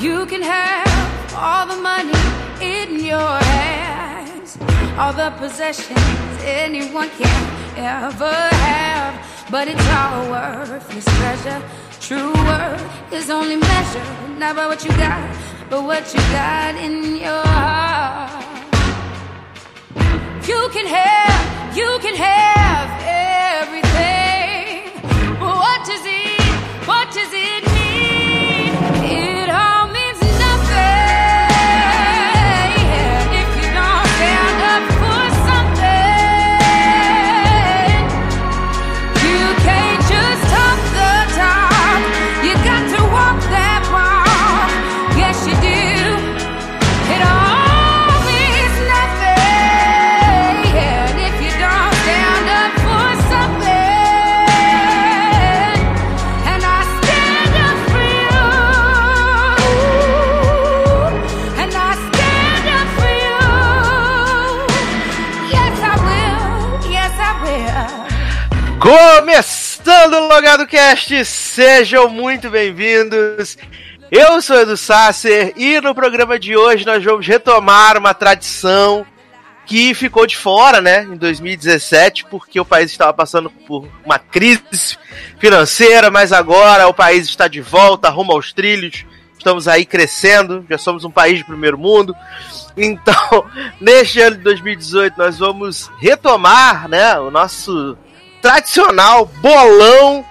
You can have all the money in your hands, all the possessions anyone can ever have. But it's all worthless treasure. True worth is only measured not by what you got, but what you got in your heart. You can have, you can have Começando o Logado Cast, sejam muito bem-vindos. Eu sou Edu Sasser e no programa de hoje nós vamos retomar uma tradição que ficou de fora, né, em 2017, porque o país estava passando por uma crise financeira, mas agora o país está de volta, rumo aos trilhos. Estamos aí crescendo, já somos um país de primeiro mundo. Então, neste ano de 2018, nós vamos retomar, né, o nosso tradicional bolão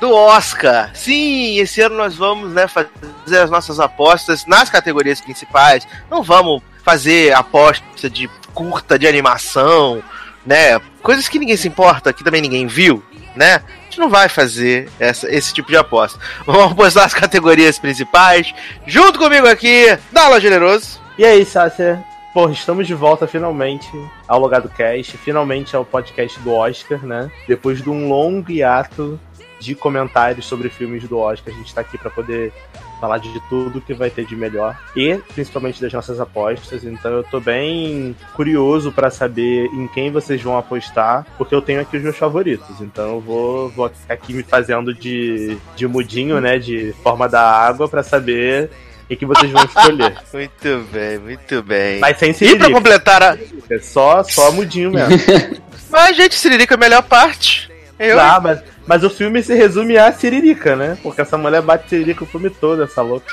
do Oscar. Sim, esse ano nós vamos né, fazer as nossas apostas nas categorias principais. Não vamos fazer aposta de curta de animação, né? Coisas que ninguém se importa, que também ninguém viu, né? A gente não vai fazer essa, esse tipo de aposta. Vamos apostar as categorias principais. Junto comigo aqui, Dala Generoso. E aí, Sácia? Porra, estamos de volta finalmente ao Logado Cast, finalmente ao podcast do Oscar, né? Depois de um longo hiato de comentários sobre filmes do Oscar, a gente tá aqui para poder falar de tudo que vai ter de melhor e principalmente das nossas apostas. Então eu tô bem curioso para saber em quem vocês vão apostar, porque eu tenho aqui os meus favoritos. Então eu vou, vou aqui me fazendo de, de mudinho, né? De forma da água para saber o que vocês vão escolher. Muito bem, muito bem. Mas sem E pra completar a. É só, só mudinho mesmo. Mas, gente, Siririca é a melhor parte. Eu, Tá, mas, mas o filme se resume a Siririca, né? Porque essa mulher bate Siririca o filme todo, essa louca.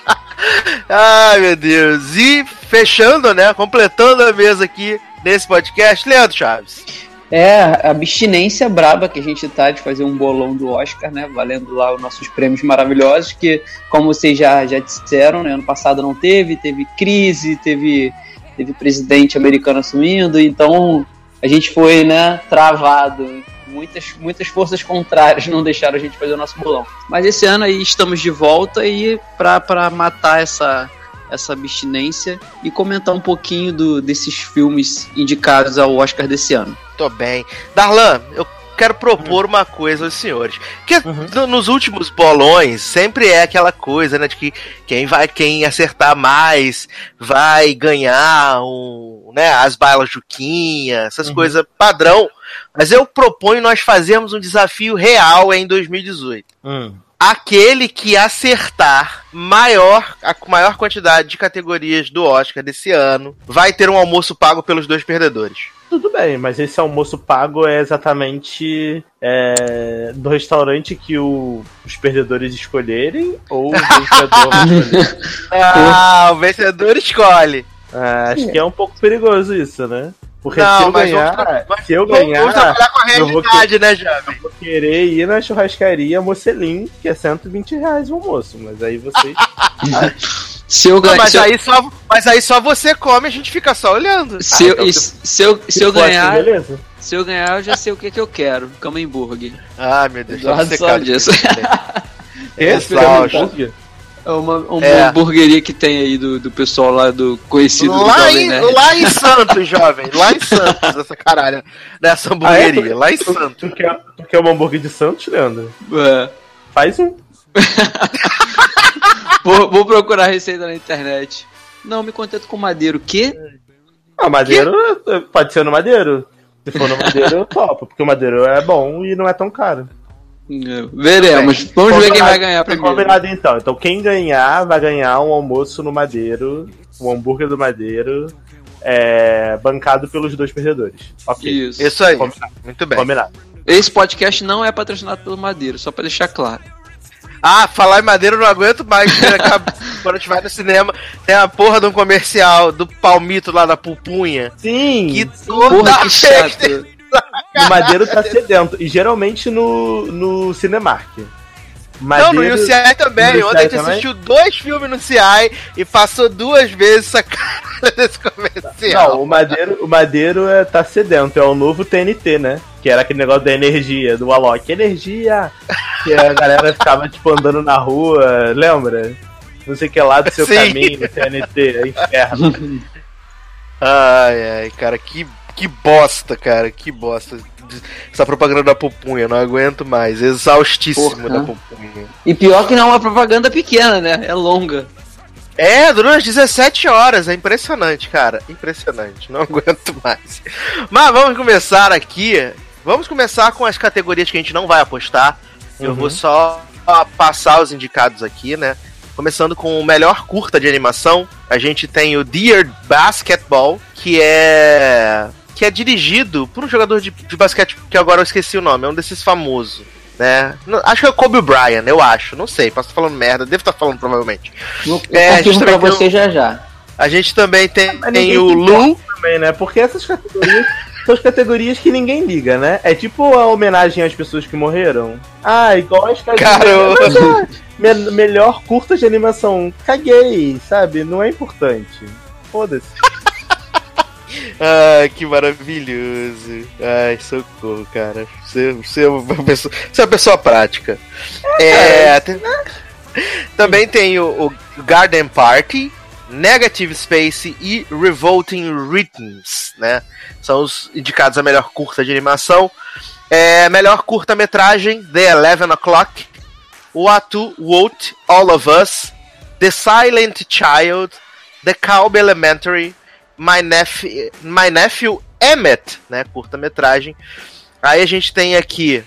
Ai, meu Deus. E fechando, né? Completando a mesa aqui nesse podcast, Leandro Chaves. É, a abstinência braba que a gente tá de fazer um bolão do Oscar, né? Valendo lá os nossos prêmios maravilhosos, que, como vocês já, já disseram, né? Ano passado não teve, teve crise, teve, teve presidente americano assumindo, então a gente foi, né, travado. Muitas, muitas forças contrárias não deixaram a gente fazer o nosso bolão. Mas esse ano aí estamos de volta e pra matar essa, essa abstinência e comentar um pouquinho do, desses filmes indicados ao Oscar desse ano. Tô bem. Darlan, eu quero propor uma coisa aos senhores. Que no- nos últimos bolões sempre é aquela coisa, né? De que quem vai, quem acertar mais vai ganhar um, né, as balas Juquinha, essas coisas padrão. Mas eu proponho nós fazermos um desafio real em 2018. Hum. Aquele que acertar maior a maior quantidade de categorias do Oscar desse ano vai ter um almoço pago pelos dois perdedores. Tudo bem, mas esse almoço pago é exatamente é, do restaurante que o- os perdedores escolherem ou o vencedor escolher? Ah, o vencedor escolhe. Ah, acho que é um pouco perigoso isso, né? Porque se Não, eu mas ganhar, tra- mas se eu Vamos- ganhar, Vamos trabalhar com a eu vou realidade, né, Jovem? vou querer ir na churrascaria Mocelin, que é 120 reais o almoço. Mas aí vocês. Se eu, Não, ganhar, mas, se, eu, aí só, mas aí só você come, a gente fica só olhando. se, eu, então se, se eu, se eu assim, ganhar, beleza. se eu ganhar, eu já sei o que, que eu quero. Camembert. Ah, meu Deus, só Eduardo cabe. disso. Esse é. É uma, uma É. hamburgueria que tem aí do, do pessoal lá do conhecido do Lá Jovem em, lá em Santos, jovem. Lá em Santos, essa caralho. Nessa hamburgueria. Ah, é? Lá em Tu, Santos. tu quer, tu quer um hambúrguer de Santos, Leandro? É. Faz um. Vou, vou procurar a receita na internet. Não, me contento com madeiro. O quê? Ah, madeiro eh, pode ser no madeiro. Se for no madeiro, eu topo, porque o madeiro é bom e não é tão caro. Veremos. Vamos ver quem vai ganhar primeiro. Combinado então. Então quem ganhar vai ganhar um almoço no Madeiro, um hambúrguer do Madeiro, é, bancado pelos dois perdedores. Ok. Isso. Isso aí. Combinado. Muito bem. Combinado. Esse podcast não é patrocinado pelo Madeiro, só pra deixar claro. Ah, falar em madeira eu não aguento mais. Quando a gente vai no cinema, tem a porra de um comercial do palmito lá da pupunha. Sim! Que toda Porra, que vez chato. O Madeiro tá sedento. E geralmente no, no Cinemark. Não, no Madeiro- UCI também. no Ontem a gente também? assistiu dois filmes no CI e passou duas vezes essa cara desse comercial. Não, o Madeiro, o Madeiro é, tá sedento, é o novo TNT, né? Que era aquele negócio da energia, do Alok. Energia! Que a galera ficava, tipo, andando na rua, lembra? Não sei o que lá do seu Sim. caminho, TNT, é inferno. Ai, ai, cara, que, que bosta, cara, que bosta. Essa propaganda da pupunha, não aguento mais. Exaustíssimo Porra. da pupunha. E pior que não é uma propaganda pequena, né? É longa. É, durante as 17 horas, é impressionante, cara. Impressionante, não aguento mais. Mas vamos começar aqui. Vamos começar com as categorias que a gente não vai apostar. Eu Uhum. vou só passar os indicados aqui, né? Começando com o melhor curta de animação, a gente tem o Dear Basketball, que é que é dirigido por um jogador de, de basquete que agora eu esqueci o nome, é um desses famosos, né? Não- Acho que é o Kobe Bryant, eu acho, não sei, posso estar falando merda, devo estar falando provavelmente. Eu É, a gente confirmo pra você já já. A gente também tem, Mas tem o Lu. Também, né? Porque essas categorias são as categorias que ninguém liga, né? É tipo a homenagem às pessoas que morreram. Ah, igual as ah, me- melhor curta de animação. Caguei, sabe? Não é importante. Foda-se. Ai, que maravilhoso. Ai, socorro, cara. Você, você, é, uma pessoa, você é uma pessoa prática. É, tem- também tem o, o Garden Party, Negative Space e Revolting Rhythms, né? São os indicados a melhor curta de animação. É, melhor curta-metragem, The Eleven O'Clock, Watu Wote, All of Us, The Silent Child, The Calb Elementary, My Nephew, My Nephew Emmett, né, curta-metragem. Aí a gente tem aqui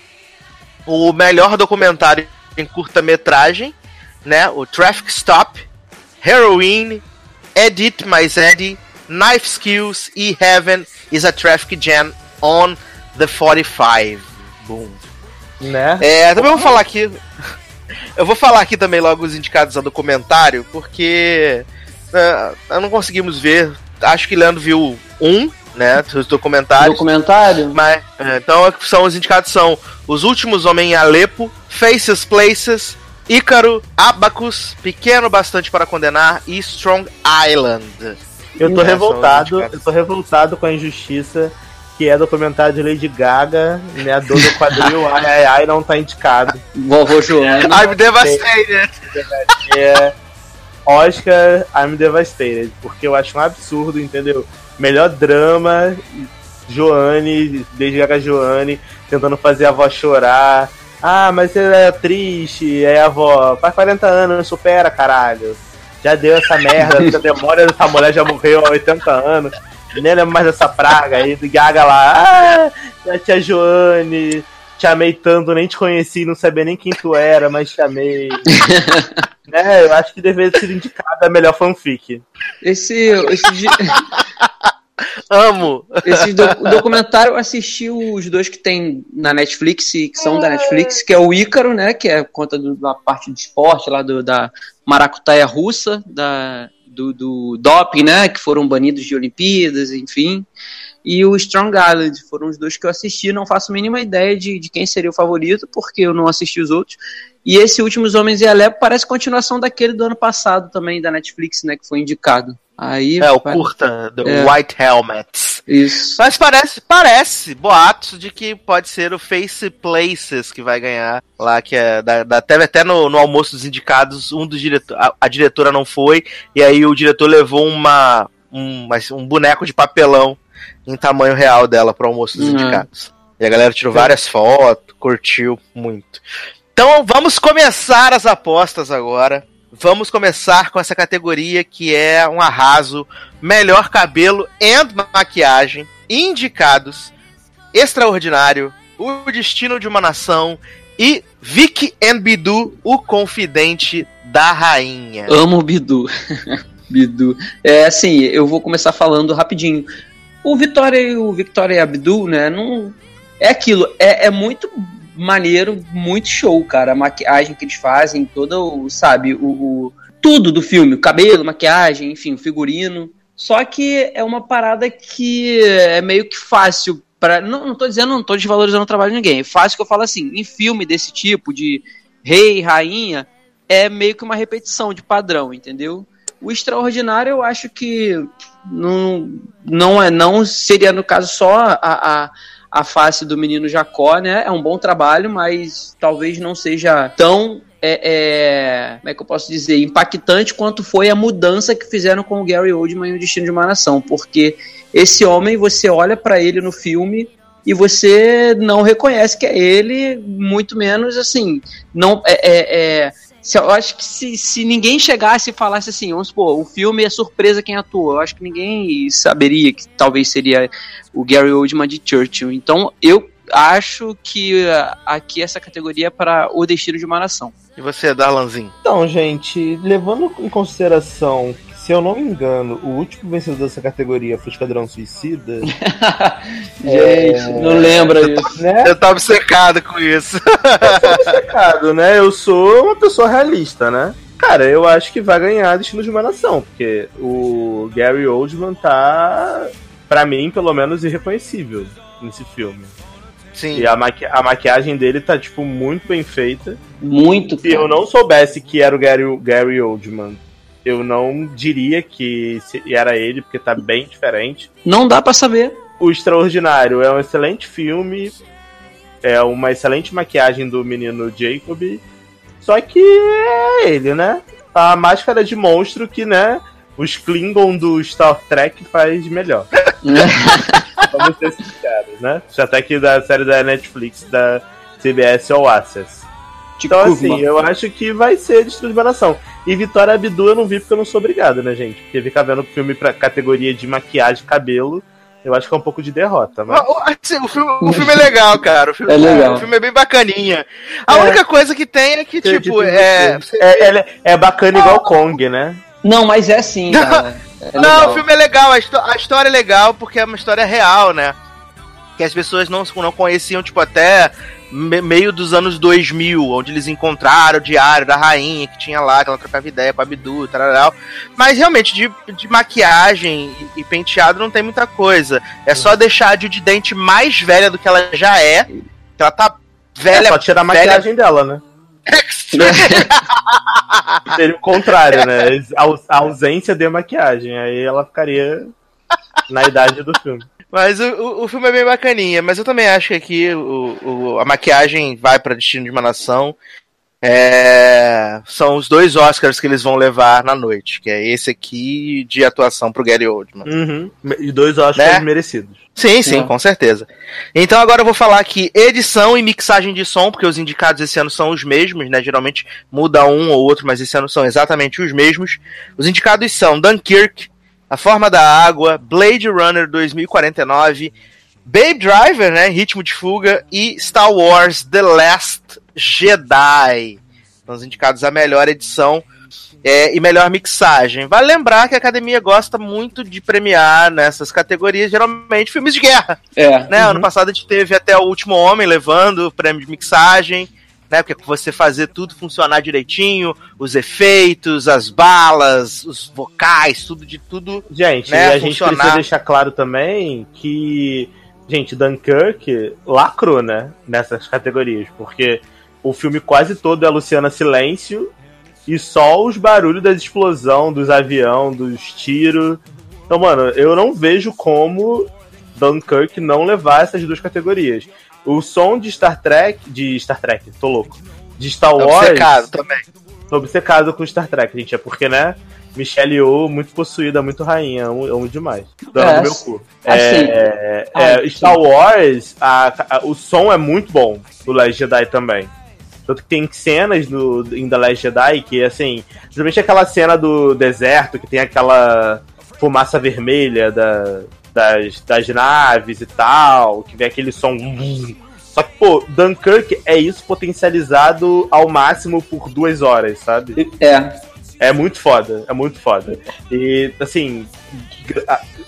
o melhor documentário em curta-metragem, né, o Traffic Stop, Heroin, Edit My Zeddy, Knife Skills e Heaven is a Traffic Jam on the 45. Boom. Né? É, também vou falar aqui. Eu vou falar aqui também logo os indicados a documentário, porque é, não conseguimos ver. Acho que Leandro viu um, né? Os documentários. Documentário? Mas, é, então são os indicados são Os Últimos Homens em Alepo, Faces Places, Ícaro, Abacus, Pequeno Bastante para Condenar e Strong Island. Eu tô É, são revoltado, eu tô revoltado com a injustiça que é documentário de Lady Gaga, né? A dor do quadril, ai ai ai, não tá indicado. Vovô Joana. I'm devastated. É Oscar, I'm devastated, porque eu acho um absurdo, entendeu? Melhor drama, Joane, Lady Gaga Joane, tentando fazer a avó chorar. Ah, mas ela é triste, é a avó, faz 40 anos, supera, caralho. Já deu essa merda, essa memória dessa mulher já morreu há 80 anos. Nem lembro mais dessa praga aí, do Gaga lá. Ah, a tia Joane, te amei tanto, nem te conheci, não sabia nem quem tu era, mas te amei. né, eu acho que deveria ser indicada a melhor fanfic. Esse, esse, Amo. esse doc- documentário eu assisti os dois que tem na Netflix, que são da Netflix, que é o Ícaro, né? Que é conta do- da parte de esporte lá do, da maracutaia russa, da, do, do doping, né? Que foram banidos de Olimpíadas, enfim. E o Strong Island foram os dois que eu assisti. Não faço a mínima ideia de, de quem seria o favorito, porque eu não assisti os outros. E esse Últimos Homens em Alepo parece continuação daquele do ano passado também, da Netflix, né? Que foi indicado. Aí, É, o curta do É. White Helmets. Isso. Mas parece, parece, boatos de que pode ser o Face Places que vai ganhar lá, que é da, da- teve até no, no almoço dos indicados, um dos diretores, a, a diretora não foi, e aí o diretor levou uma, um, mas um boneco de papelão em tamanho real dela pro almoço dos Uhum. indicados. E a galera tirou várias fotos, curtiu muito. Então vamos começar as apostas agora. Vamos começar com essa categoria que é um arraso, melhor cabelo e maquiagem, indicados, extraordinário, o destino de uma nação E Vicky and Bidu, o confidente da rainha. Amo o Bidu. Bidu. É assim, eu vou começar falando rapidinho. O Vitória e o Victoria Abdul, né? Não é aquilo. É, é muito maneiro, muito show, cara. A maquiagem que eles fazem, todo, sabe, o, o tudo do filme, o cabelo, maquiagem, enfim, o figurino. Só que é uma parada que é meio que fácil para não, não tô dizendo, não tô desvalorizando o trabalho de ninguém. É fácil que eu falo assim, em filme desse tipo de rei, rainha, é meio que uma repetição de padrão, entendeu? O extraordinário eu acho que não, não é não seria no caso só a, a, a face do menino Jacó, né? É um bom trabalho, mas talvez não seja tão é, é, como é que eu posso dizer, impactante quanto foi a mudança que fizeram com o Gary Oldman e o Destino de uma Nação, porque esse homem, você olha para ele no filme e você não reconhece que é ele, muito menos assim, não é, é, é eu acho que se, se ninguém chegasse e falasse assim, vamos supor, o filme é surpresa quem atua, eu acho que ninguém saberia que talvez seria o Gary Oldman de Churchill. Então, eu acho que aqui essa categoria é para o destino de uma nação. E você, Darlanzinho? Então, gente, levando em consideração se eu não me engano, o último vencedor dessa categoria foi o Esquadrão Suicida. Gente, é... não lembra isso. Né? Eu tava secado com isso. eu sou obcecado, né? Eu sou uma pessoa realista, né? Cara, eu acho que vai ganhar Destino de uma Nação, porque o Gary Oldman tá, pra mim, pelo menos, irreconhecível nesse filme. Sim. E a, maqui a maquiagem dele tá, tipo, muito bem feita. Muito. Se eu não soubesse que era o Gary, Gary Oldman eu não diria que era ele, porque tá bem diferente. Não dá para saber. O Extraordinário é um excelente filme, é uma excelente maquiagem do menino Jacob, só que é ele, né? A máscara de monstro que, né, os Klingon do Star Trek faz melhor. Vamos ser sinceros, né? Até que da série da Netflix, da CBS All Access. Então, assim, eu acho que vai ser Destino de Nação. E Vitória Abdu eu não vi porque eu não sou obrigado, né, gente? Porque ficar vendo filme pra categoria de maquiagem cabelo, eu acho que é um pouco de derrota. Mas... Assim, o, filme, o filme é legal, cara. O filme é, legal. O filme é bem bacaninha. A é. única coisa que tem é que, tipo, tipo é... É, é, é bacana igual Kong, né? Não, mas é assim, cara. É não, o filme é legal, a, a história é legal porque é uma história real, né? Que as pessoas não, não conheciam, tipo, até meio dos anos 2000, onde eles encontraram o diário da rainha que tinha lá, que ela trocava ideia com a Abdu, tal. Mas realmente, de, de maquiagem e, e, penteado não tem muita coisa. É só deixar a de dente mais velha do que ela já é. Que ela tá velha. É só tirar a maquiagem dela, né? Seria o contrário, né? A ausência de maquiagem. Aí ela ficaria na idade do filme. Mas o, o filme é bem bacaninha, mas eu também acho que aqui o, o a maquiagem vai para Destino de uma Nação. É, são os dois Oscars que eles vão levar na noite, que é esse aqui de atuação pro Gary Oldman. Uhum. E dois Oscars né? merecidos. Sim, sim, com certeza. Então agora eu vou falar aqui edição e mixagem de som, porque os indicados esse ano são os mesmos, né? Geralmente muda um ou outro, mas esse ano são exatamente os mesmos. Os indicados são Dunkirk, a Forma da Água, Blade Runner 2049, Babe Driver, né, Ritmo de Fuga e Star Wars The Last Jedi. São os indicados a melhor edição é, e melhor mixagem. Vale lembrar que a academia gosta muito de premiar nessas categorias, geralmente filmes de guerra. É. Né? Uhum. Ano passado a gente teve até o Último Homem levando o prêmio de mixagem né? Porque você fazer tudo funcionar direitinho, os efeitos, as balas, os vocais, tudo de tudo. Gente, né, a funcionar. gente precisa deixar claro também que, gente, Dunkirk lacrou, né? Nessas categorias, porque o filme quase todo é Luciana Silêncio e só os barulhos da explosão, dos avião, dos tiros. Então, mano, eu não vejo como Dunkirk não levar essas duas categorias. O som de Star Trek. De Star Trek, tô louco. De Star Wars. Obcecado também. Tô obcecado com Star Trek, gente. É porque, né? Michelle Yeoh, muito possuída, muito rainha, amo, amo demais. Dando é, meu cu. Assim, é, é, Star Wars, a, a, o som é muito bom do Last Jedi também. Tanto que tem cenas no, em The Last Jedi que, assim, principalmente aquela cena do deserto, que tem aquela fumaça vermelha da, das, das naves e tal, que vem aquele som Só que, pô, Dunkirk é isso potencializado ao máximo por duas horas, sabe? É. É muito foda, é muito foda. E, assim,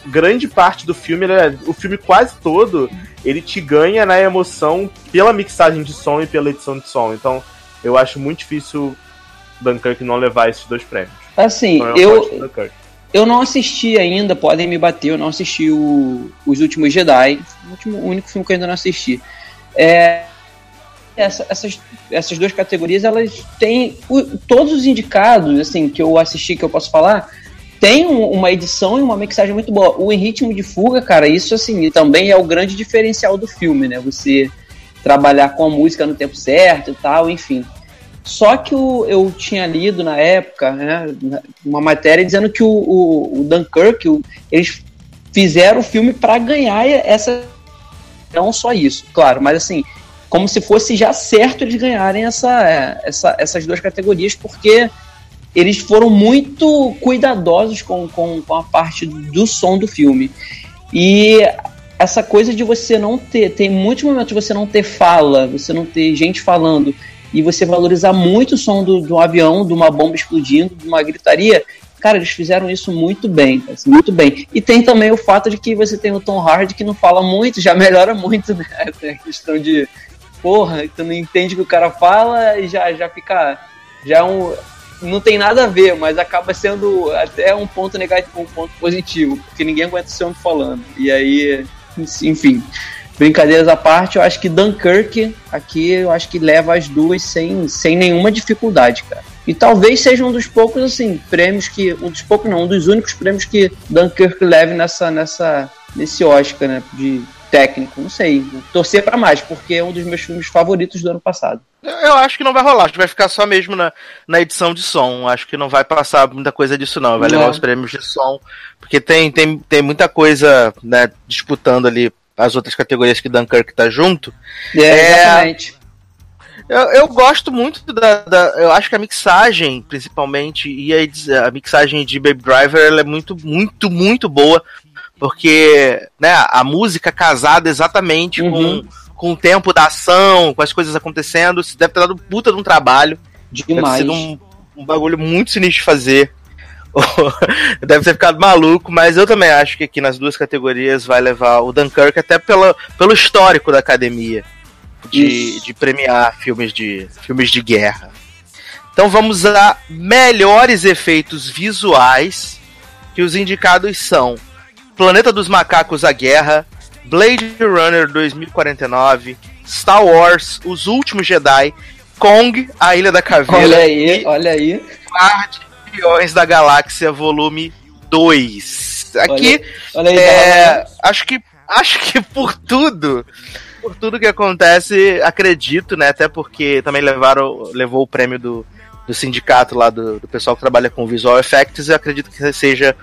grande parte do filme, é, o filme quase todo, ele te ganha na emoção pela mixagem de som e pela edição de som. Então, eu acho muito difícil Dunkirk não levar esses dois prêmios. Assim, então, eu, eu não assisti ainda, podem me bater, eu não assisti o, Os Últimos Jedi, o, último, o único filme que eu ainda não assisti. É, essa, essas, essas duas categorias, elas têm o, todos os indicados, assim, que eu assisti, que eu posso falar, tem um, uma edição e uma mixagem muito boa. O Em Ritmo de Fuga, cara, isso, assim, também é o grande diferencial do filme, né? Você trabalhar com a música no tempo certo e tal, enfim. Só que o, eu tinha lido na época né, uma matéria dizendo que o, o, o Dunkirk, o, eles fizeram o filme para ganhar essa. Não só isso, claro, mas assim, como se fosse já certo eles ganharem essa, essa, essas duas categorias, porque eles foram muito cuidadosos com, com, com a parte do som do filme. E essa coisa de você não ter, tem muitos momentos de você não ter fala, você não ter gente falando, e você valorizar muito o som do, do avião, de uma bomba explodindo, de uma gritaria, cara, eles fizeram isso muito bem, assim, muito bem. E tem também o fato de que você tem o Tom Hardy que não fala muito, já melhora muito, né? Tem a questão de porra, tu não entende o que o cara fala e já, já fica. Já é um. Não tem nada a ver, mas acaba sendo até um ponto negativo, um ponto positivo, porque ninguém aguenta ser homem falando. E aí, enfim. Brincadeiras à parte, eu acho que Dunkirk aqui eu acho que leva as duas sem, sem nenhuma dificuldade, cara. E talvez seja um dos poucos, assim, prêmios que. Um dos poucos, não, um dos únicos prêmios que Dunkirk leve nessa, nessa, nesse Oscar, né? De técnico, não sei. Torcer para mais, porque é um dos meus filmes favoritos do ano passado. Eu acho que não vai rolar, acho que vai ficar só mesmo na, na edição de som. Acho que não vai passar muita coisa disso, não. Vai não. levar os prêmios de som, porque tem, tem, tem muita coisa né, disputando ali as outras categorias que Dunkirk tá junto. É, é exatamente. Eu, eu, gosto muito da, da, Eu acho que a mixagem, principalmente, e a, a mixagem de Baby Driver, ela é muito, muito, muito boa porque né, a música casada exatamente uhum. com, com o tempo da ação, com as coisas acontecendo, deve ter dado puta de um trabalho. Demais. Deve ser um, um bagulho muito sinistro de fazer. deve ter ficado maluco, mas eu também acho que aqui nas duas categorias vai levar o Dunkirk até pela, pelo histórico da academia de, de premiar filmes de, filmes de guerra. Então vamos a melhores efeitos visuais que os indicados são Planeta dos Macacos A Guerra, Blade Runner 2049, Star Wars Os Últimos Jedi, Kong, A Ilha da Caveira. Olha aí, olha aí. Guardiões da Galáxia Volume 2. Aqui, olha, olha aí, é, acho que acho que por tudo, por tudo que acontece, acredito, né? Até porque também levaram, levou o prêmio do, do sindicato lá do, do pessoal que trabalha com visual effects. Eu acredito que seja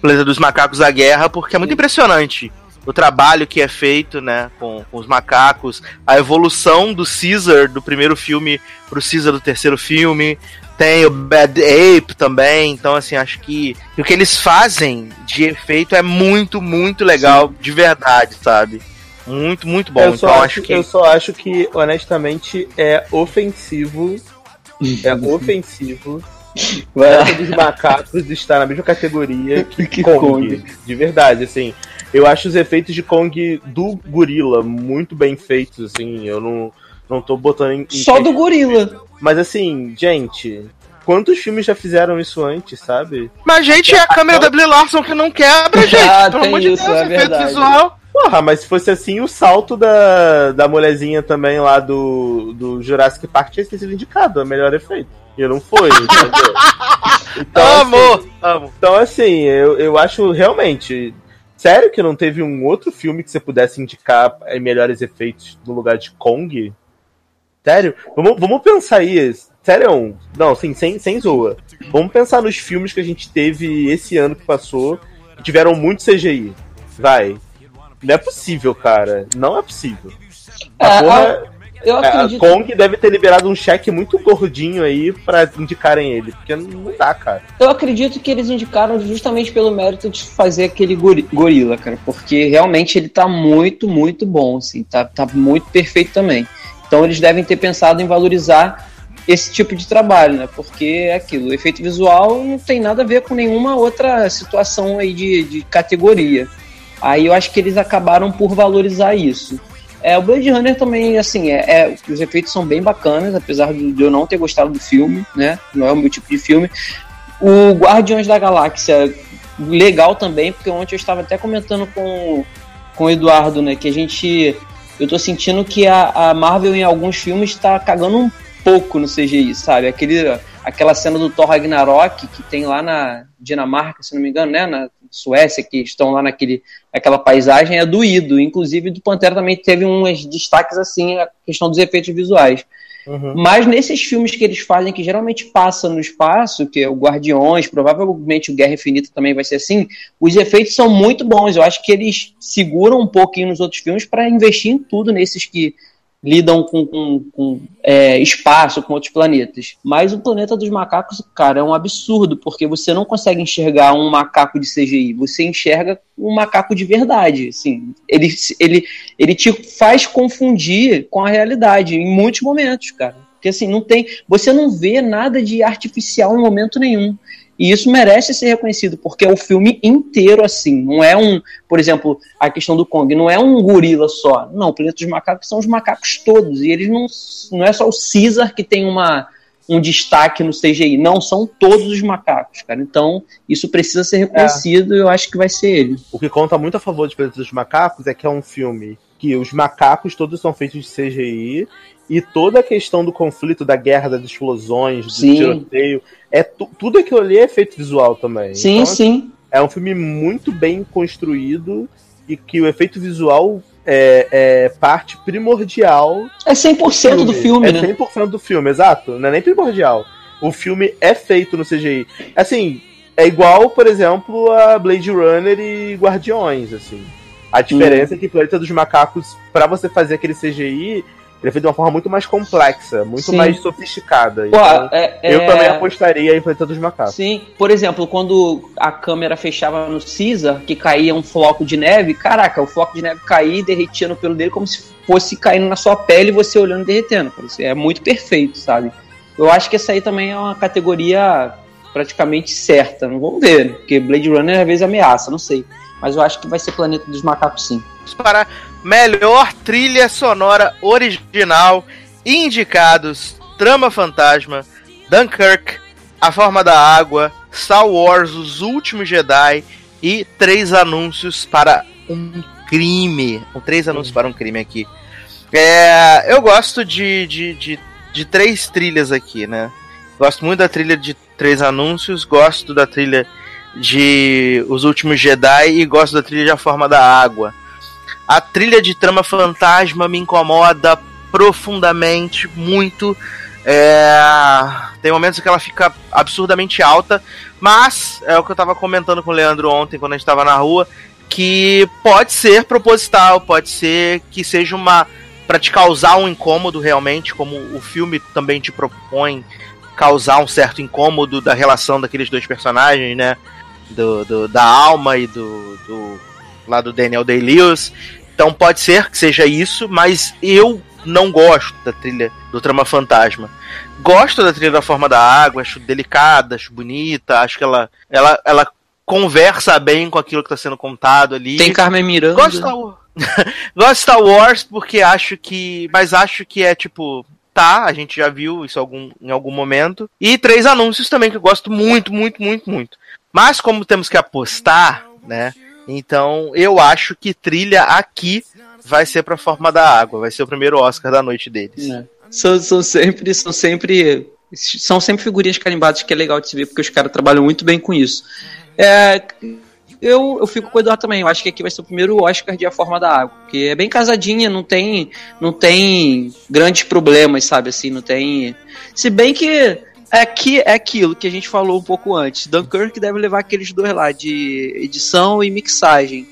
Planeta dos Macacos da Guerra, porque é muito impressionante o trabalho que é feito, né, com, com, os macacos, a evolução do Caesar do primeiro filme pro Caesar do terceiro filme, tem o Bad Ape também, então assim, acho que o que eles fazem de efeito é muito, muito legal, Sim. de verdade, sabe? Muito, muito bom. Eu só, então, acho, acho que... eu só acho que, honestamente, é ofensivo. é ofensivo Planeta dos Macacos está na mesma categoria que, que Kong, Kong. De verdade, assim. Eu acho os efeitos de Kong do gorila muito bem feitos, assim. Eu não, não tô botando em. Só do gorila. Mas assim, gente. Quantos filmes já fizeram isso antes, sabe? Mas, gente, é a câmera da Brie Larson que não quebra, gente. Ah, Pelo amor de Deus, é efeito visual. Porra, mas se fosse assim, o salto da, da mulherzinha também lá do, do Jurassic Park tinha sido indicado, a melhor efeito. E não foi, entendeu? Então, amo, assim, amo. Então, assim, eu, eu acho realmente. Sério que não teve um outro filme que você pudesse indicar em melhores efeitos no lugar de Kong? Sério? Vamos, vamos pensar aí. Sério? Não, sim, sem, sem zoa. Vamos pensar nos filmes que a gente teve esse ano que passou que tiveram muito CGI. Vai. Não é possível, cara. Não é possível. A é, porra... Eu é, acredito. É, Kong deve ter liberado um cheque muito gordinho aí pra indicarem ele, porque não dá, cara. Eu acredito que eles indicaram justamente pelo mérito de fazer aquele gorila, cara, porque realmente ele tá muito, muito bom, assim, tá, tá muito perfeito também. Então eles devem ter pensado em valorizar esse tipo de trabalho, né? Porque é aquilo, o efeito visual não tem nada a ver com nenhuma outra situação aí de, de categoria. Aí eu acho que eles acabaram por valorizar isso. É, o Blade Runner também, assim, é, é, os efeitos são bem bacanas, apesar de eu não ter gostado do filme, né? Não é o meu tipo de filme. O Guardiões da Galáxia, legal também, porque ontem eu estava até comentando com, com o Eduardo, né? Que a gente. Eu tô sentindo que a, a Marvel em alguns filmes está cagando um pouco no CGI, sabe? Aquele, aquela cena do Thor Ragnarok que tem lá na Dinamarca, se não me engano, né? Na Suécia, que estão lá naquele, aquela paisagem, é doído. Inclusive, do Pantera também teve uns destaques assim, a questão dos efeitos visuais. Uhum. Mas nesses filmes que eles fazem, que geralmente passam no espaço, que é o Guardiões, provavelmente o Guerra Infinita também vai ser assim, os efeitos são muito bons. Eu acho que eles seguram um pouquinho nos outros filmes para investir em tudo nesses que lidam com, com, com é, espaço, com outros planetas. Mas o planeta dos macacos, cara, é um absurdo, porque você não consegue enxergar um macaco de CGI, você enxerga um macaco de verdade. Assim, ele, ele, ele te faz confundir com a realidade em muitos momentos, cara. Porque assim, não tem. Você não vê nada de artificial em momento nenhum. E isso merece ser reconhecido, porque é o filme inteiro assim. Não é um, por exemplo, a questão do Kong, não é um gorila só. Não, o Planeta dos Macacos são os macacos todos. E eles não. Não é só o Caesar que tem uma, um destaque no CGI. Não, são todos os macacos, cara. Então, isso precisa ser reconhecido é. e eu acho que vai ser ele. O que conta muito a favor de Planeta dos Macacos é que é um filme que os macacos todos são feitos de CGI e toda a questão do conflito, da guerra, das explosões, do sim. tiroteio, é tudo aquilo ali é efeito visual também. Sim, então, sim. É um filme muito bem construído e que o efeito visual é, é parte primordial. É 100% do filme, do filme é né? É 100% do filme, exato. Não é nem primordial. O filme é feito no CGI. Assim, é igual, por exemplo, a Blade Runner e Guardiões, assim. A diferença hum. é que Planeta dos Macacos, para você fazer aquele CGI, ele é feito de uma forma muito mais complexa, muito Sim. mais sofisticada. Pô, então, é, eu é... também apostaria em Planeta dos Macacos. Sim, por exemplo, quando a câmera fechava no Caesar, que caía um floco de neve, caraca, o floco de neve caía e derretia no pelo dele como se fosse caindo na sua pele e você olhando e derretendo. É muito perfeito, sabe? Eu acho que essa aí também é uma categoria praticamente certa. Não vamos ver, porque Blade Runner às vezes ameaça, não sei. Mas eu acho que vai ser Planeta dos Macacos sim. Para melhor trilha sonora original, indicados Trama Fantasma, Dunkirk, A Forma da Água, Star Wars Os Últimos Jedi e três anúncios para um crime. Três anúncios para um crime aqui. É, eu gosto de, de, de, de três trilhas aqui, né? Gosto muito da trilha de três anúncios, gosto da trilha de Os Últimos Jedi e gosto da trilha de A Forma da Água. A trilha de trama fantasma me incomoda profundamente, muito. É... Tem momentos que ela fica absurdamente alta, mas é o que eu tava comentando com o Leandro ontem quando a gente tava na rua, que pode ser proposital, pode ser que seja uma para te causar um incômodo realmente, como o filme também te propõe causar um certo incômodo da relação daqueles dois personagens, né? Do, do da alma e do, do lá do Daniel Day-Lewis. Então pode ser que seja isso, mas eu não gosto da trilha do Trama Fantasma. Gosto da trilha da Forma da Água, acho delicada, acho bonita, acho que ela, ela, ela conversa bem com aquilo que está sendo contado ali. Tem Carmen Miranda. Gosto de Gosto de Star Wars porque acho que. Mas acho que é tipo. Tá, a gente já viu isso algum, em algum momento. E três anúncios também que eu gosto muito, muito, muito, muito. Mas como temos que apostar, né? Então, eu acho que trilha aqui vai ser pra forma da água, vai ser o primeiro Oscar da noite deles. É. São, são sempre, são sempre, são sempre figurinhas carimbadas que é legal de se ver porque os caras trabalham muito bem com isso. É, eu, eu fico com o Eduardo também. Eu acho que aqui vai ser o primeiro Oscar de A Forma da Água. Porque é bem casadinha, não tem, não tem grandes problemas, sabe? Assim, não tem. Se bem que é, que, é aquilo que a gente falou um pouco antes. Dunkirk deve levar aqueles dois lá, de edição e mixagem.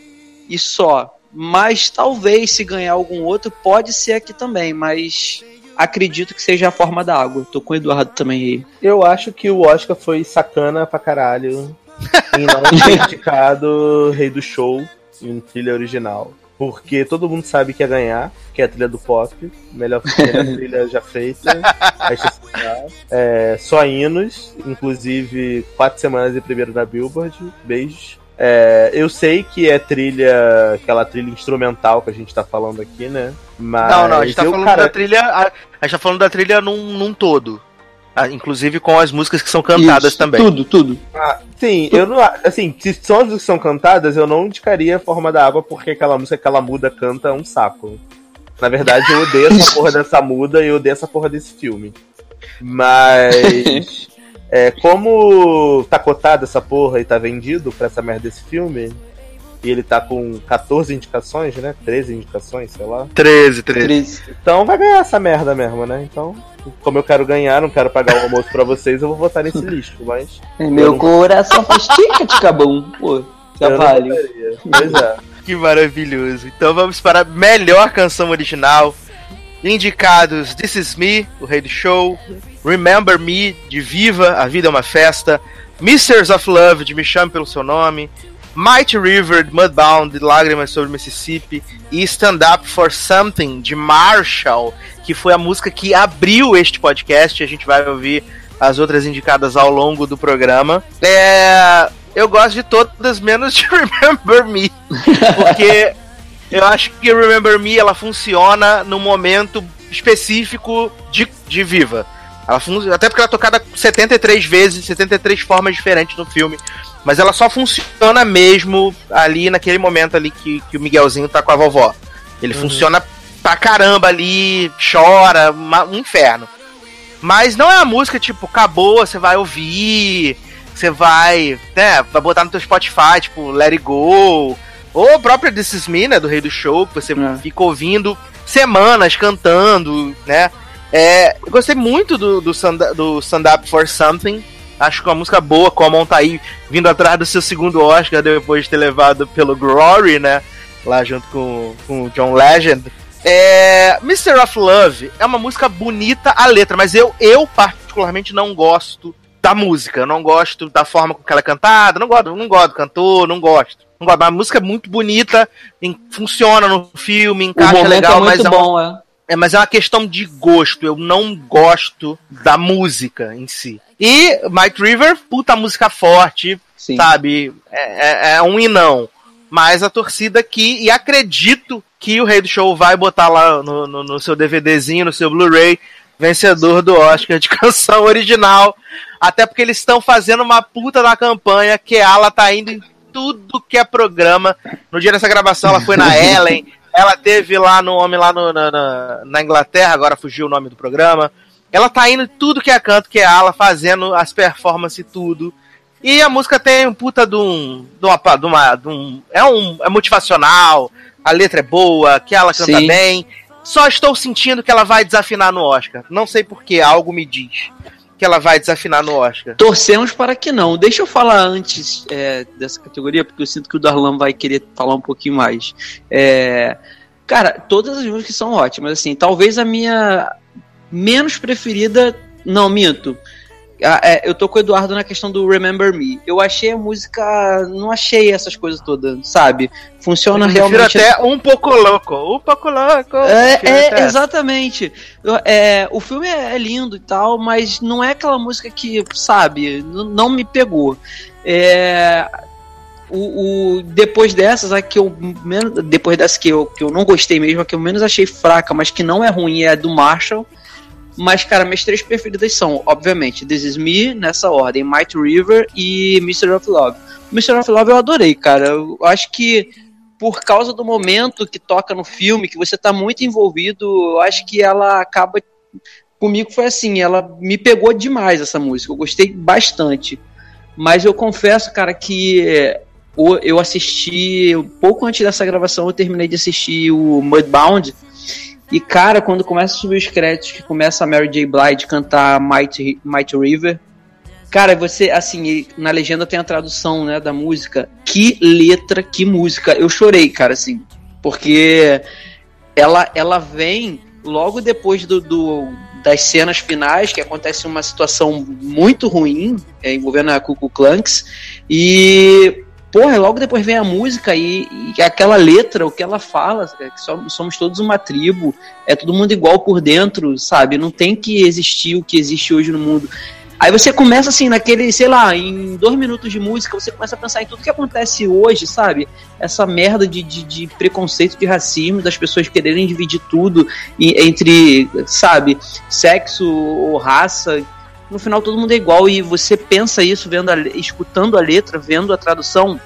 E só. Mas talvez se ganhar algum outro, pode ser aqui também, mas acredito que seja a forma da água. Tô com o Eduardo também aí. Eu acho que o Oscar foi sacana pra caralho em não ter indicado Rei do Show em trilha original. Porque todo mundo sabe que ia ganhar, que é a trilha do pop, melhor, melhor trilha já feita. é, só hinos, inclusive quatro semanas de primeiro na Billboard. Beijos. É, eu sei que é trilha, aquela trilha instrumental que a gente tá falando aqui, né? Mas não, não, a gente tá eu, falando cara... da trilha. A, a, gente tá falando da trilha num, num todo. Ah, inclusive com as músicas que são cantadas Isso, também. Tudo, tudo. Ah, sim, eu não. Assim, se são as que são cantadas, eu não indicaria a Forma da Água, porque aquela música que ela muda canta é um saco. Na verdade, eu odeio essa porra dessa muda e eu odeio essa porra desse filme. Mas. É, como tá cotado essa porra e tá vendido pra essa merda desse filme, e ele tá com 14 indicações, né? 13 indicações, sei lá. 13, 13. Então vai ganhar essa merda mesmo, né? Então, como eu quero ganhar, não quero pagar o almoço pra vocês, eu vou votar nesse lixo, mas. Meu não... coração faz tica cabum, pô. Já vale. Pois é. que maravilhoso. Então vamos para a melhor canção original. Indicados This Is Me, o Rei do Show, Remember Me, de Viva, A Vida é uma Festa, Misters of Love, de Me Chame Pelo Seu Nome, Mighty River, Mudbound, Lágrimas sobre Mississippi, e Stand Up for Something, de Marshall, que foi a música que abriu este podcast. A gente vai ouvir as outras indicadas ao longo do programa. É, eu gosto de todas, menos de Remember Me, porque eu acho que Remember Me ela funciona no momento específico de, de Viva. Ela até porque ela é tocada 73 vezes, 73 formas diferentes no filme. Mas ela só funciona mesmo ali naquele momento ali que, que o Miguelzinho tá com a vovó. Ele uhum. funciona pra caramba ali, chora, uma, um inferno. Mas não é a música tipo, acabou, você vai ouvir, você vai, né, vai botar no teu Spotify, tipo, Let It Go. Ou a própria This Is Me, né, do Rei do Show, que você é. fica ouvindo semanas cantando, né. É, eu gostei muito do, do, stand, do Stand Up for Something. Acho que é uma música boa, Common tá aí vindo atrás do seu segundo Oscar depois de ter levado pelo Glory, né? Lá junto com, com o John Legend. É, Mr. of Love é uma música bonita a letra, mas eu, eu particularmente não gosto da música. Eu não gosto da forma com que ela é cantada. Não gosto, não gosto do cantor, não gosto. Não gosto. A música é muito bonita, funciona no filme, encaixa legal, é mas é bom, uma, é. É. Mas é uma questão de gosto. Eu não gosto da música em si. E Mike River, puta música forte, Sim. sabe? É, é, é um e não. Mas a torcida aqui, e acredito que o Rei do Show vai botar lá no, no, no seu DVDzinho, no seu Blu-ray, vencedor do Oscar de canção original. Até porque eles estão fazendo uma puta da campanha que ela tá indo em tudo que é programa. No dia dessa gravação, ela foi na Ellen, ela teve lá no Homem lá no, na, na, na, Inglaterra, agora fugiu o nome do programa. Ela tá indo em tudo que é canto, que é ela, fazendo as performances e tudo. E a música tem um puta de um. De uma, de uma, de um é um. É motivacional, a letra é boa, que ela canta Sim. bem. Só estou sentindo que ela vai desafinar no Oscar. Não sei porquê, algo me diz que ela vai desafinar no Oscar. Torcemos para que não. Deixa eu falar antes é, dessa categoria, porque eu sinto que o Darlan vai querer falar um pouquinho mais. É, cara, todas as músicas são ótimas, assim. Talvez a minha menos preferida, não minto. Ah, é, eu tô com o Eduardo na questão do Remember Me. Eu achei a música. Não achei essas coisas todas, sabe? Funciona eu realmente. até um pouco louco. Um pouco louco. É, é exatamente. É, o filme é lindo e tal, mas não é aquela música que, sabe, não me pegou. É, o, o, depois dessas, a que eu menos, depois dessa que eu, que eu não gostei mesmo, a que eu menos achei fraca, mas que não é ruim, é a do Marshall. Mas, cara, minhas três preferidas são, obviamente, This Is Me, nessa ordem, Might River e Mr. of Love. Mr. of Love eu adorei, cara. Eu acho que por causa do momento que toca no filme, que você tá muito envolvido, eu acho que ela acaba. Comigo foi assim, ela me pegou demais essa música, eu gostei bastante. Mas eu confesso, cara, que eu assisti, pouco antes dessa gravação, eu terminei de assistir o Mudbound e, cara, quando começa a subir os créditos, que começa a Mary J. Blige cantar Mighty, Mighty River, cara, você, assim, na legenda tem a tradução, né, da música. Que letra, que música. Eu chorei, cara, assim. Porque ela, ela vem logo depois do, do das cenas finais, que acontece uma situação muito ruim, é, envolvendo a Cucu Clanks, e porra, logo depois vem a música e, e, aquela letra, o que ela fala, é que somos todos uma tribo, é todo mundo igual por dentro, sabe? Não tem que existir o que existe hoje no mundo. Aí você começa assim, naquele, sei lá, em dois minutos de música, você começa a pensar em tudo que acontece hoje, sabe? Essa merda de, de, de preconceito, de racismo, das pessoas quererem dividir tudo entre, sabe, sexo ou raça. No final todo mundo é igual e você pensa isso vendo a, escutando a letra, vendo a tradução.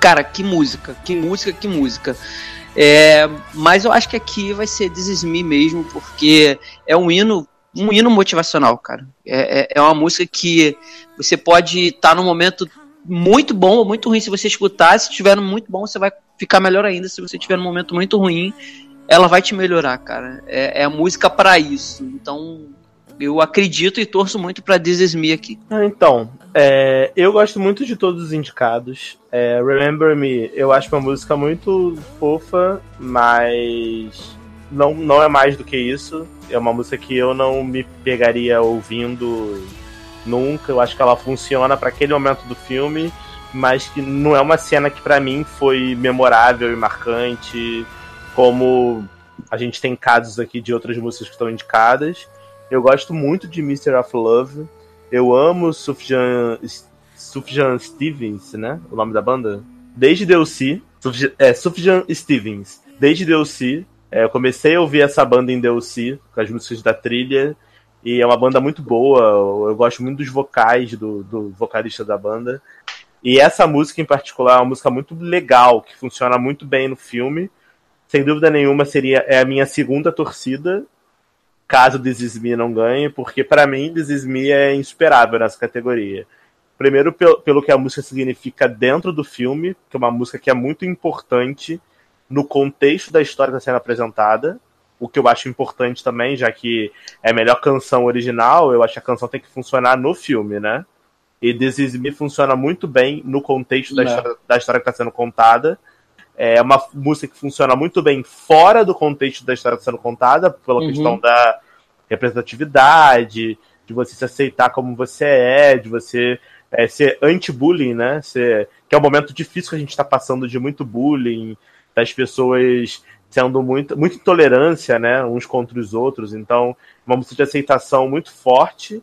Cara, que música, que música, que música. É, mas eu acho que aqui vai ser This Is Me mesmo, porque é um hino um hino motivacional, cara. É, é, é uma música que você pode estar tá num momento muito bom ou muito ruim se você escutar. Se estiver muito bom, você vai ficar melhor ainda. Se você estiver num momento muito ruim, ela vai te melhorar, cara. É, é música para isso. Então, eu acredito e torço muito pra This aqui. Ah, então, é, eu gosto muito de todos os indicados. É, Remember Me, eu acho uma música muito fofa, mas não, não é mais do que isso. É uma música que eu não me pegaria ouvindo nunca. Eu acho que ela funciona para aquele momento do filme, mas que não é uma cena que para mim foi memorável e marcante, como a gente tem casos aqui de outras músicas que estão indicadas. Eu gosto muito de Mr. of Love. Eu amo Sufjan, Sufjan Stevens, né? O nome da banda? Desde. Sufjan, é, Sufjan Stevens. Desde DLC. É, eu comecei a ouvir essa banda em DLC, com as músicas da trilha, e é uma banda muito boa. Eu gosto muito dos vocais do, do vocalista da banda. E essa música em particular é uma música muito legal, que funciona muito bem no filme. Sem dúvida nenhuma, seria é a minha segunda torcida, caso This Is Me não ganhe, porque para mim This Is Me é insuperável nessa categoria. Primeiro, pelo, pelo que a música significa dentro do filme, que é uma música que é muito importante no contexto da história que está sendo apresentada, o que eu acho importante também, já que é a melhor canção original, eu acho que a canção tem que funcionar no filme, né? E This Is Me funciona muito bem no contexto da, história, da história, que está sendo contada. É uma música que funciona muito bem fora do contexto da história sendo contada, pela uhum. questão da representatividade, de você se aceitar como você é, de você é, ser anti-bullying, né? Ser, que é um momento difícil que a gente está passando de muito bullying, das pessoas sendo muito, muito intolerância, né, uns contra os outros. Então, uma música de aceitação muito forte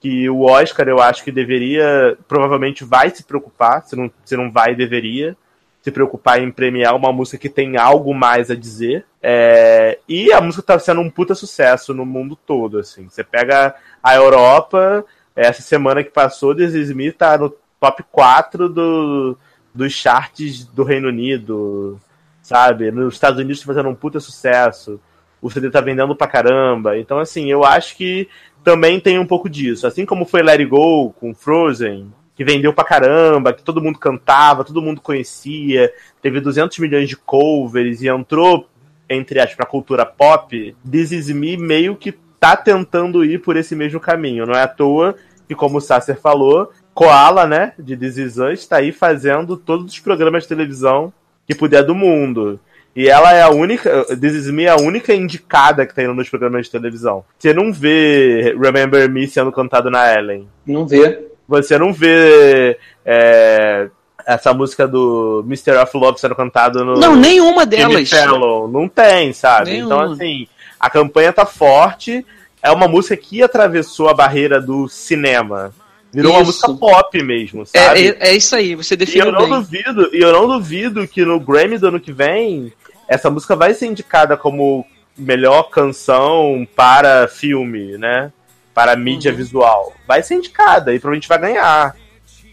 que o Oscar eu acho que deveria, provavelmente vai se preocupar, se não, se não vai, deveria se preocupar em premiar uma música que tem algo mais a dizer. É, e a música tá sendo um puta sucesso no mundo todo, assim. Você pega a Europa, essa semana que passou, This Is tá no top 4 do, dos charts do Reino Unido sabe? Nos Estados Unidos tá fazendo um puta sucesso. O CD tá vendendo pra caramba. Então, assim, eu acho que também tem um pouco disso. Assim como foi Let It Go com Frozen, que vendeu pra caramba, que todo mundo cantava, todo mundo conhecia, teve 200 milhões de covers e entrou, entre aspas, pra cultura pop. This Is Me meio que tá tentando ir por esse mesmo caminho. Não é à toa que, como o Sasser falou, Koala, né, de This Is Us, está aí fazendo todos os programas de televisão que puder do mundo. E ela é a única. This Is Me é a única indicada que tá indo nos programas de televisão. Você não vê Remember Me sendo cantado na Ellen. Não vê. Você não vê. É, essa música do Mr. of Love sendo cantado no. Não, nenhuma delas. Fellow. Não tem, sabe? Nenhuma. Então, assim, a campanha tá forte. É uma música que atravessou a barreira do cinema. Virou isso. uma música pop mesmo, é, sabe? É, é, isso aí, você definiu e eu não bem. duvido E eu não duvido que no Grammy do ano que vem, essa música vai ser indicada como melhor canção para filme, né? Para mídia uhum. visual. Vai ser indicada e provavelmente vai ganhar.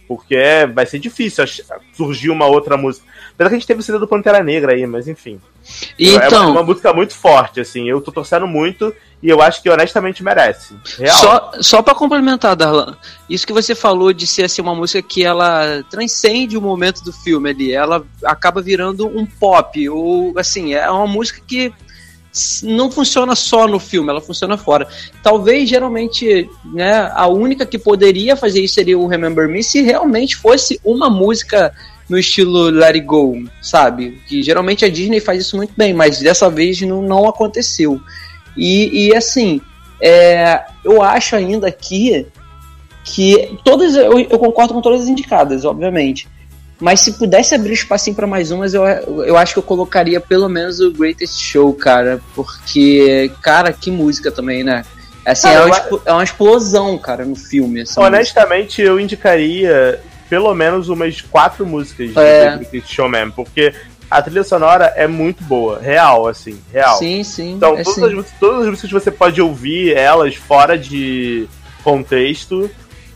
Porque vai ser difícil surgir uma outra música. Apesar que a gente teve o CD do Pantera Negra aí, mas enfim. Então, é uma, é uma música muito forte, assim. Eu tô torcendo muito e eu acho que honestamente merece. Real. Só, só para complementar, Darlan, isso que você falou de ser assim, uma música que ela transcende o momento do filme ali, ela acaba virando um pop, ou assim, é uma música que não funciona só no filme, ela funciona fora. Talvez, geralmente, né, a única que poderia fazer isso seria o Remember Me se realmente fosse uma música no estilo Let It Go, sabe? Que geralmente a Disney faz isso muito bem, mas dessa vez não, não aconteceu. E, e assim, é, eu acho ainda que que todas eu, eu, concordo com todas as indicadas, obviamente. Mas se pudesse abrir espacinho para mais umas, eu, eu acho que eu colocaria pelo menos o Greatest Show, cara. Porque, cara, que música também, né? Assim, cara, é, uma, é uma explosão, cara, no filme. Honestamente, música. eu indicaria pelo menos umas quatro músicas é. de Greatest Show mesmo. Porque a trilha sonora é muito boa, real, assim, real. Sim, sim. Então, é todas, sim. As, todas as músicas que você pode ouvir, elas fora de contexto,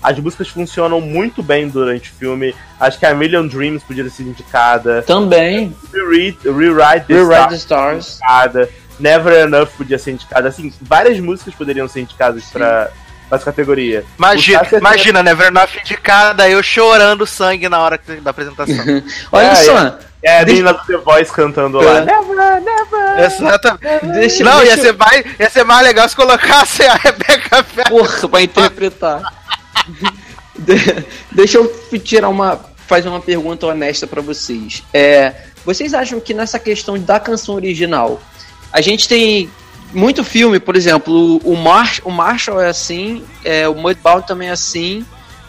as músicas funcionam muito bem durante o filme. Acho que a Million Dreams podia ser indicada. Também. Rewrite, Rewrite, the, Rewrite the Stars. Indicada. Never Enough podia ser indicada. Assim, várias músicas poderiam ser indicadas para essa categoria. Imagina, imagina Never Enough indicada, eu chorando sangue na hora da apresentação. Olha é, só. É. É, a menina do The Voice cantando lá. Never, never. Exatamente. Deixa, não, deixa... Ia, ser mais, ia ser mais legal se colocasse a Rebecca Ferguson. Porra, pra interpretar. De, deixa eu tirar uma. fazer uma pergunta honesta para vocês. É, vocês acham que nessa questão da canção original, a gente tem muito filme, por exemplo, o, Mar o Marshall é assim, é, o Mudbound também é assim,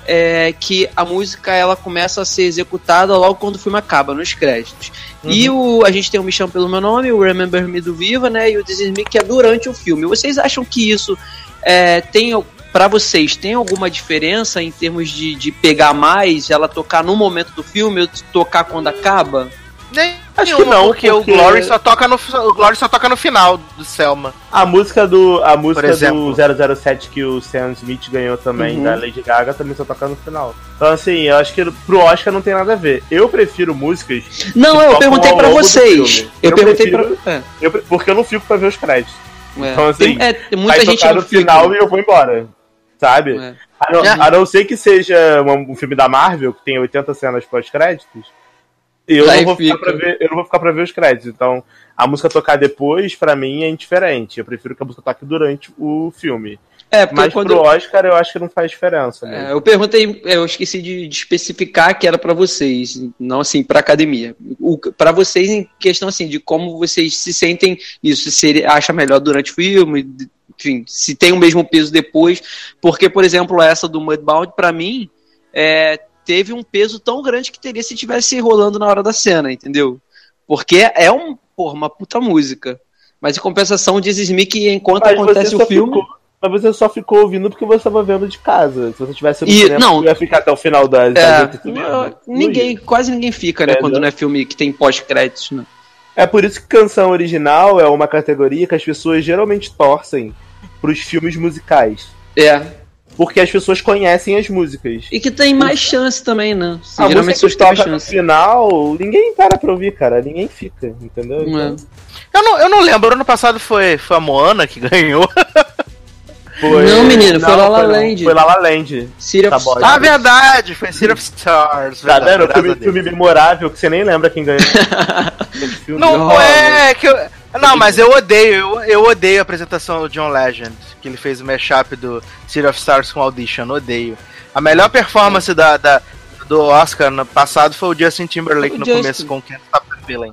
é, que a música ela começa a ser executada logo quando o filme acaba, nos créditos. Uhum. E o, a gente tem o Me Chama Pelo Meu Nome, o Remember Me do Viva, né, e o This Is Me, que é durante o filme. Vocês acham que isso é, tem para vocês, tem alguma diferença em termos de, de pegar mais, ela tocar no momento do filme ou tocar quando acaba? Nem Acho que não, porque, porque, o Glory só toca no o Glory só toca no final do Selma. A música do a música do 007 que o Sam Smith ganhou também uhum. da Lady Gaga também só toca no final. Então assim, eu acho que pro Oscar não tem nada a ver. Eu prefiro músicas Não, eu perguntei para vocês. Eu, eu, perguntei para é. eu, porque eu não fico para ver os créditos. É. Então assim, tem, é, muita gente no final e eu vou embora sabe? É. A, não, a, não, ser que seja um, um filme da Marvel, que tem 80 cenas pós-créditos, eu não, vou ficar pra ver, eu não vou ficar pra ver os créditos. Então, a música tocar depois, para mim, é indiferente. Eu prefiro que a música toque durante o filme. É, Mas quando... pro Oscar eu acho que não faz diferença. É, eu perguntei, eu esqueci de, de especificar que era para vocês, não assim para academia. Para vocês em questão assim de como vocês se sentem isso, se acha melhor durante o filme, enfim, se tem o mesmo peso depois, porque, por exemplo, essa do Mudbound, para mim, é, teve um peso tão grande que teria se tivesse rolando na hora da cena, entendeu? Porque é um, porra, uma puta música. Mas em compensação, diz Smith que enquanto Mas acontece o filme. Ficou, mas você só ficou ouvindo porque você estava vendo de casa. Se você tivesse no e, cinema, não, ia ficar até o final da. É, ninguém, quase ninguém fica, né? É, quando não? não é filme que tem pós-créditos, né? É por isso que canção original é uma categoria que as pessoas geralmente torcem pros filmes musicais. É. Porque as pessoas conhecem as músicas. E que tem mais chance também, né? Se a geralmente música que toca chance. no final, ninguém para pra ouvir, cara. Ninguém fica, entendeu? É. Então... Eu, não, eu não lembro. Ano passado foi, foi a Moana que ganhou. Foi... Não, menino, foi La La Land. Foi La La Land. City of Stars. Ah, verdade, foi City of Stars. Tá vendo? Filme, filme memorável que você nem lembra quem ganhou. não, é que eu... Não, mas eu odeio, eu, eu odeio a apresentação do John Legend, que ele fez o mashup do City of Stars com Audition, odeio. A melhor performance da, da do Oscar no passado foi o Justin Timberlake o no Justin. começo com Can't Stop the Feeling.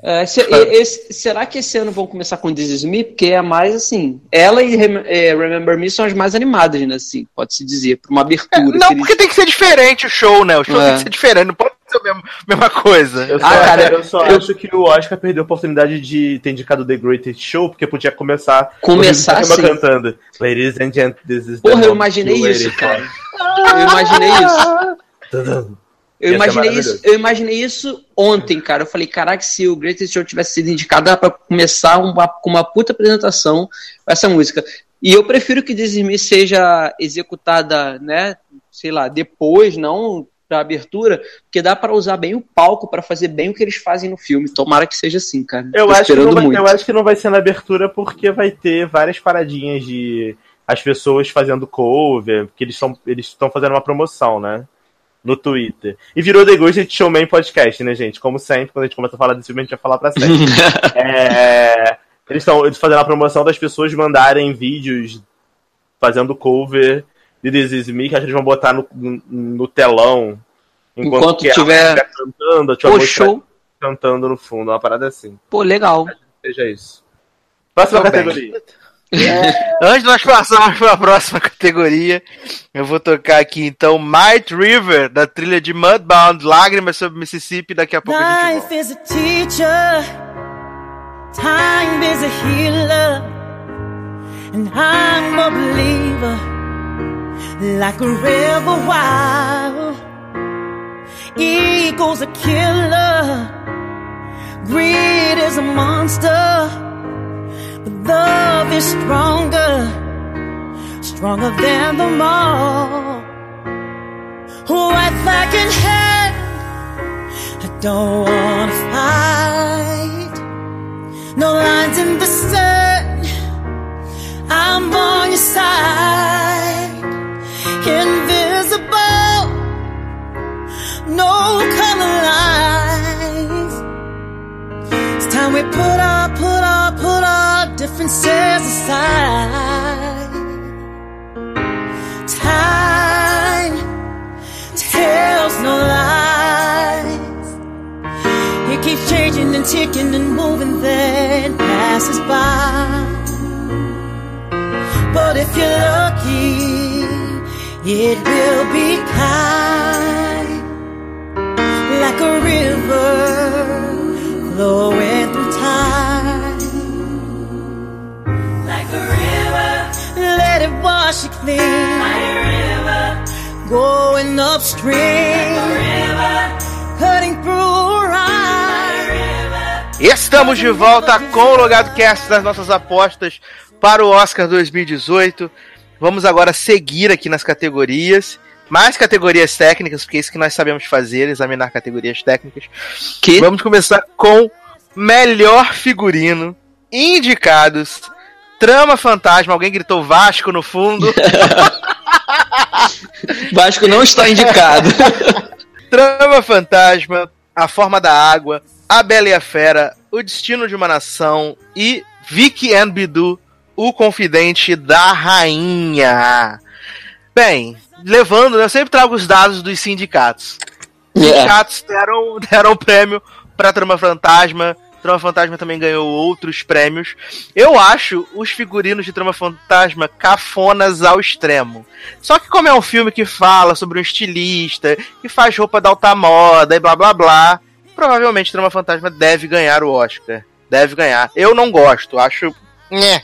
É, se, esse, será que esse ano vão começar com This Is Me? Porque é mais assim. Ela e é, Remember Me são as mais animadas, né? Assim, pode-se dizer, para uma abertura. É, não, porque eles... tem que ser diferente o show, né? O show tem que é. ser diferente, não pode ser a mesma, mesma coisa. Eu só, ah, cara, eu só eu... acho que o Oscar perdeu a oportunidade de ter indicado The Greatest Show, porque podia começar. Começar assim. cantando. Ladies and gentlemen, this is Porra, eu imaginei isso, cara. Eu imaginei isso. Eu imaginei, isso, eu imaginei isso ontem, cara. Eu falei, caraca, se o Greatest Show tivesse sido indicado, dá pra começar uma, com uma puta apresentação com essa música. E eu prefiro que This Me seja executada, né, sei lá, depois, não pra abertura, porque dá para usar bem o palco para fazer bem o que eles fazem no filme. Tomara que seja assim, cara. Eu acho, que não vai, eu acho que não vai ser na abertura porque vai ter várias paradinhas de as pessoas fazendo cover, porque eles estão eles estão fazendo uma promoção, né? no Twitter. E virou The Ghost Showman Podcast, né, gente? Como sempre, quando a gente começa a falar desse filme, a gente vai falar pra sempre. é, eles estão fazendo a promoção das pessoas mandarem vídeos fazendo cover de This Is Me, que acho que eles vão botar no, no, no telão Enquanto, Enquanto que tiver ela cantando, Pô, show. cantando no fundo, uma parada assim. Pô, legal. Seja isso. Próxima categoria. Antes de nós passarmos para a próxima categoria, eu vou tocar aqui então Might River, da trilha de Mudbound, Lágrimas sobre Mississippi. Daqui a pouco a gente volta. Life is a teacher, time is a healer, and I'm a believer, like a river wild. Eagle's a killer, greed is a monster. But love is stronger, stronger than the all. White flag in hand, I don't wanna fight. No lines in the sun, I'm on your side. Invisible, no color lines. It's time we put our, put our, put our differences aside. Time tells no lies. It keeps changing and ticking and moving, then passes by. But if you're lucky, it will be kind, like a river flowing through time. let it wash you clean. Like Going upstream. Like cutting through Estamos de volta com o Logado Cast das nossas apostas para o Oscar 2018. Vamos agora seguir aqui nas categorias. Mais categorias técnicas, porque é isso que nós sabemos fazer, examinar categorias técnicas. Que? Vamos começar com melhor figurino indicados Trama fantasma, alguém gritou Vasco no fundo. Vasco não está indicado. Trama fantasma, A Forma da Água, A Bela e a Fera, O Destino de uma Nação e Vicky and Bidu, O Confidente da Rainha. Bem, levando, eu sempre trago os dados dos sindicatos. Os yeah. sindicatos deram, deram prêmio para Trama Fantasma, Trama Fantasma também ganhou outros prêmios. Eu acho os figurinos de Trama Fantasma cafonas ao extremo. Só que como é um filme que fala sobre um estilista, que faz roupa da alta moda e blá blá blá, provavelmente Trama Fantasma deve ganhar o Oscar. Deve ganhar. Eu não gosto, acho... Nhé.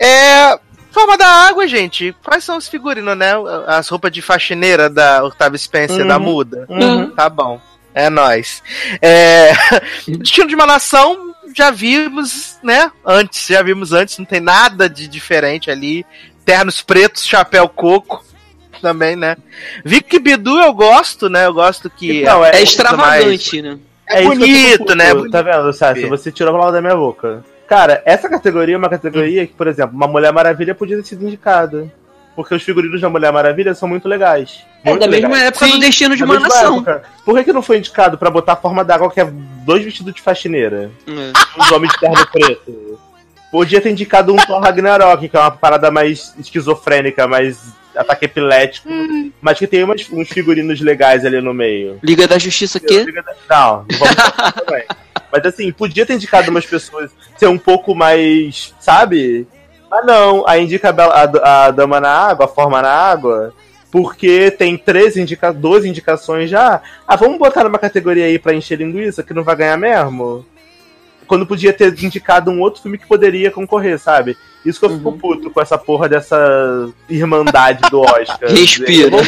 É... Forma da água, gente. Quais são os figurinos, né? As roupas de faxineira da Octavia Spencer uhum. da Muda. Uhum. Tá bom. É nós. É... Destino de uma nação, já vimos, né? Antes, já vimos antes, não tem nada de diferente ali. Ternos pretos, chapéu coco também, né? Vicky Bidu eu gosto, né? Eu gosto que. Não, é, é extravagante, mais... né? É, é bonito, né? Tá vendo, Sassi? Você tirou a palavra da minha boca. Cara, essa categoria é uma categoria que, por exemplo, uma Mulher Maravilha podia ter sido indicada. Porque os figurinos da Mulher Maravilha são muito legais. Muito é da mesma legais. época Sim, do Destino de uma Nação. Época. Por que, que não foi indicado para botar a forma d'água que é dois vestidos de faxineira? É. Os homens de terno preto. Podia ter indicado um Thor Ragnarok, que é uma parada mais esquizofrênica, mais ataque epilético, hum. mas que tem umas, uns figurinos legais ali no meio. Liga da Justiça aqui? Da... Não, não vamos também. Mas assim, podia ter indicado umas pessoas ser um pouco mais, sabe? Ah, não. Aí indica a, a, a dama na água, a forma na água, porque tem 13 indica 12 indicações já. Ah, vamos botar numa categoria aí pra encher linguiça, que não vai ganhar mesmo? Quando podia ter indicado um outro filme que poderia concorrer, sabe? Isso que eu fico uhum. puto com essa porra dessa irmandade do Oscar. Respira. É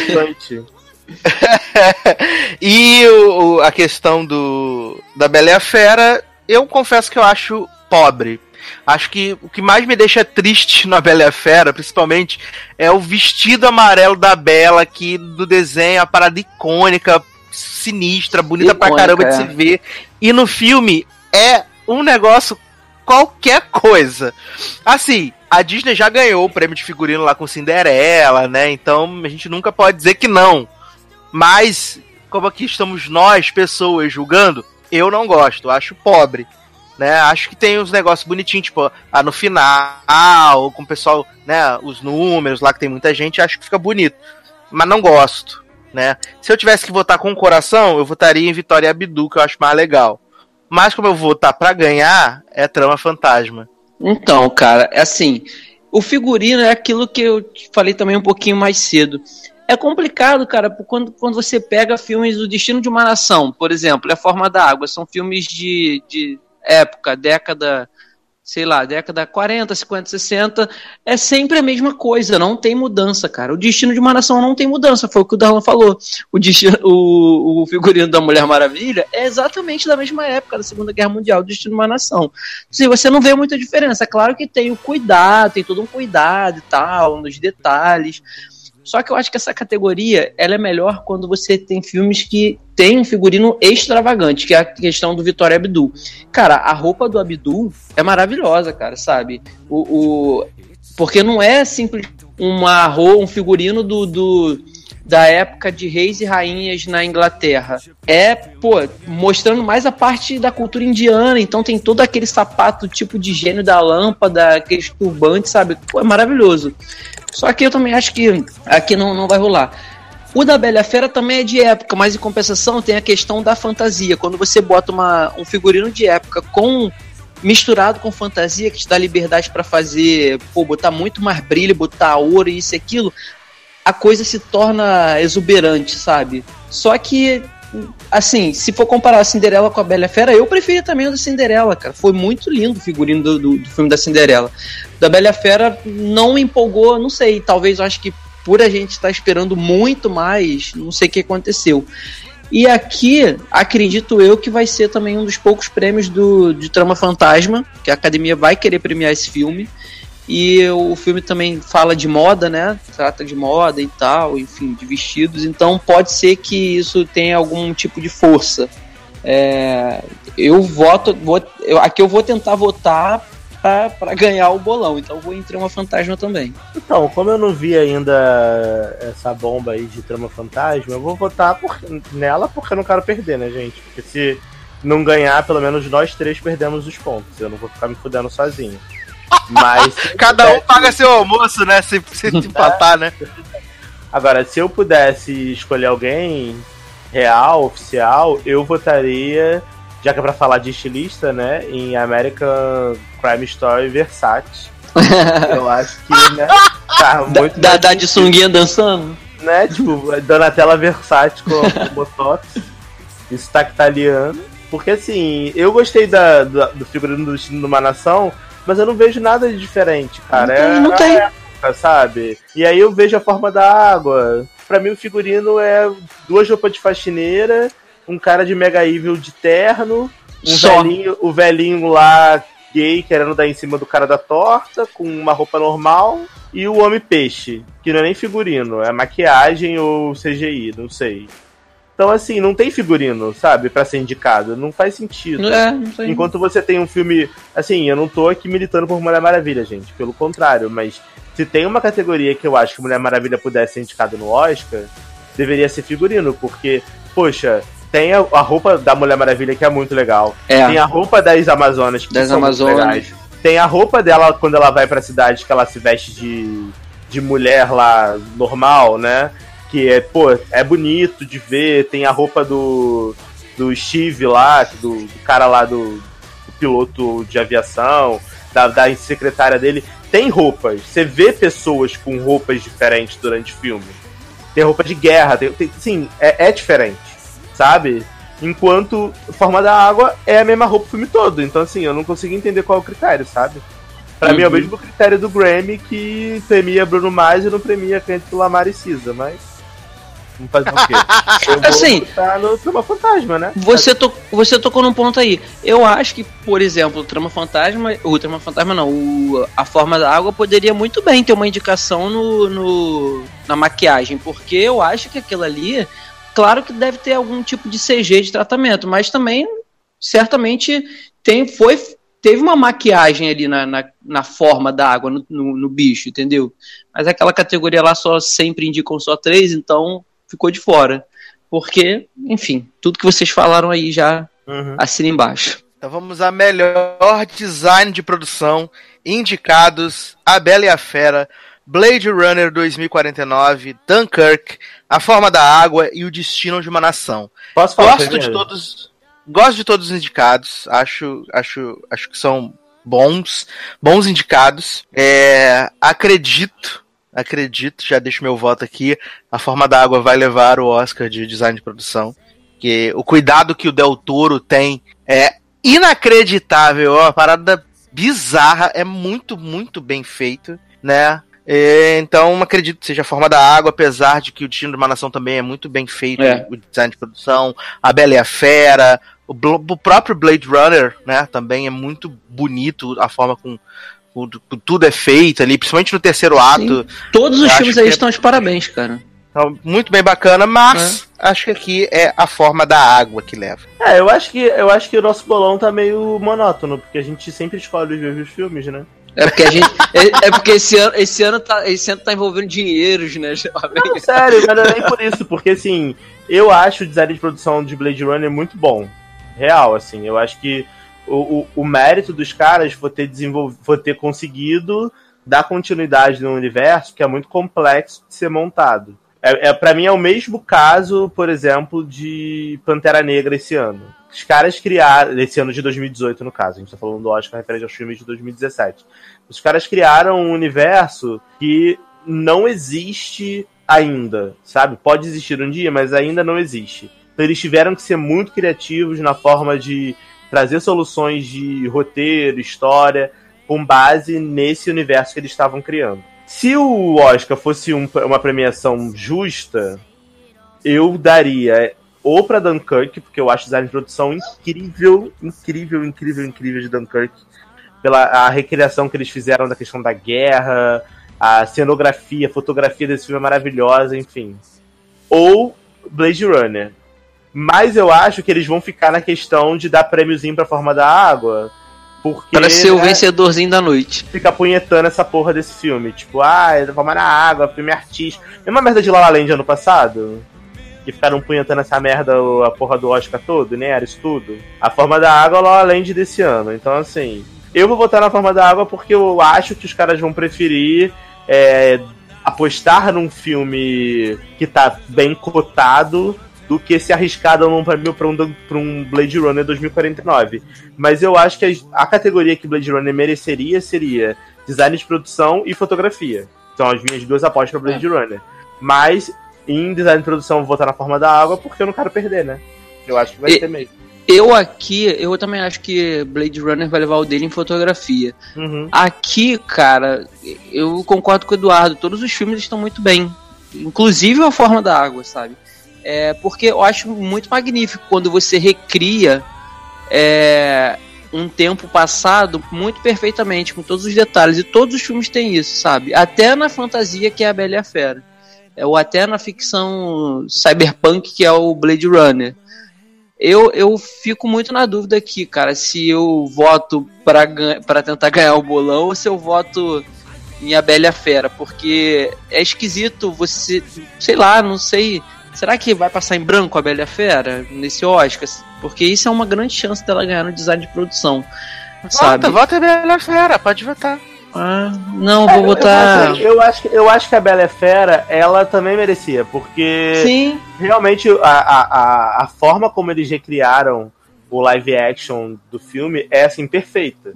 e o, a questão do da Bela e a Fera, eu confesso que eu acho pobre. Acho que o que mais me deixa triste na Bela e a Fera, principalmente, é o vestido amarelo da Bela, que do desenho, a parada icônica, sinistra, bonita icônica, pra caramba de se é. ver. E no filme é um negócio qualquer coisa. Assim, a Disney já ganhou o prêmio de figurino lá com Cinderela, né? Então a gente nunca pode dizer que não. Mas, como aqui estamos nós, pessoas, julgando, eu não gosto, acho pobre né? Acho que tem uns negócios bonitinhos, tipo, ah, no final, com o pessoal, né, os números lá que tem muita gente, acho que fica bonito. Mas não gosto. né? Se eu tivesse que votar com o coração, eu votaria em Vitória Abdu, que eu acho mais legal. Mas como eu vou votar para ganhar, é Trama Fantasma. Então, cara, é assim, o figurino é aquilo que eu falei também um pouquinho mais cedo. É complicado, cara, quando, quando você pega filmes do Destino de uma Nação, por exemplo, É a Forma da Água, são filmes de, de época, década sei lá, década 40, 50, 60, é sempre a mesma coisa, não tem mudança, cara. O destino de uma nação não tem mudança, foi o que o Darlan falou. O, destino, o, o figurino da Mulher Maravilha é exatamente da mesma época da Segunda Guerra Mundial, o destino de uma nação. Se você não vê muita diferença, é claro que tem o cuidado, tem todo um cuidado e tal, nos detalhes. Só que eu acho que essa categoria ela é melhor quando você tem filmes que tem um figurino extravagante, que é a questão do Vitória Abdul. Cara, a roupa do Abdul é maravilhosa, cara, sabe? O, o porque não é simples uma um figurino do, do da época de reis e rainhas na Inglaterra. É, pô, mostrando mais a parte da cultura indiana, então tem todo aquele sapato tipo de gênio da lâmpada, aqueles turbantes, sabe? Pô, é maravilhoso. Só que eu também acho que aqui não, não vai rolar. O da Bela Fera também é de época, mas em compensação tem a questão da fantasia. Quando você bota uma, um figurino de época com misturado com fantasia que te dá liberdade para fazer, pô, botar muito mais brilho, botar ouro e isso e aquilo, a coisa se torna exuberante, sabe? Só que assim, se for comparar a Cinderela com a Bela Fera, eu prefiro também o da Cinderela, cara. Foi muito lindo o figurino do, do, do, filme da Cinderela. Da Bela Fera não me empolgou, não sei, talvez eu acho que por a gente estar esperando muito mais, não sei o que aconteceu. E aqui, acredito eu que vai ser também um dos poucos prêmios do, de Trama Fantasma, que a academia vai querer premiar esse filme. E o filme também fala de moda, né? Trata de moda e tal, enfim, de vestidos. Então pode ser que isso tenha algum tipo de força. É, eu voto, vou, eu, aqui eu vou tentar votar para ganhar o bolão. Então vou em Trama Fantasma também. Então, como eu não vi ainda essa bomba aí de Trama Fantasma, eu vou votar por, nela porque eu não quero perder, né, gente? Porque se não ganhar, pelo menos nós três perdemos os pontos. Eu não vou ficar me fudendo sozinho. Mas. Cada um paga seu almoço, né? Se, se empatar, né? Agora, se eu pudesse escolher alguém real, oficial, eu votaria, já que é pra falar de estilista, né? Em American Crime Story Versace. eu acho que, né? Tá muito. Da, da de sunguinha dançando? Né? Tipo, Donatella Versace com, com Botox. Isso tá italiano. Porque assim, eu gostei da, do, do figurino do destino de uma nação mas eu não vejo nada de diferente, cara. Não tem, é, não tem. Sabe? E aí eu vejo a forma da água. Pra mim o figurino é duas roupas de faxineira, um cara de mega evil de terno, um Só. velhinho, o velhinho lá gay querendo dar em cima do cara da torta, com uma roupa normal, e o homem peixe, que não é nem figurino, é maquiagem ou CGI, não sei. Então, assim, não tem figurino, sabe, para ser indicado. Não faz sentido. É, não Enquanto você tem um filme. Assim, eu não tô aqui militando por Mulher Maravilha, gente. Pelo contrário, mas se tem uma categoria que eu acho que Mulher Maravilha pudesse ser indicada no Oscar, deveria ser figurino, porque, poxa, tem a, a, roupa da Mulher Maravilha que é muito legal. É. Tem a roupa das Amazonas que das são Amazonas. muito legais. Tem a roupa dela quando ela vai pra cidade que ela se veste de, de mulher lá normal, né? Que é, pô, é bonito de ver, tem a roupa do, do Steve lá, do, do cara lá do, do, piloto de aviação, da, da secretária dele, tem roupas. Você vê pessoas com roupas diferentes durante o filme. Tem roupa de guerra, tem, tem sim, é, é diferente, sabe? Enquanto Forma da Água é a mesma roupa o filme todo. Então, assim, eu não consigo entender qual é o critério, sabe? Pra uhum. mim é o uhum. mesmo critério do Grammy que premia Bruno Mars e não premia Canto Lamar e Cisa, mas Vamos fazer o quê? Eu assim, no Trama Fantasma, né? Você, to, você tocou num ponto aí. Eu acho que, por exemplo, o Trama Fantasma, o Trama Fantasma não, o, a Forma da Água poderia muito bem ter uma indicação no, no, na maquiagem, porque eu acho que aquilo ali, claro que deve ter algum tipo de CG de tratamento, mas também, certamente, tem, foi, teve uma maquiagem ali na, na, na forma da água, no, no, no, bicho, entendeu? Mas aquela categoria lá só sempre indicam só três, então ficou de fora. Porque, enfim, tudo que vocês falaram aí já uhum. assina embaixo. Então vamos a melhor design de produção. Indicados A Bela e a Fera, Blade Runner 2049, Dunkirk, A Forma da Água e O Destino de uma Nação. Posso falar Gosto de todos, gosto de todos os indicados. Acho, acho, acho que são bons, bons indicados. É, acredito, acredito, já deixo meu voto aqui. A Forma da Água vai levar o Oscar de design de produção. Que o cuidado que o Del Toro tem é inacreditável, ó, uma parada bizarra, é muito, muito bem feito, né? E, então, acredito que seja a forma da água, apesar de que o Destino de uma Nação também é muito bem feito, É. o design de produção, a Bela e a Fera, o, o próprio Blade Runner, né, também é muito bonito a forma com, com, com tudo é feito ali, principalmente no terceiro ato, Todos os filmes aí é- estão de parabéns, cara. então, muito bem bacana, mas acho que aqui é a forma da água que leva. É, eu acho que eu acho que o nosso bolão tá meio monótono, porque a gente sempre escolhe os mesmos filmes, né? É porque a gente. é, é porque esse ano, esse ano tá, esse ano tá envolvendo dinheiros, né? Não, sério, mas não é nem por isso, porque assim, eu acho o design de produção de Blade Runner muito bom. Real, assim, eu acho que o, o, o mérito dos caras foi ter foi ter conseguido dar continuidade no universo que é muito complexo de ser montado. É, é, para mim é o mesmo caso, por exemplo, de Pantera Negra esse ano. Os caras criaram, esse ano de 2018 no caso, a gente tá falando do Oscar referente aos filmes de 2017. Os caras criaram um universo que não existe ainda, sabe? Pode existir um dia, mas ainda não existe. Então eles tiveram que ser muito criativos na forma de trazer soluções de roteiro, história, com base nesse universo que eles estavam criando. Se o Oscar fosse um- uma premiação justa, eu daria ou pra Dunkirk, porque eu acho o design de produção incrível, incrível, incrível, incrível de Dunkirk, pela a recriação que eles fizeram da questão da guerra, a cenografia, a fotografia desse filme é maravilhosa, enfim. Ou Blade Runner. Mas eu acho que eles vão ficar na questão de dar prêmiozinho pra forma da água. Porque Pra ser o né, vencedorzinho da noite. fica punhetando essa porra desse filme. Tipo, ah, é da forma da água, filme artista. Mesma merda de La La Land ano passado. Que ficaram punhetando essa merda, a porra do Oscar todo, né? Era isso tudo. A forma da água é La La Land desse ano. Então, assim, eu vou votar na forma da água porque eu acho que os caras vão preferir é, apostar num filme que tá bem cotado do que se arriscar dando um prêmio pra um, pra um Blade Runner 2049. Mas eu acho que a, a categoria que Blade Runner mereceria seria design de produção e fotografia. São as minhas duas apostas pra Blade Runner. Mas em design de produção vou votar na forma da água porque eu não quero perder, né? Eu acho que vai E- ser mesmo. Eu aqui, eu também acho que Blade Runner vai levar o dele em fotografia. Uhum. Aqui, cara, eu concordo com o Eduardo. Todos os filmes estão muito bem. Inclusive a forma da água, sabe? É, porque eu acho muito magnífico quando você recria é, um tempo passado muito perfeitamente, com todos os detalhes. E todos os filmes têm isso, sabe? Até na fantasia, que é a Bela e a Fera. É, ou até na ficção cyberpunk, que é o Blade Runner. Eu, eu fico muito na dúvida aqui, cara, se eu voto pra tentar ganhar o bolão ou se eu voto em A Bela Fera, porque é esquisito você, sei lá, não sei. Será que vai passar em branco a Bela Fera nesse Oscar? Porque isso é uma grande chance dela ganhar no design de produção. Sabe? Vota, vota a Bela Fera, pode votar. Ah, não, vou É, Eu- botar. Eu, eu acho que, eu acho que a Bela Fera, ela também merecia, porque Sim, realmente a, a, a, a forma como eles recriaram o live action do filme é assim, perfeita.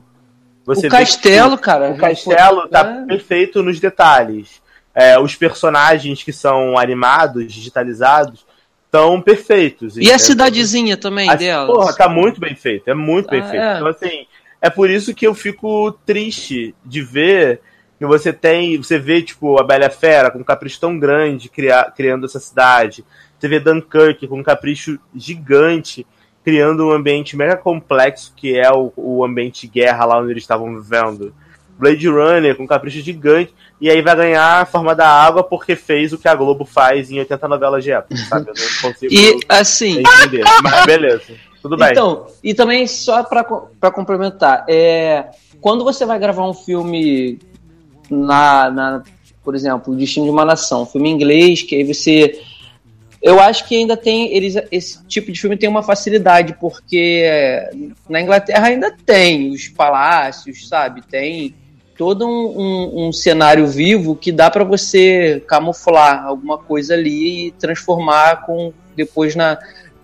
Você o castelo, que cara. o castelo tá É. perfeito nos detalhes. É, os personagens que são animados, digitalizados, estão perfeitos. E a entendeu? cidadezinha também A- dela. Porra, tá muito bem feito. É muito bem Ah, feito. é. Então, assim, é por isso que eu fico triste de ver que você tem. Você vê, tipo, a Bela Fera com um capricho tão grande criar, criando essa cidade. Você vê Dunkirk com um capricho gigante, criando um ambiente mega complexo que é o, o ambiente de guerra lá onde eles estavam vivendo. Blade Runner com capricho gigante. E aí vai ganhar a forma da água porque fez o que a Globo faz em 80 novelas de época, sabe? Eu não consigo E assim. entender. Mas beleza. Tudo bem. Então, e também só pra complementar, é, quando você vai gravar um filme na, na, por exemplo, O Destino de uma Nação, um filme em inglês, que aí você eu acho que ainda tem eles esse tipo de filme tem uma facilidade porque na Inglaterra ainda tem os palácios, sabe? Tem todo um, um, um cenário vivo que dá para você camuflar alguma coisa ali e transformar com depois na,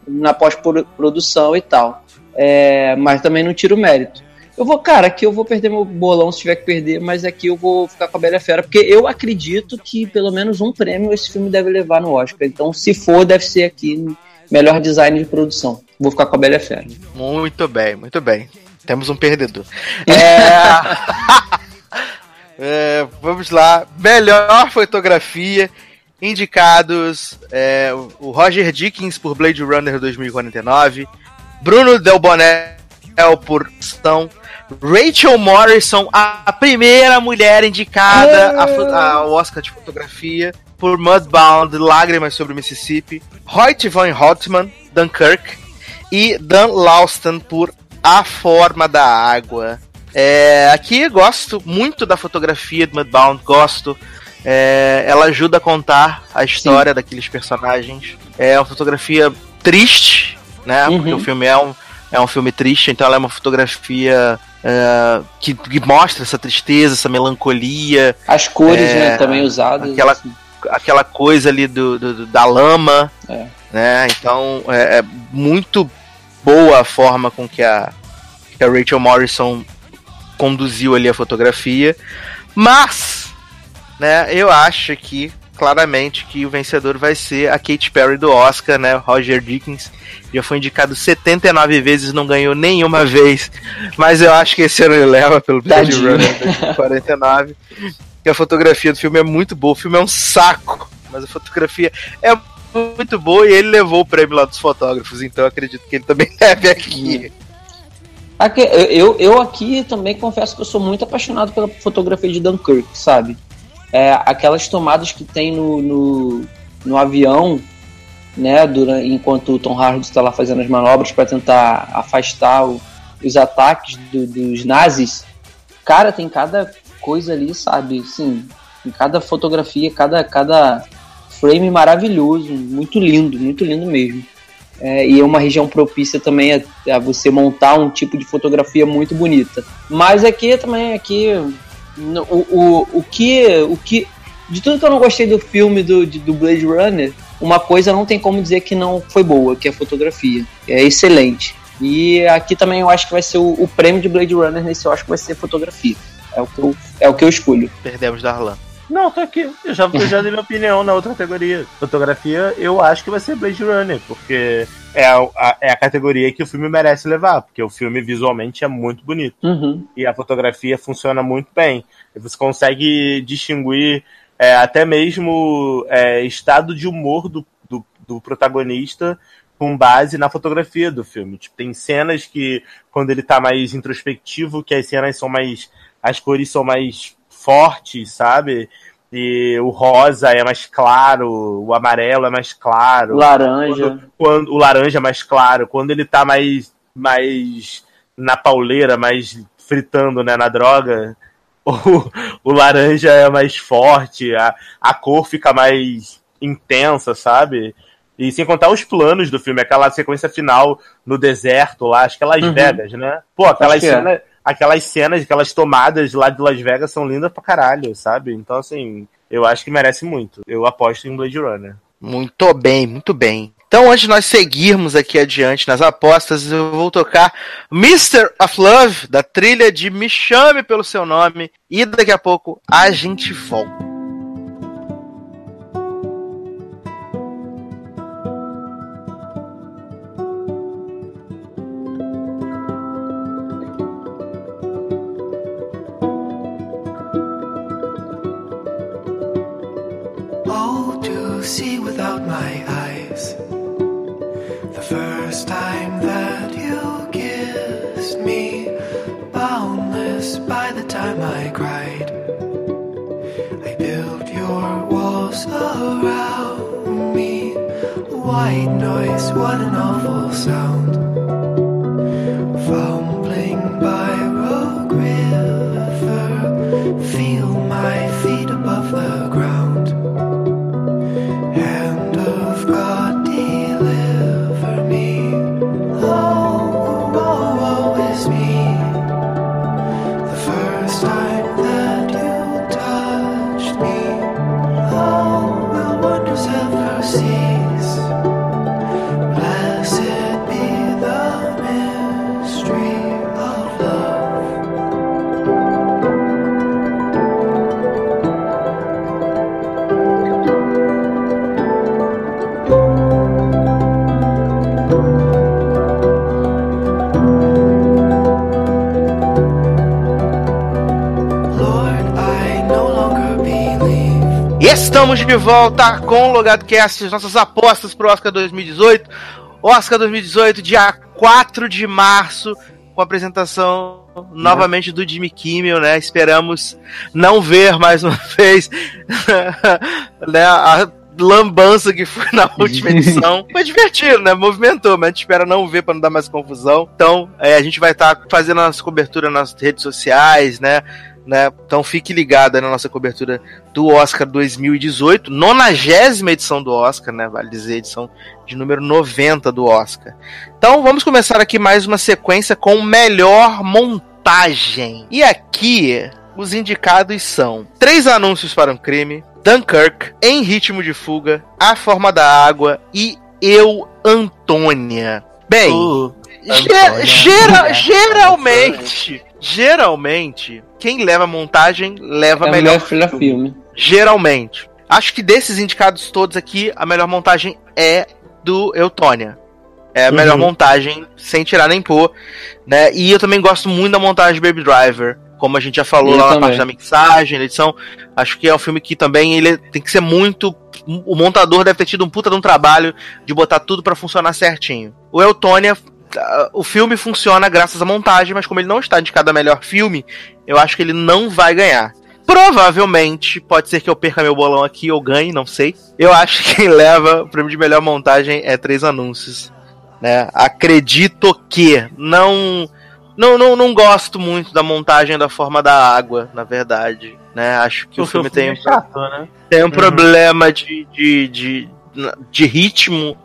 na pós-produção e tal. É, mas também não tiro mérito. Eu vou, cara, aqui eu vou perder meu bolão se tiver que perder, mas aqui eu vou ficar com a Bela Fera, porque eu acredito que pelo menos um prêmio esse filme deve levar no Oscar. Então, se for, deve ser aqui melhor design de produção. Vou ficar com a Bela Fera. Muito bem, muito bem. Temos um perdedor. É... é, vamos lá. Melhor fotografia. Indicados é, o Roger Dickens por Blade Runner 2049, Bruno Del Bonel por São, Rachel Morrison, a primeira mulher indicada ao Oscar de fotografia por Mudbound, Lágrimas sobre o Mississippi, Hoyt von Houtman, Dunkirk e Dan Lauston por A Forma da Água. É, aqui gosto muito da fotografia de Mudbound, gosto é, ela ajuda a contar a história Sim. daqueles personagens. É uma fotografia triste, né? Uhum. Porque o filme é um, é um filme triste, então ela é uma fotografia é, que, que, mostra essa tristeza, essa melancolia. As cores, é, né, também usadas. Aquela, assim. aquela coisa ali do, do da lama. É. Né? Então é, é, muito boa a forma com que a, que a Rachel Morrison conduziu ali a fotografia. Mas né? Eu acho que claramente que o vencedor vai ser a Katy Perry do Oscar, né? Roger Dickens já foi indicado 79 vezes, não ganhou nenhuma vez, mas eu acho que esse ano ele leva pelo Blade Runner 49. Que a fotografia do filme é muito boa, o filme é um saco, mas a fotografia é muito boa e ele levou o prêmio lá dos fotógrafos, então eu acredito que ele também deve aqui. Aqui, eu, eu aqui também confesso que eu sou muito apaixonado pela fotografia de Dunkirk, sabe? é, aquelas tomadas que tem no, no, no avião, né, durante, enquanto o Tom Hardy está lá fazendo as manobras para tentar afastar o, os ataques do, dos nazis. Cara, tem cada coisa ali, sabe? Sim, em cada fotografia, cada, cada frame maravilhoso, muito lindo, muito lindo mesmo. É, e é uma região propícia também a, a, você montar um tipo de fotografia muito bonita. Mas aqui também aqui o, o, o, que, o que. De tudo que eu não gostei do filme do, do Blade Runner, uma coisa não tem como dizer que não foi boa, que é a fotografia. É excelente. E aqui também eu acho que vai ser o, o prêmio de Blade Runner nesse Oscar vai ser fotografia. É o que eu, é o que eu escolho. Perdemos Darlan. Não, tô aqui. Eu já, eu já dei minha opinião na outra categoria. Fotografia, eu acho que vai ser Blade Runner, porque é a, a, é a categoria que o filme merece levar, porque o filme visualmente é muito bonito. Uhum. E a fotografia funciona muito bem. Você consegue distinguir é, até mesmo é, estado de humor do, do, do protagonista com base na fotografia do filme. Tipo, tem cenas que, quando ele tá mais introspectivo, que as cenas são mais. as cores são mais forte, sabe? E o rosa é mais claro, o amarelo é mais claro. Laranja. Quando, quando, o laranja é mais claro. Quando ele tá mais, mais na pauleira, mais fritando né, na droga, o, o laranja é mais forte, a, a cor fica mais intensa, sabe? E sem contar os planos do filme, aquela sequência final no deserto lá, acho que é Las uhum. Vegas, né? Pô, aquelas cenas. É aquelas cenas, aquelas tomadas lá de Las Vegas são lindas pra caralho, sabe? Então, assim, eu acho que merece muito. Eu aposto em Blade Runner. Muito bem, muito bem. Então, antes de nós seguirmos aqui adiante nas apostas, eu vou tocar Mr. of Love, da trilha de Me Chame Pelo Seu Nome, e daqui a pouco a gente volta. wolves around me. White noise, what an awful sound. Estamos de volta com o Logado Cast, as nossas apostas pro Oscar 2018. Oscar 2018, dia 4 de março, com a apresentação novamente do Jimmy Kimmel, né? Esperamos não ver mais uma vez né, a lambança que foi na última edição. Foi divertido, né? Movimentou, mas a gente espera não ver para não dar mais confusão. Então, é, a gente vai estar tá fazendo a nossa cobertura nas redes sociais, né? Né? Então fique ligado na nossa cobertura do Oscar 2018, nonagésima edição do Oscar, né? Vale dizer, edição de número 90 do Oscar. Então vamos começar aqui mais uma sequência com melhor montagem. E aqui os indicados são três anúncios para um crime, Dunkirk, Em Ritmo de Fuga, A Forma da Água e Eu, Antônia. Bem, uh, Antônia. Gera, geralmente, geralmente, quem leva montagem leva é melhor filme. filme. Geralmente. Acho que desses indicados todos aqui, a melhor montagem é do Eutônia. É a uhum. melhor montagem, sem tirar nem pôr. Né? E eu também gosto muito da montagem de Baby Driver como a gente já falou eu lá também. na parte da mixagem, da edição, acho que é um filme que também ele tem que ser muito. O montador deve ter tido um puta de um trabalho de botar tudo para funcionar certinho. O Eutônia, o filme funciona graças à montagem, mas como ele não está indicado a melhor filme, eu acho que ele não vai ganhar. Provavelmente, pode ser que eu perca meu bolão aqui ou ganhe, não sei. Eu acho que quem leva o prêmio de melhor montagem é Três Anúncios. Né? Acredito que não não, não, não gosto muito da montagem da forma da água, na verdade. Né? Acho que o, o filme, tem, é chato, né? tem um uhum. problema de, de, de, de ritmo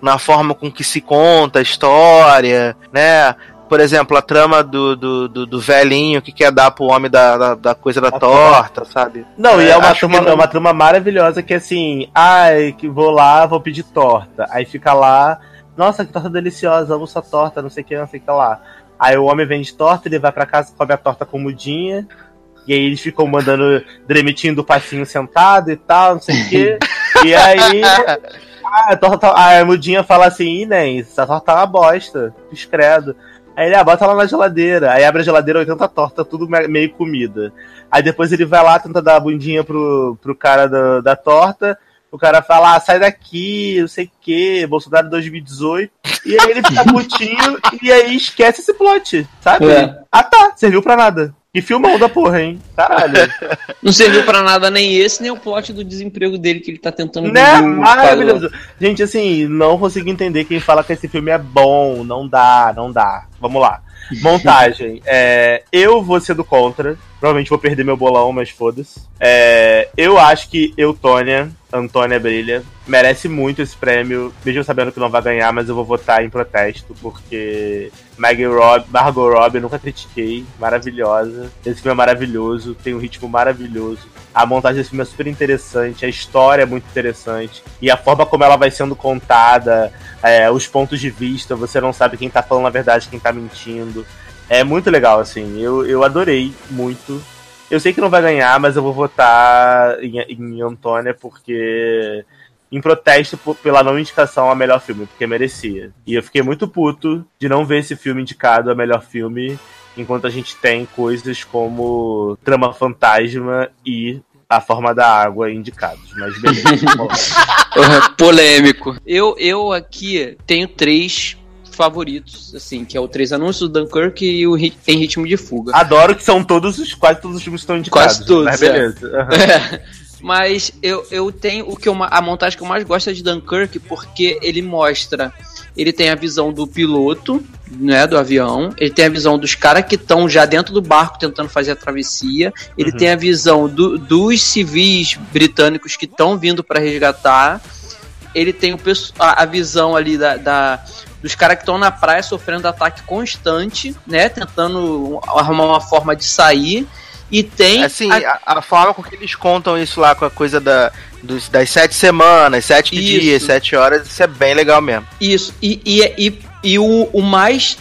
na forma com que se conta a história, né? por exemplo, a trama do, do, do, do, velhinho que quer dar pro homem da, da, da coisa da a torta, sabe? Não, é, e é uma, trama, que... é uma trama maravilhosa que é assim, ai, que vou lá, vou pedir torta. Aí fica lá, nossa, que torta deliciosa, amo sua torta, não sei o que, não sei o que lá. Aí o homem vende torta, ele vai para casa, come a torta com mudinha. E aí eles ficam mandando, demitindo o passinho sentado e tal, não sei o quê. e aí. A, torta, a mudinha fala assim, Inês, essa torta tá uma bosta. Discredo. Aí ele, ah, bota lá na geladeira. Aí abre a geladeira, 80 torta, tudo meio comida. Aí depois ele vai lá, tenta dar a bundinha pro, pro cara da, da torta. O cara fala, ah, sai daqui, não sei o que, Bolsonaro 2018. E aí ele fica putinho e aí esquece esse plot, sabe? É. Ah tá, serviu pra nada. Que filmão da porra, hein? Caralho. Não serviu pra nada nem esse, nem o plot do desemprego dele que ele tá tentando... Né? Maravilhoso. Gente, assim, não consigo entender quem fala que esse filme é bom. Não dá, não dá. Vamos lá. Montagem. É, eu vou ser do contra. Provavelmente vou perder meu bolão, mas foda-se. É, eu acho que Eutônia, Antônia Brilha, merece muito esse prêmio, mesmo sabendo que não vai ganhar, mas eu vou votar em protesto, porque Maggie Rob, Margot Robbie eu nunca critiquei, maravilhosa. Esse filme é maravilhoso, tem um ritmo maravilhoso. A montagem desse filme é super interessante, a história é muito interessante. E a forma como ela vai sendo contada, é, os pontos de vista, você não sabe quem tá falando a verdade, quem tá mentindo. É muito legal, assim. Eu, eu adorei muito. Eu sei que não vai ganhar, mas eu vou votar em, em Antônia porque. Em protesto pela não indicação a melhor filme, porque merecia. E eu fiquei muito puto de não ver esse filme indicado a melhor filme, enquanto a gente tem coisas como Trama Fantasma e a forma da água indicados, mas beleza. Polêmico. Eu, eu aqui tenho três favoritos, assim, que é o Três Anúncios, do Dunkirk e o Em Ritmo de Fuga. Adoro que são todos os, quase todos os filmes que estão indicados. Quase todos, mas é. beleza. Uhum. É. Mas eu, eu tenho o que eu, a montagem que eu mais gosto é de Dunkirk, porque ele mostra. Ele tem a visão do piloto, né, do avião. Ele tem a visão dos caras que estão já dentro do barco tentando fazer a travessia. Ele uhum. tem a visão do, dos civis britânicos que estão vindo para resgatar. Ele tem o, a, a visão ali da, da dos caras que estão na praia sofrendo ataque constante, né? Tentando arrumar uma forma de sair. E tem. Assim, a... a, forma com que eles contam isso lá com a coisa da, dos, das sete semanas, sete isso. dias, sete horas, isso é bem legal mesmo. Isso. E, e, e, e o, o mais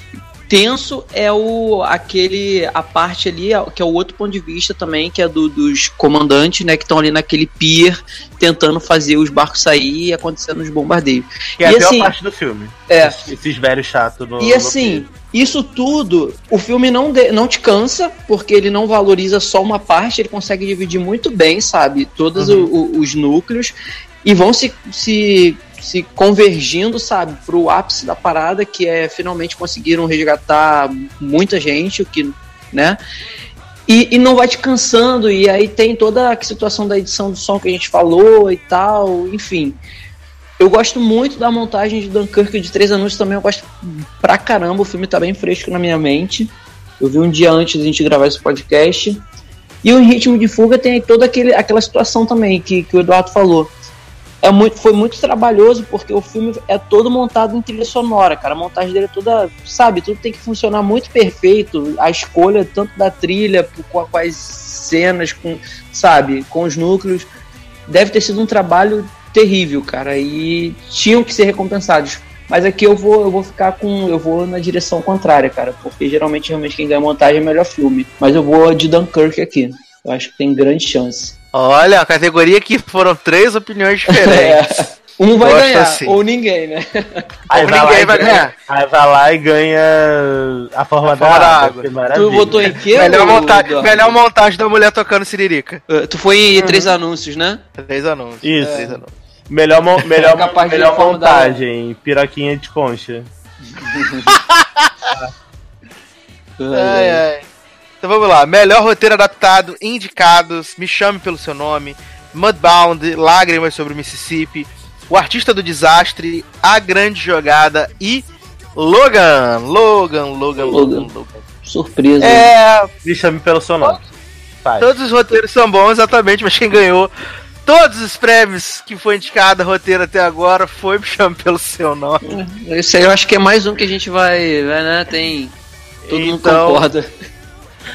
tenso é o aquele a parte ali que é o outro ponto de vista também que é do, dos comandantes né que estão ali naquele pier tentando fazer os barcos sair e acontecendo os bombardeios. Que é e, a assim, parte do filme. é. Esses, esses velhos chatos no, e assim isso tudo o filme não de, não te cansa porque ele não valoriza só uma parte ele consegue dividir muito bem sabe todos uhum. o, o, os núcleos e vão se, se se convergindo, sabe, pro ápice da parada, que é finalmente conseguiram resgatar muita gente, o que, né? E, e, não vai te cansando, e aí tem toda a situação da edição do som que a gente falou e tal, enfim. Eu gosto muito da montagem de Dunkirk de três anos também, eu gosto pra caramba, o filme tá bem fresco na minha mente. Eu vi um dia antes de a gente gravar esse podcast. E o Ritmo de Fuga tem toda aquele, aquela situação também que, que o Eduardo falou é muito, foi muito trabalhoso porque o filme é todo montado em trilha sonora, cara. A montagem dele é toda, sabe, tudo tem que funcionar muito perfeito. A escolha tanto da trilha, com, as cenas, com, sabe, com os núcleos, deve ter sido um trabalho terrível, cara. E tinham que ser recompensados. Mas aqui eu vou, eu vou ficar com. Eu vou na direção contrária, cara. Porque geralmente realmente quem ganha montagem é melhor filme. Mas eu vou de Dunkirk aqui. Eu acho que tem grande chance. Olha, a categoria que foram três opiniões diferentes. É. Um vai Gosto ganhar, assim. ou ninguém, né? Aí vai ninguém vai ganhar. ganhar. Aí vai lá e ganha a forma, a da, forma da, água. água. Tu votou em quê? Melhor, monta melhor montagem da mulher tocando siririca. Uh, tu foi em uhum. três anúncios, né? Três anúncios. Isso. É. Três anúncios. Melhor, mo melhor, melhor montagem, da... piroquinha de concha. ai, ai. Então vamos lá. Melhor roteiro indicados, Me Chame Pelo Seu Nome, Mudbound, Lágrimas sobre o Mississippi, O Artista do Desastre, A Grande Jogada e Logan. Logan, Logan, Logan, Logan. Surpresa. É. Me Chame Pelo Seu Nome. Faz. Todos os roteiros são bons, exatamente, mas quem ganhou todos os prêmios que foi indicado a roteiro até agora foi Me Chame Pelo Seu Nome. Isso aí eu acho que é mais um que a gente vai, vai né? Tem. Todo então, mundo concorda.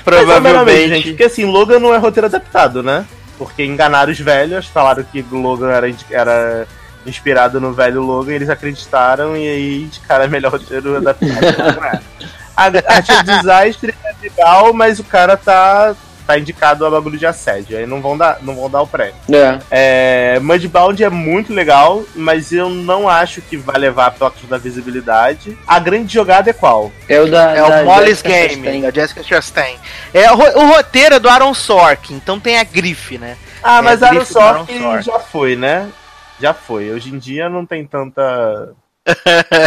Provavelmente. gente, porque assim, Logan não é roteiro adaptado, né? Porque enganaram os velhos, falaram que Logan era, era inspirado no velho Logan, eles acreditaram e aí, de cara, é melhor roteiro adaptado. a arte é desastre é legal, mas o cara tá tá indicado a bagulho de assédio. Aí não vão dar, não vão dar o prêmio. É. é Mudbound é muito legal, mas eu não acho que vai levar pela questão da visibilidade. A grande jogada é qual? É o da, é da o Molly's Game, Chastain. da Jessica Chastain. É, o, o, roteiro é do Aaron Sorkin, então tem a grife, né? Ah, é mas Aaron Sorkin, Aaron Sorkin já foi, né? Já foi. Hoje em dia não tem tanta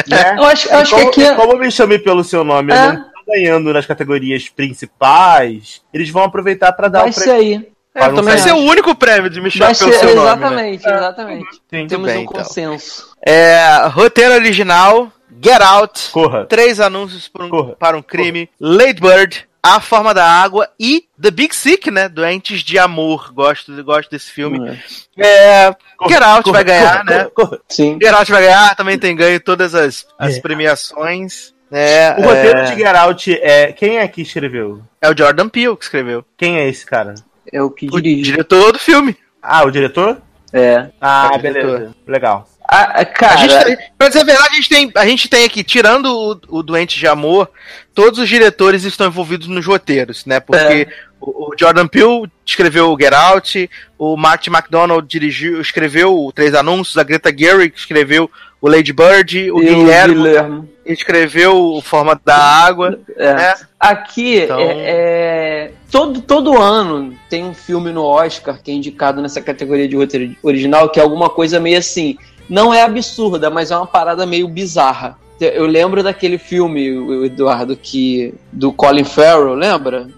né? Eu acho, eu acho como, que aqui. É- como me chame pelo seu nome, é. eu não ganhando nas categorias principais, eles vão aproveitar para dar Vai o prêmio. Ser aí. É, vai ser o único prêmio de me chamar pelo ser, seu exatamente, nome. Exatamente, né? exatamente. Sim, Temos bem, um então. consenso. É, roteiro original, Get Out, Corra. três anúncios para um, para um crime, Corra. Late Bird, A Forma da Água e The Big Sick, né? Doentes de Amor. Gosto, gosto desse filme. É, corra, Get Out corra, vai ganhar, né? Sim. Get Out vai ganhar, também tem ganho todas as, as é. premiações. É, o roteiro é... de Get Out é. Quem é que escreveu? É o Jordan Peele que escreveu. Quem é esse cara? É o que dirige. O diretor do filme. Ah, o diretor? É. Ah, é beleza. Legal. Ah, cara. A gente tem, pra dizer a verdade, a gente tem, a gente tem aqui, tirando o, o Doente de Amor, todos os diretores estão envolvidos nos roteiros, né? Porque é. O, o, Jordan Peele escreveu o Get Out, o Martin McDonald dirigiu, escreveu o Três Anúncios, a Greta Gerwig escreveu o Lady Bird, o Guilherme, Guilherme, escreveu o Forma da Água. É. Né? Aqui, então... é, é, todo, todo ano tem um filme no Oscar que é indicado nessa categoria de roteiro original, que é alguma coisa meio assim. Não é absurda, mas é uma parada meio bizarra. Eu lembro daquele filme, Eduardo, que do Colin Farrell, lembra?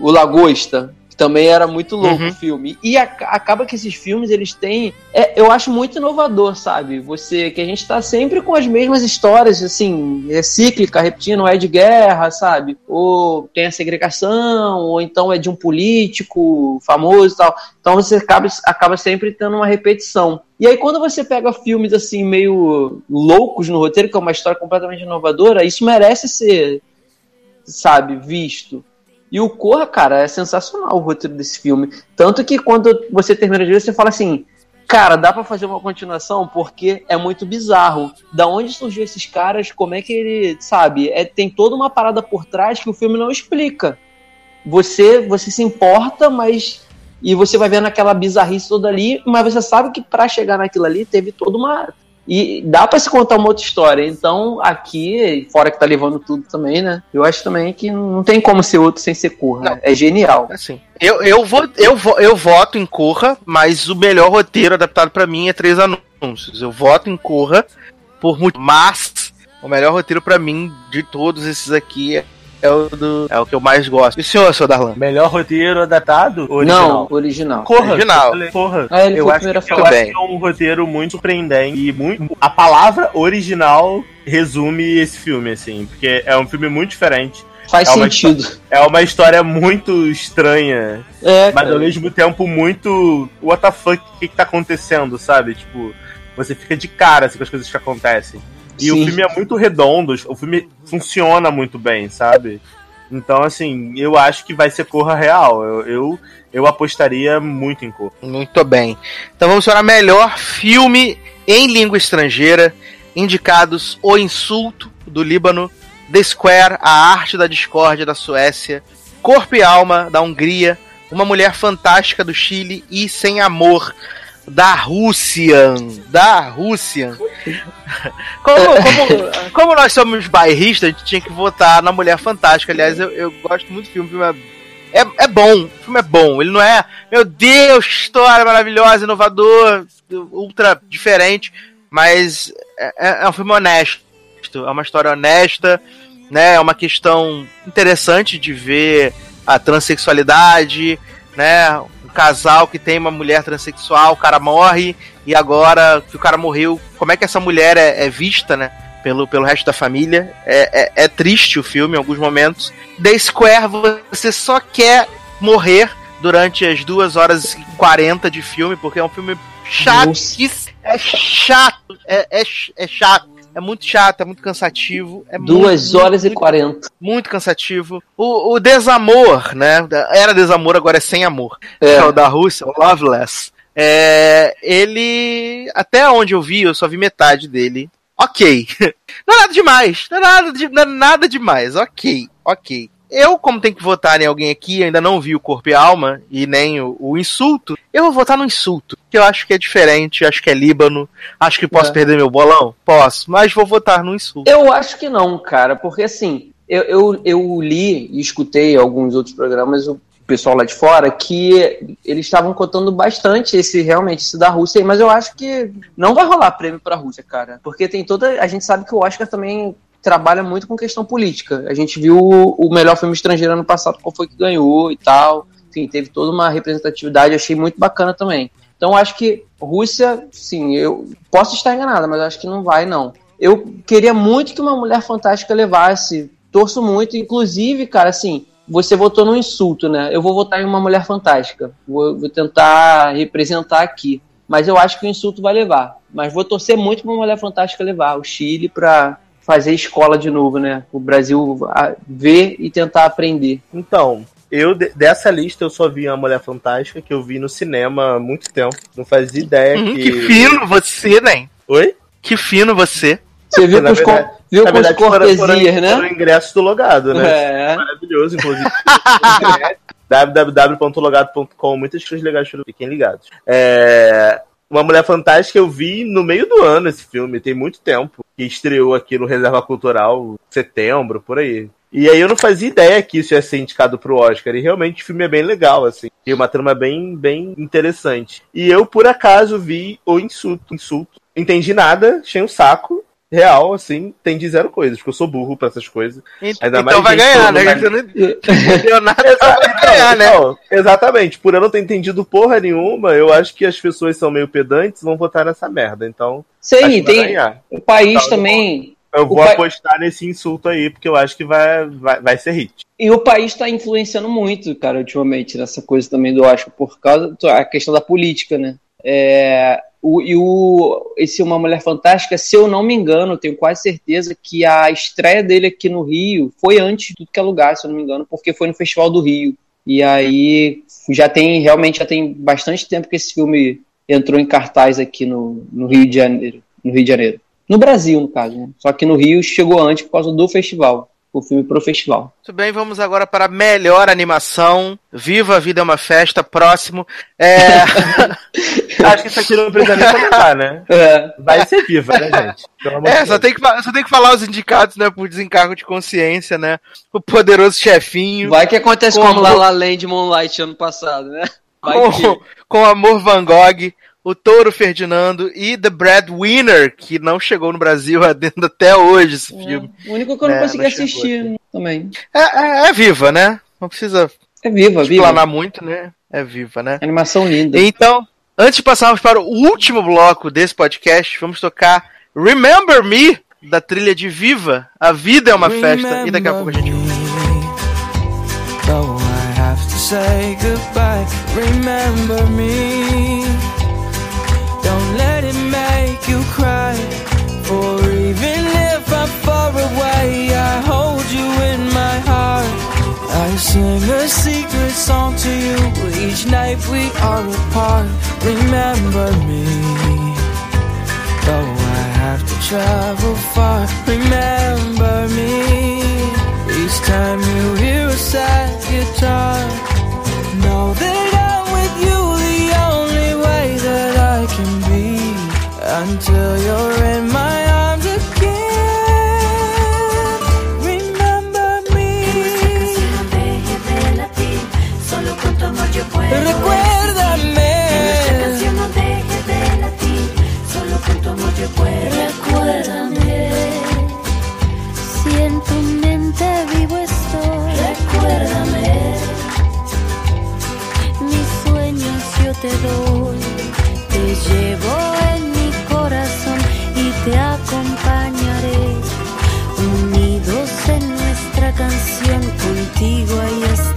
O Lagosta também era muito louco uhum. o filme. E a, acaba que esses filmes, eles têm. É, eu acho muito inovador, sabe? Você. Que a gente tá sempre com as mesmas histórias, assim, é cíclica, repetindo, é de guerra, sabe? Ou tem a segregação, ou então é de um político famoso e tal. Então você acaba, acaba sempre tendo uma repetição. E aí, quando você pega filmes assim, meio loucos no roteiro, que é uma história completamente inovadora, isso merece ser, sabe, visto. E o Corra, cara, é sensacional o roteiro desse filme. Tanto que quando você termina de ver, você fala assim: cara, dá para fazer uma continuação porque é muito bizarro. Da onde surgiu esses caras? Como é que ele, sabe? É, tem toda uma parada por trás que o filme não explica. Você, você se importa, mas e você vai vendo aquela bizarrice toda ali, mas você sabe que para chegar naquilo ali teve toda uma e dá para se contar uma outra história. Então, aqui, fora que tá levando tudo também, né? Eu acho também que não tem como ser outro sem ser Corra. É genial. Assim, eu, eu, vou, eu, vou, eu voto em Corra, mas o melhor roteiro adaptado para mim é Três Anúncios. Eu voto em Corra por muito. Mas o melhor roteiro para mim de todos esses aqui é o, do, é o que eu mais gosto. E o senhor, seu Darlan? Melhor roteiro adaptado? Original. Não, original. Corra. Original. Corra. Ah, eu, acho, que, eu acho que é um roteiro muito surpreendente e muito... A palavra original resume esse filme, assim, porque é um filme muito diferente. Faz é sentido. História, é uma história muito estranha, é, mas ao mesmo tempo muito. What the fuck, o que, que tá acontecendo, sabe? Tipo, você fica de cara assim, com as coisas que acontecem. E Sim. o filme é muito redondo, o filme funciona muito bem, sabe? Então, assim, eu acho que vai ser Corra Real. Eu, eu, eu apostaria muito em Corra. Muito bem. Então vamos para melhor filme em língua estrangeira. Indicados O Insulto, do Líbano, The Square, A Arte da Discórdia, da Suécia, Corpo e Alma, da Hungria, Uma Mulher Fantástica, do Chile e Sem Amor, da Rússia. Da Rússia. Como, como, como, nós somos bairristas, a gente tinha que votar na Mulher Fantástica. Aliás, eu, eu gosto muito do filme. O filme é, é, é, bom. O filme é bom. Ele não é, meu Deus, história maravilhosa, inovador, ultra diferente. Mas é, é, é um filme honesto. É uma história honesta. Né? É uma questão interessante de ver a transexualidade, né? Casal que tem uma mulher transexual, o cara morre, e agora que o cara morreu, como é que essa mulher é, é vista, né? Pelo, pelo resto da família. É, é, é, triste o filme em alguns momentos. The Square, você só quer morrer durante as 2 horas e 40 de filme, porque é um filme chato. É chato. É, é, é chato. É muito chato, é muito cansativo. É Duas muito, horas muito, e quarenta. Muito cansativo. O, o, desamor, né? Era desamor, agora é sem amor. É, é o da Rússia, o Loveless. É, ele. Até onde eu vi, eu só vi metade dele. Ok. Não é nada demais. Não é nada, de, não é nada demais. Ok. Ok. Eu, como tenho que votar em alguém aqui, ainda não vi o Corpo e Alma e nem o, o, Insulto, eu vou votar no Insulto, que eu acho que é diferente, acho que é Líbano, acho que posso é. perder meu bolão? Posso, mas vou votar no Insulto. Eu acho que não, cara, porque assim, eu, eu, eu li e escutei alguns outros programas, o pessoal lá de fora, que eles estavam contando bastante esse, realmente, esse da Rússia, mas eu acho que não vai rolar prêmio pra Rússia, cara, porque tem toda, a gente sabe que o Oscar também trabalha muito com questão política. A gente viu o melhor filme estrangeiro ano passado, qual foi que ganhou e tal. Enfim, teve toda uma representatividade, achei muito bacana também. Então acho que Rússia, sim, eu posso estar enganada, mas acho que não vai, não. Eu queria muito que uma mulher fantástica levasse. Torço muito, inclusive, cara, assim, você votou no insulto, né? Eu vou votar em uma mulher fantástica. Vou, vou tentar representar aqui. Mas eu acho que o insulto vai levar. Mas vou torcer muito para uma mulher fantástica levar o Chile para fazer escola de novo, né? O Brasil ver e tentar aprender. Então, eu dessa lista eu só vi a Mulher Fantástica que eu vi no cinema há muito tempo. Não fazia ideia hum, que. Que fino você, né? Oi? Que fino você. Você viu com os, verdade, viu com verdade, cortesias, foram, foram, né? Foram ingresso do logado, né? É. Maravilhoso, inclusive. www.logado.com, muitas coisas legais, fiquem ligados. É, uma Mulher Fantástica eu vi no meio do ano esse filme, tem muito tempo. Que estreou aqui no Reserva Cultural, setembro, por aí. E aí eu não fazia ideia que isso ia ser indicado pro Oscar. E realmente o filme é bem legal, assim. Tem uma trama bem, bem interessante. E eu, por acaso, vi o Insulto. Insulto. Entendi nada, achei um saco real, assim, tem de zero coisas, porque eu sou burro pra essas coisas. Ainda então vai ganhar, né? Você não entendeu nada, vai ganhar, né? Não, exatamente. Por eu não ter entendido porra nenhuma, eu acho que as pessoas são meio pedantes vão votar nessa merda. Então. Sei, tem. O país então, também. Eu vou apostar nesse insulto aí, porque eu acho que vai, vai, vai ser hit. E o país está influenciando muito, cara, ultimamente, nessa coisa também do Oscar, por causa da questão da política, né? É, o, e o, esse Uma Mulher Fantástica, se eu não me engano, tenho quase certeza que a estreia dele aqui no Rio foi antes de tudo que é lugar, se eu não me engano, porque foi no Festival do Rio. E aí já tem, realmente já tem bastante tempo que esse filme entrou em cartaz aqui no, no Rio de Janeiro. No Rio de Janeiro. No Brasil, no caso, né? Só que no Rio chegou antes por causa do festival. O filme pro festival. Muito bem, vamos agora para a melhor animação. Viva a Vida é uma Festa, próximo. É... Acho que isso aqui não precisa nem comentar, né? É. Vai ser viva, né, gente? É, só tem, que, só tem que falar os indicados, né, por desencargo de consciência, né? O poderoso chefinho. Vai que acontece com como La La Land Moonlight ano passado, né? Vai com, que... com Amor Van Gogh, o Touro Ferdinando e The Breadwinner, que não chegou no Brasil até hoje esse é, filme. O único que eu não é, consegui não assistir também. É, é, é, viva, né? Não precisa é viva, explanar viva. muito, né? É viva, né? Animação linda. Então, antes de passarmos para o último bloco desse podcast, vamos tocar Remember Me, da trilha de Viva. A vida é uma Remember festa. E daqui a pouco a gente say goodbye. Remember me. Sing a secret song to you each night we are apart. Remember me. Though I have to travel far, remember me. Each time you hear a sad guitar, Recuérdame. Recuérdame. Si en tu mente vivo estoy. Recuérdame. Mis sueños yo te doy. Te llevo en te acompañaré, unidos en nuestra canción, contigo ahí estaré.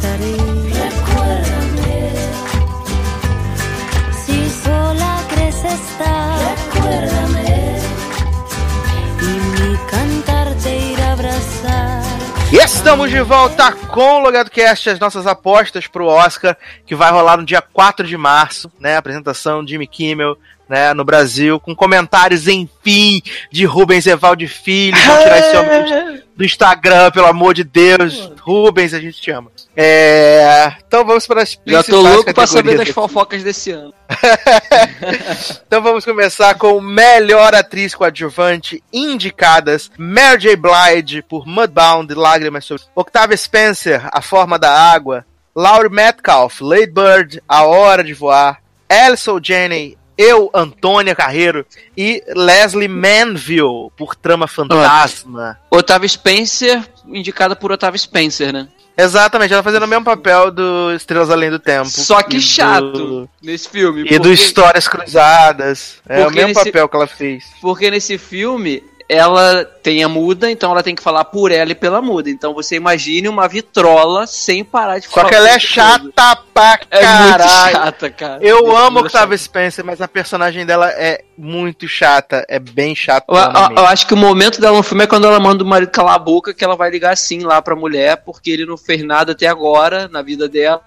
Estamos de volta com o Logado Cast, as nossas apostas pro Oscar, que vai rolar no dia 4 de março, né? Apresentação de Jimmy Kimmel, né, no Brasil, com comentários, enfim, de Rubens Evaldo Filho. Vamos tirar esse homem do Instagram, pelo amor de Deus. Rubens, a gente te ama. É... Então vamos para as Já tô louco para saber das fofocas desse ano. então vamos começar com melhor atriz coadjuvante indicadas: Mary J. Blige por Mudbound, Lágrimas sobre Octavia Spencer, A Forma da Água, Laurie Metcalf, Lady Bird, A Hora de Voar, Alison Janney, eu, Antônia Carreiro e Leslie Manville por Trama Fantasma. Otávio Spencer, indicada por Otávio Spencer, né? Exatamente, ela fazendo o mesmo papel do Estrelas Além do Tempo. Só que chato do... nesse filme. E porque... do Histórias Cruzadas. É o mesmo nesse... papel que ela fez. Porque nesse filme ela tem a muda, então ela tem que falar por ela e pela muda. Então você imagine uma vitrola sem parar de falar. Só que ela é chata coisa. pra caralho. É muito chata, cara. Eu é amo Octavia Spencer, mas a personagem dela é muito chata. É bem chata. Eu, eu, eu, acho que o momento dela no filme é quando ela manda o marido calar a boca, que ela vai ligar assim lá pra mulher, porque ele não fez nada até agora na vida dela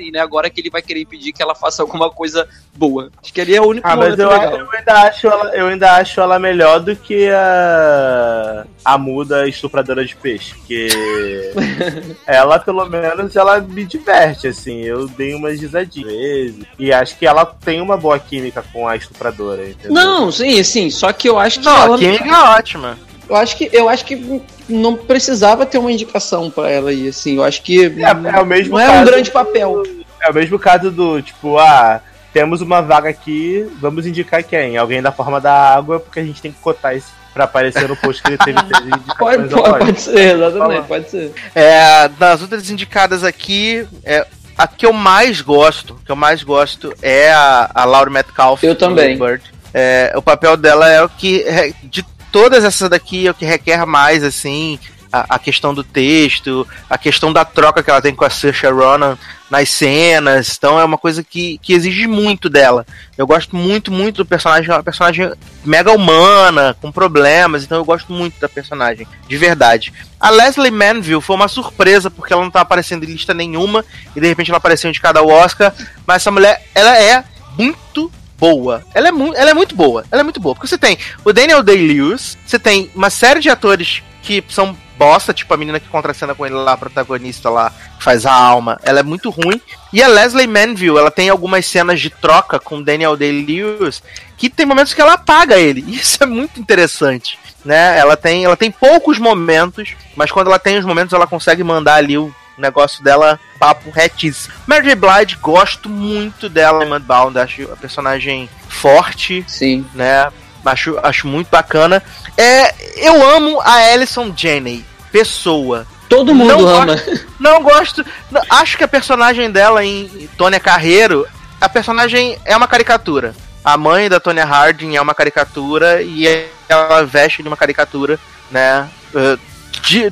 e né, agora que ele vai querer impedir que ela faça alguma coisa boa. Acho que ali é o único ah, mas eu, legal. eu ainda acho ela, eu ainda acho ela melhor do que a a muda estupradora de peixe, porque ela pelo menos ela me diverte assim. Eu dei umas risadinhas e acho que ela tem uma boa química com a estupradora, entendeu? Não, sim, sim, só que eu acho que Não, ela... a química é ótima. Eu acho que eu acho que não precisava ter uma indicação para ela aí, assim. Eu acho que é, é o mesmo não é um grande papel. É o mesmo caso do tipo, ah, temos uma vaga aqui, vamos indicar quem? Alguém da forma da água, porque a gente tem que cotar isso pra aparecer no post que ele teve três indicações. Pode, pode, ser, exatamente, pode ser. É, das outras indicadas aqui, é, a que eu mais gosto, que eu mais gosto é a, a Laura Metcalf. Eu também. É, o papel dela é o que, de todas essas daqui é o que requer mais, assim, a, a, questão do texto, a questão da troca que ela tem com a Saoirse Ronan nas cenas, então é uma coisa que, que exige muito dela. Eu gosto muito, muito do personagem, é uma personagem mega humana, com problemas, então eu gosto muito da personagem, de verdade. A Leslie Manville foi uma surpresa, porque ela não tá aparecendo em lista nenhuma, e de repente ela apareceu de cada Oscar, mas essa mulher, ela é muito boa. Ela é, ela é muito boa. Ela é muito boa. Porque você tem o Daniel Day-Lewis, você tem uma série de atores que são bosta, tipo a menina que contracena com ele lá, a protagonista lá, que faz a alma, ela é muito ruim. E a Leslie Manville, ela tem algumas cenas de troca com Daniel Day-Lewis que tem momentos que ela apaga ele. Isso é muito interessante, né? Ela tem, ela tem poucos momentos, mas quando ela tem os momentos ela consegue mandar ali o negócio dela papo retíssimo. Mary J. Blige, gosto muito dela em Mudbound, acho a personagem forte, Sim. né? Acho, acho muito bacana. É, eu amo a Alison Janney, pessoa. Todo mundo não ama. Gosto, não gosto. Acho que a personagem dela em Tônia Carreiro, a personagem é uma caricatura. A mãe da Tônia Harding é uma caricatura e ela veste de uma caricatura, né? Uh,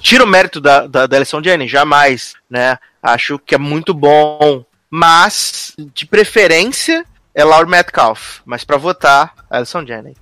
tira o mérito da, da, da Alison Janney, jamais, né? Acho que é muito bom. Mas, de preferência, é Laura Metcalf. Mas para votar, Alison Janney.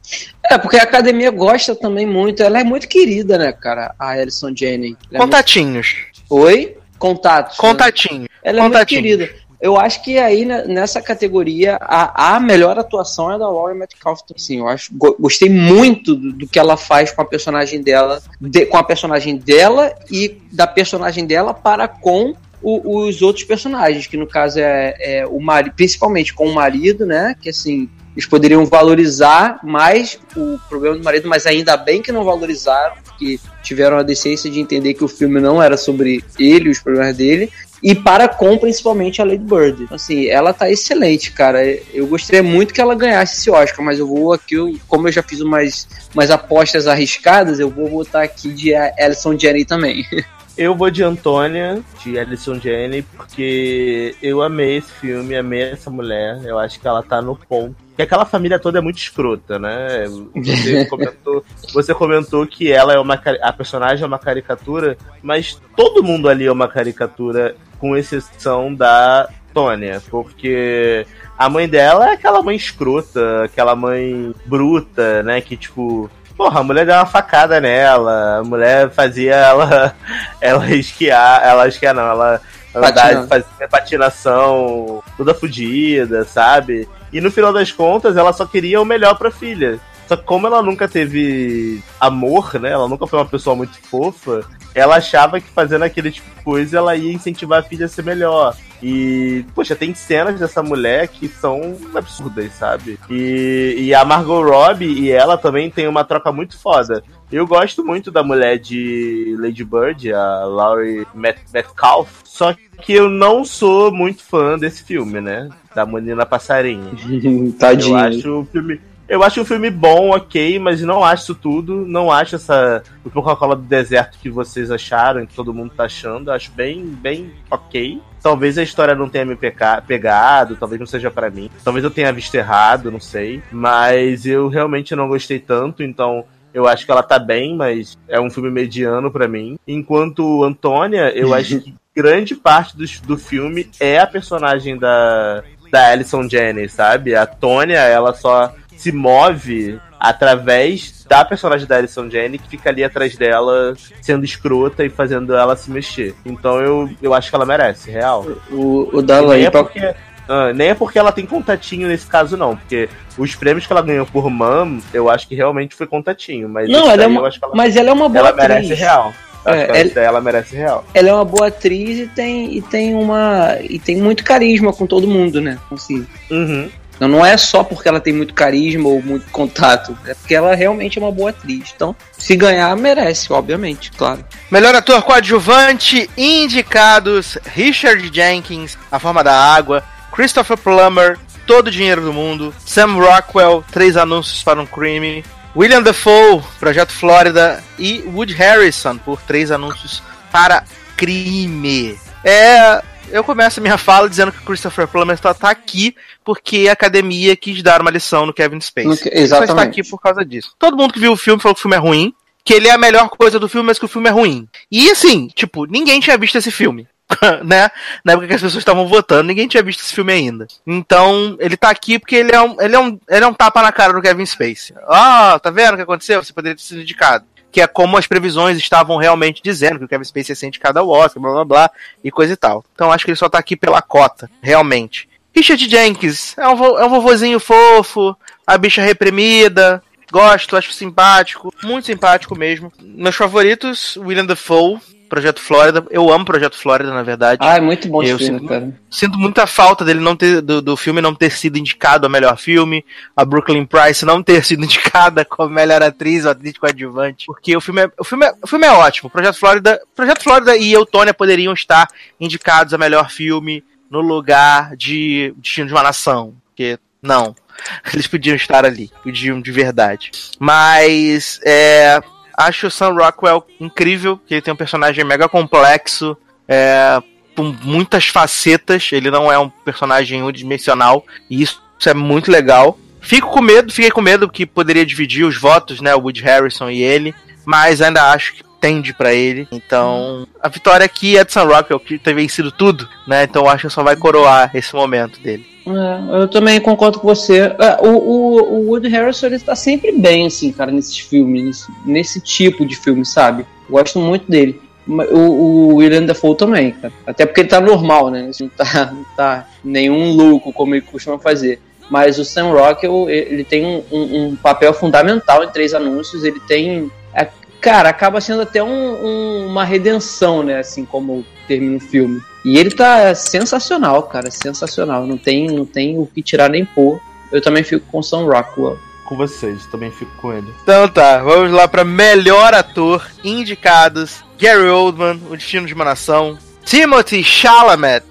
É, porque a academia gosta também muito. Ela é muito querida, né, cara? A Alison Janney. Ela É Contatinhos. muito... Oi? Contatos. Contatinho. Né? Ela é Contatinho. muito querida. Eu acho que aí né, nessa categoria a, a melhor atuação é da Laurie Metcalf. Sim, eu acho, gostei muito do, do, que ela faz com a personagem dela, de, com a personagem dela e da personagem dela para com o, os outros personagens, que no caso é, é o marido, principalmente com o marido, né? Que assim, eles poderiam valorizar mais o problema do marido, mas ainda bem que não valorizaram, porque tiveram a decência de entender que o filme não era sobre ele, os problemas dele, e para com principalmente a Lady Bird. Assim, ela tá excelente, cara. Eu gostaria muito que ela ganhasse esse Oscar, mas eu vou aqui, eu, como eu já fiz umas, umas apostas arriscadas, eu vou votar aqui de Alison Janney também. Eu vou de Antônia, de Alison Janney, porque eu amei esse filme, amei essa mulher. Eu acho que ela tá no ponto. Porque aquela família toda é muito escrota, né? Você comentou, você comentou que ela é uma. A personagem é uma caricatura, mas todo mundo ali é uma caricatura, com exceção da Tônia, porque a mãe dela é aquela mãe escrota, aquela mãe bruta, né? Que tipo Porra, a mulher deu uma facada nela, a mulher fazia ela ela esquiar, ela esquiar não, ela andar, fazia patinação toda fodida, sabe? E no final das contas, ela só queria o melhor pra filha. Só que como ela nunca teve amor, né? Ela nunca foi uma pessoa muito fofa, ela achava que fazendo aquele tipo de coisa ela ia incentivar a filha a ser melhor. E, poxa, tem cenas dessa mulher que são absurdas, sabe? E, e a Margot Robbie e ela também tem uma troca muito foda. Eu gosto muito da mulher de Lady Bird, a Laurie Metcalf, só que eu não sou muito fã desse filme, né? Da Menina Passarinha. Tadinho. Eu acho o filme eu acho um filme bom, ok, mas não acho isso tudo. Não acho essa. O Coca-Cola do deserto que vocês acharam, que todo mundo tá achando. Acho bem, bem ok. Talvez a história não tenha me peca... pegado, talvez não seja para mim. Talvez eu tenha visto errado, não sei. Mas eu realmente não gostei tanto, então. Eu acho que ela tá bem, mas é um filme mediano para mim. Enquanto Antônia, eu acho que grande parte do, do filme é a personagem da, da Alison Janney, sabe? A Tônia, ela só se move através da personagem da Alison Janney que fica ali atrás dela sendo escrota e fazendo ela se mexer. Então eu, eu acho que ela merece, real. O, o Dalla nem, é porque, ah, nem é porque ela tem contatinho nesse caso, não. Porque os prêmios que ela ganhou por Mam, eu acho que realmente foi contatinho. Mas não, ela é uma, ela, mas ela é uma boa ela atriz. merece real. É, ela, ela, merece real. Ela é uma boa atriz e tem, e tem uma. e tem muito carisma com todo mundo, né? Assim. Uhum. Então não é só porque ela tem muito carisma ou muito contato, é porque ela realmente é uma boa atriz. Então, se ganhar, merece, obviamente, claro. Melhor ator coadjuvante, indicados: Richard Jenkins, A Forma da Água, Christopher Plummer, Todo o Dinheiro do Mundo, Sam Rockwell, Três Anúncios para um Crime, William Dafoe, Projeto Flórida e Wood Harrison por Três Anúncios para Crime. É, eu começo a minha fala dizendo que o Christopher Plummer está tá aqui porque a academia quis dar uma lição no Kevin Spacey. Exatamente. Ele só está aqui por causa disso. Todo mundo que viu o filme falou que o filme é ruim, que ele é a melhor coisa do filme, mas que o filme é ruim. E assim, tipo, ninguém tinha visto esse filme. né? Na época que as pessoas estavam votando, ninguém tinha visto esse filme ainda. Então, ele tá aqui porque ele é um, ele é um, ele é um tapa na cara do Kevin Spacey. Ah, tá vendo o que aconteceu? Você poderia ter sido indicado que é como as previsões estavam realmente dizendo, que o Kevin Spacey ser indicado ao Oscar, blá blá blá, e coisa e tal. Então acho que ele só tá aqui pela cota, realmente. Richard Jenkins é um, é um vovozinho fofo, a bicha reprimida. Gosto, acho simpático, muito simpático mesmo. Meus favoritos, William Dafoe, Projeto Flórida. Eu amo Projeto Flórida, na verdade. Ah, é muito bom esse Eu filme, sinto- cara. Sinto muita falta dele não ter do, do filme não ter sido indicado a melhor filme, a Brooklyn Price não ter sido indicada como melhor atriz ou atriz coadjuvante, porque o filme é, o filme é, o filme é ótimo. Projeto Flórida, Projeto Flórida e Eutônia poderiam estar indicados a melhor filme no lugar de Destino de uma Nação, porque não. Eles podiam estar ali, podiam de verdade. Mas é, acho o Sam Rockwell incrível, que ele tem um personagem mega complexo, é, com muitas facetas. Ele não é um personagem unidimensional. E isso é muito legal. Fico com medo, fiquei com medo que poderia dividir os votos, né? O Woody Harrison e ele. Mas ainda acho que tende pra ele. Então, a vitória aqui é de Sam Rockwell, que tem vencido tudo, né? Então acho que só vai coroar esse momento dele. É, eu também concordo com você. É, o, o, o Woody Harrison ele tá sempre bem, assim, cara, nesses filmes, nesse, nesse tipo de filme, sabe? Gosto muito dele. O, o William Dafoe também, cara. Até porque ele tá normal, né? Assim, Não tá, não tá nenhum louco como ele costuma fazer. Mas o Sam Rockwell, ele tem um, um- um papel fundamental em três anúncios. Ele tem. é, cara, acaba sendo até um- uma redenção, né? Assim como termina o filme. E ele tá sensacional, cara. Sensacional. Não tem, não tem o que tirar nem pôr. Eu também fico com Sam Rockwell. Com vocês, também fico com ele. Então tá, vamos lá pra melhor ator indicados: Gary Oldman, O Destino de uma Nação, Timothy Chalamet,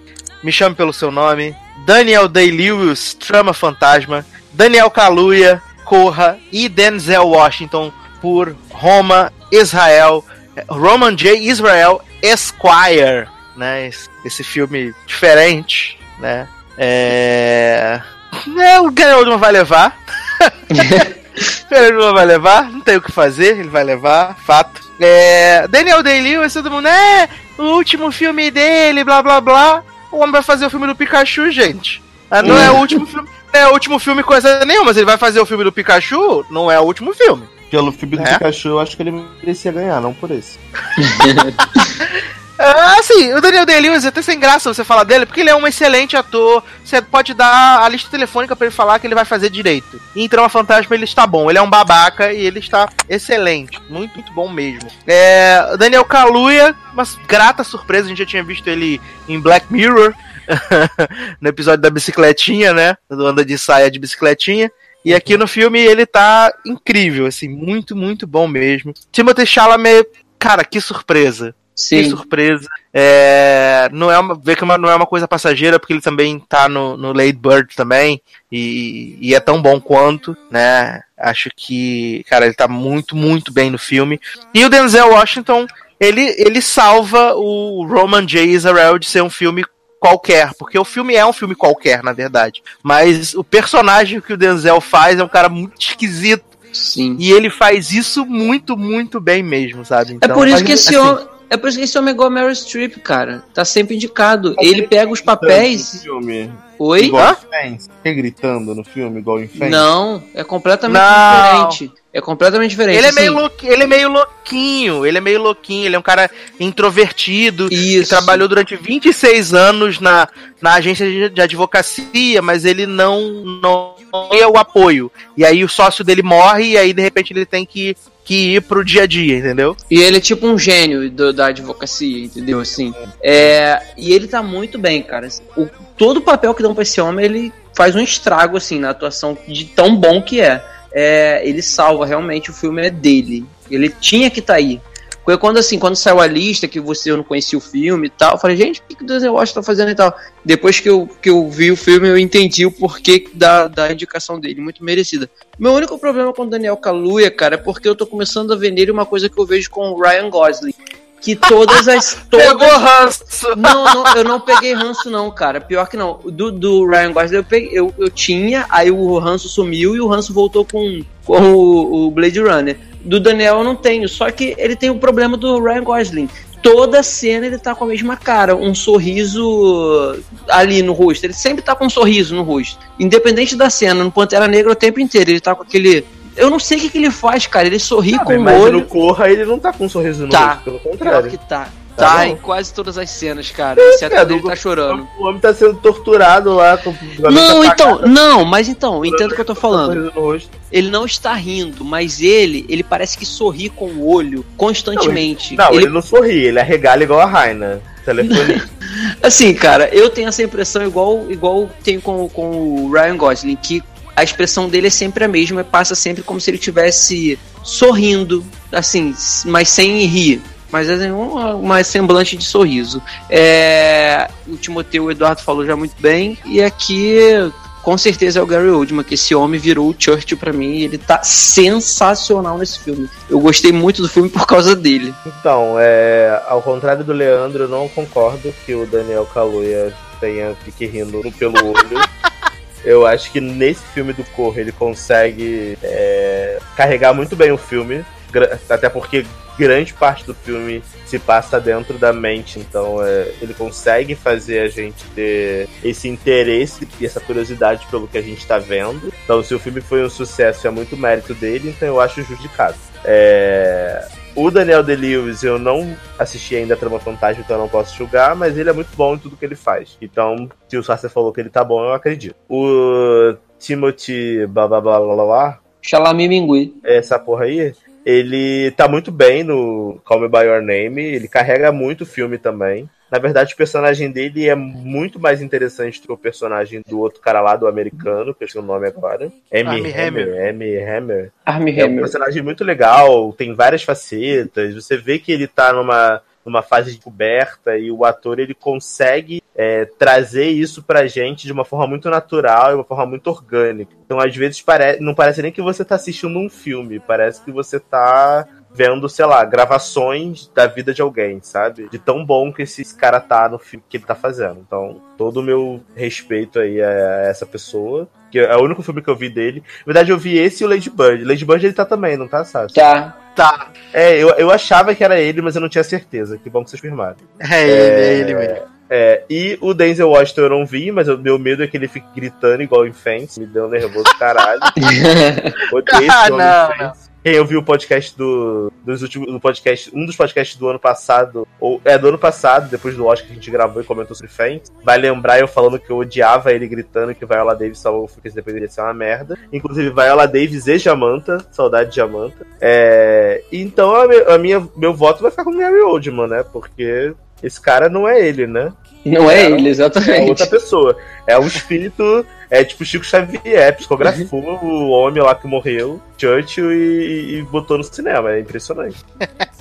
Me Chame pelo Seu Nome, Daniel Day-Lewis, Trama Fantasma, Daniel Kaluuya, Corra e Denzel Washington por Roma, Israel, Roman J. Israel Esquire, né? Esse, esse filme diferente, né? É... é o Gary Oldman vai levar. Não vai levar, não tem o que fazer, ele vai levar, fato. É, Daniel Day-Lewis, todo mundo, é, o último filme dele, blá blá blá. O homem vai fazer o filme do Pikachu, gente. Ah, não é o último filme, não é o último filme coisa nenhuma, mas ele vai fazer o filme do Pikachu, não é o último filme. Pelo filme do É? Pikachu, eu acho que ele merecia ganhar, não por esse. Ah, assim, o Daniel Day-Lewis é até sem graça você falar dele, porque ele é um excelente ator. Você pode dar a lista telefônica pra ele falar que ele vai fazer direito. Em Trama Fantasma ele está bom. Ele é um babaca e ele está excelente. Muito, muito bom mesmo. É, Daniel Kaluuya, uma grata surpresa. A gente já tinha visto ele em Black Mirror. no episódio da bicicletinha, né? Do anda de saia de bicicletinha. E aqui no filme ele tá incrível, assim, muito, muito bom mesmo. Timothée Chalamet, cara, que surpresa. Que Sim. surpresa. É, não é uma, vê que uma- não é uma coisa passageira, porque ele também tá no, no Late Bird também, e, e é tão bom quanto, né? Acho que, cara, ele tá muito, muito bem no filme. E o Denzel Washington, ele, ele salva o Roman J. Israel de ser um filme qualquer, porque o filme é um filme qualquer, na verdade. Mas o personagem que o Denzel faz é um cara muito esquisito, Sim. e ele faz isso muito, muito bem mesmo, sabe? É Então, por isso mas, que esse assim, homem. É por isso que esse homem é igual a Meryl Streep, cara. Tá sempre indicado. Ele pega os No papéis. filme, Oi? igual em Fence. Fica gritando no filme, igual em Fence. Não, é completamente Não. diferente. É completamente diferente. Ele é, assim. meio louqui- ele é meio louquinho, ele é meio louquinho, ele é um cara introvertido, que Isso. trabalhou durante 26 anos na, na agência de, de advocacia, mas ele não, não é o apoio. E aí o sócio dele morre e aí de repente ele tem que, que ir pro dia a dia, entendeu? E ele é tipo um gênio do- da advocacia, entendeu? Assim. É, e ele tá muito bem, cara. O, todo o papel que dão pra esse homem, ele faz um estrago, assim, na atuação de tão bom que é. É, ele salva, realmente, o filme é dele. Ele tinha que estar tá aí. Foi quando, assim, quando saiu a lista, que você eu não conhecia o filme e tal, eu falei, gente, o que, que o Denzel Washington tá fazendo e tal? Depois que eu, que eu vi o filme, eu entendi o porquê da, da indicação dele, muito merecida. Meu único problema com o Daniel Kaluuya, cara, é porque eu tô começando a ver nele uma coisa que eu vejo com o Ryan Gosling. Que todas as. Pegou Todas... ranço! Não, não, eu não peguei ranço, não, cara. Pior que não. Do, do Ryan Gosling eu, peguei, eu, eu tinha, aí o ranço sumiu e o ranço voltou com, com o, o Blade Runner. Do Daniel eu não tenho, só que ele tem o problema do Ryan Gosling. Toda cena ele tá com a mesma cara, um sorriso ali no rosto. Ele sempre tá com um sorriso no rosto. Independente da cena, no Pantera Negra o tempo inteiro, ele tá com aquele. Eu não sei o que, que ele faz, cara. Ele sorri Ah, com o mas olho. no Corra ele não tá com um sorriso no Tá. rosto, pelo contrário. que tá. Tá, tá em quase todas as cenas, cara. Exceto quando ele tá chorando. O homem tá sendo torturado lá. Com, não, então, não, mas então, entendo o que eu tô falando. Ele não está rindo, mas ele, ele parece que sorri com o olho constantemente. Não, ele, não, ele, ele não sorri, ele arregala igual a Raina. Telefonia. assim, cara, eu tenho essa impressão igual, igual tenho com, com o Ryan Gosling, que a expressão dele é sempre a mesma, passa sempre como se ele estivesse sorrindo, assim, mas sem rir. Mas é uma, uma semblante de sorriso. É, o Timoteu o Eduardo falou já muito bem, e aqui com certeza é o Gary Oldman, que esse homem virou o Churchill para mim e ele tá sensacional nesse filme. Eu gostei muito do filme por causa dele. Então, é, ao contrário do Leandro, eu não concordo que o Daniel Kaluuya tenha fique rindo pelo olho. Eu acho que nesse filme do Corre ele consegue é, carregar muito bem o filme. Até porque grande parte do filme se passa dentro da mente, então é, ele consegue fazer a gente ter esse interesse e essa curiosidade pelo que a gente está vendo. Então, se o filme foi um sucesso, é muito mérito dele, então eu acho justificado. É... O Daniel De-Lewis eu não assisti ainda a Trama Fantástica, então eu não posso julgar, mas ele é muito bom em tudo que ele faz. Então, se o Sarcer falou que ele tá bom, eu acredito. O Timothy blá blá blá blá blá. Xalami Mingui. Essa porra aí, ele tá muito bem no Call Me By Your Name, ele carrega muito o filme também. Na verdade, o personagem dele é muito mais interessante do que o personagem do outro cara lá, do americano, que eu esqueci o nome agora. M. Hammer. M. Hammer. Armie é um personagem muito legal, tem várias facetas. Você vê que ele tá numa numa fase de coberta e o ator ele consegue é, trazer isso pra gente de uma forma muito natural e uma forma muito orgânica. Então, às vezes, pare... não parece nem que você tá assistindo um filme, parece que você tá vendo, sei lá, gravações da vida de alguém, sabe? De tão bom que esse cara tá no filme que ele tá fazendo. Então, todo o meu respeito aí a essa pessoa. Que é o único filme que eu vi dele. Na verdade, eu vi esse e o Lady Bird. Lady Bird ele tá também, não tá, Sassi? Tá. Tá. É, eu, eu achava que era ele, mas eu não tinha certeza. Que bom que vocês firmaram. É ele, é, é ele mesmo. É, e o Denzel Washington eu não vi, mas o meu medo é que ele fique gritando igual em Fence. Me deu um nervoso caralho. Odeio esse ah, não, quem ouviu o podcast do, dos últimos, do podcast, um dos podcasts do ano passado, ou é do ano passado, depois do Oscar que a gente gravou e comentou sobre Fênix, vai lembrar eu falando que eu odiava ele gritando que Viola Davis salvou o que depois ser uma merda. Inclusive Viola Davis e Jamanta, saudade de Jamanta. É, então a, a, minha, meu voto vai ficar com Mary Oldman, né? Porque esse cara não é ele, né? Não é, é ele, exatamente. É outra pessoa. É um espírito. É tipo Chico Xavier, psicografou o homem lá que morreu, Churchill, e, e botou no cinema. É impressionante.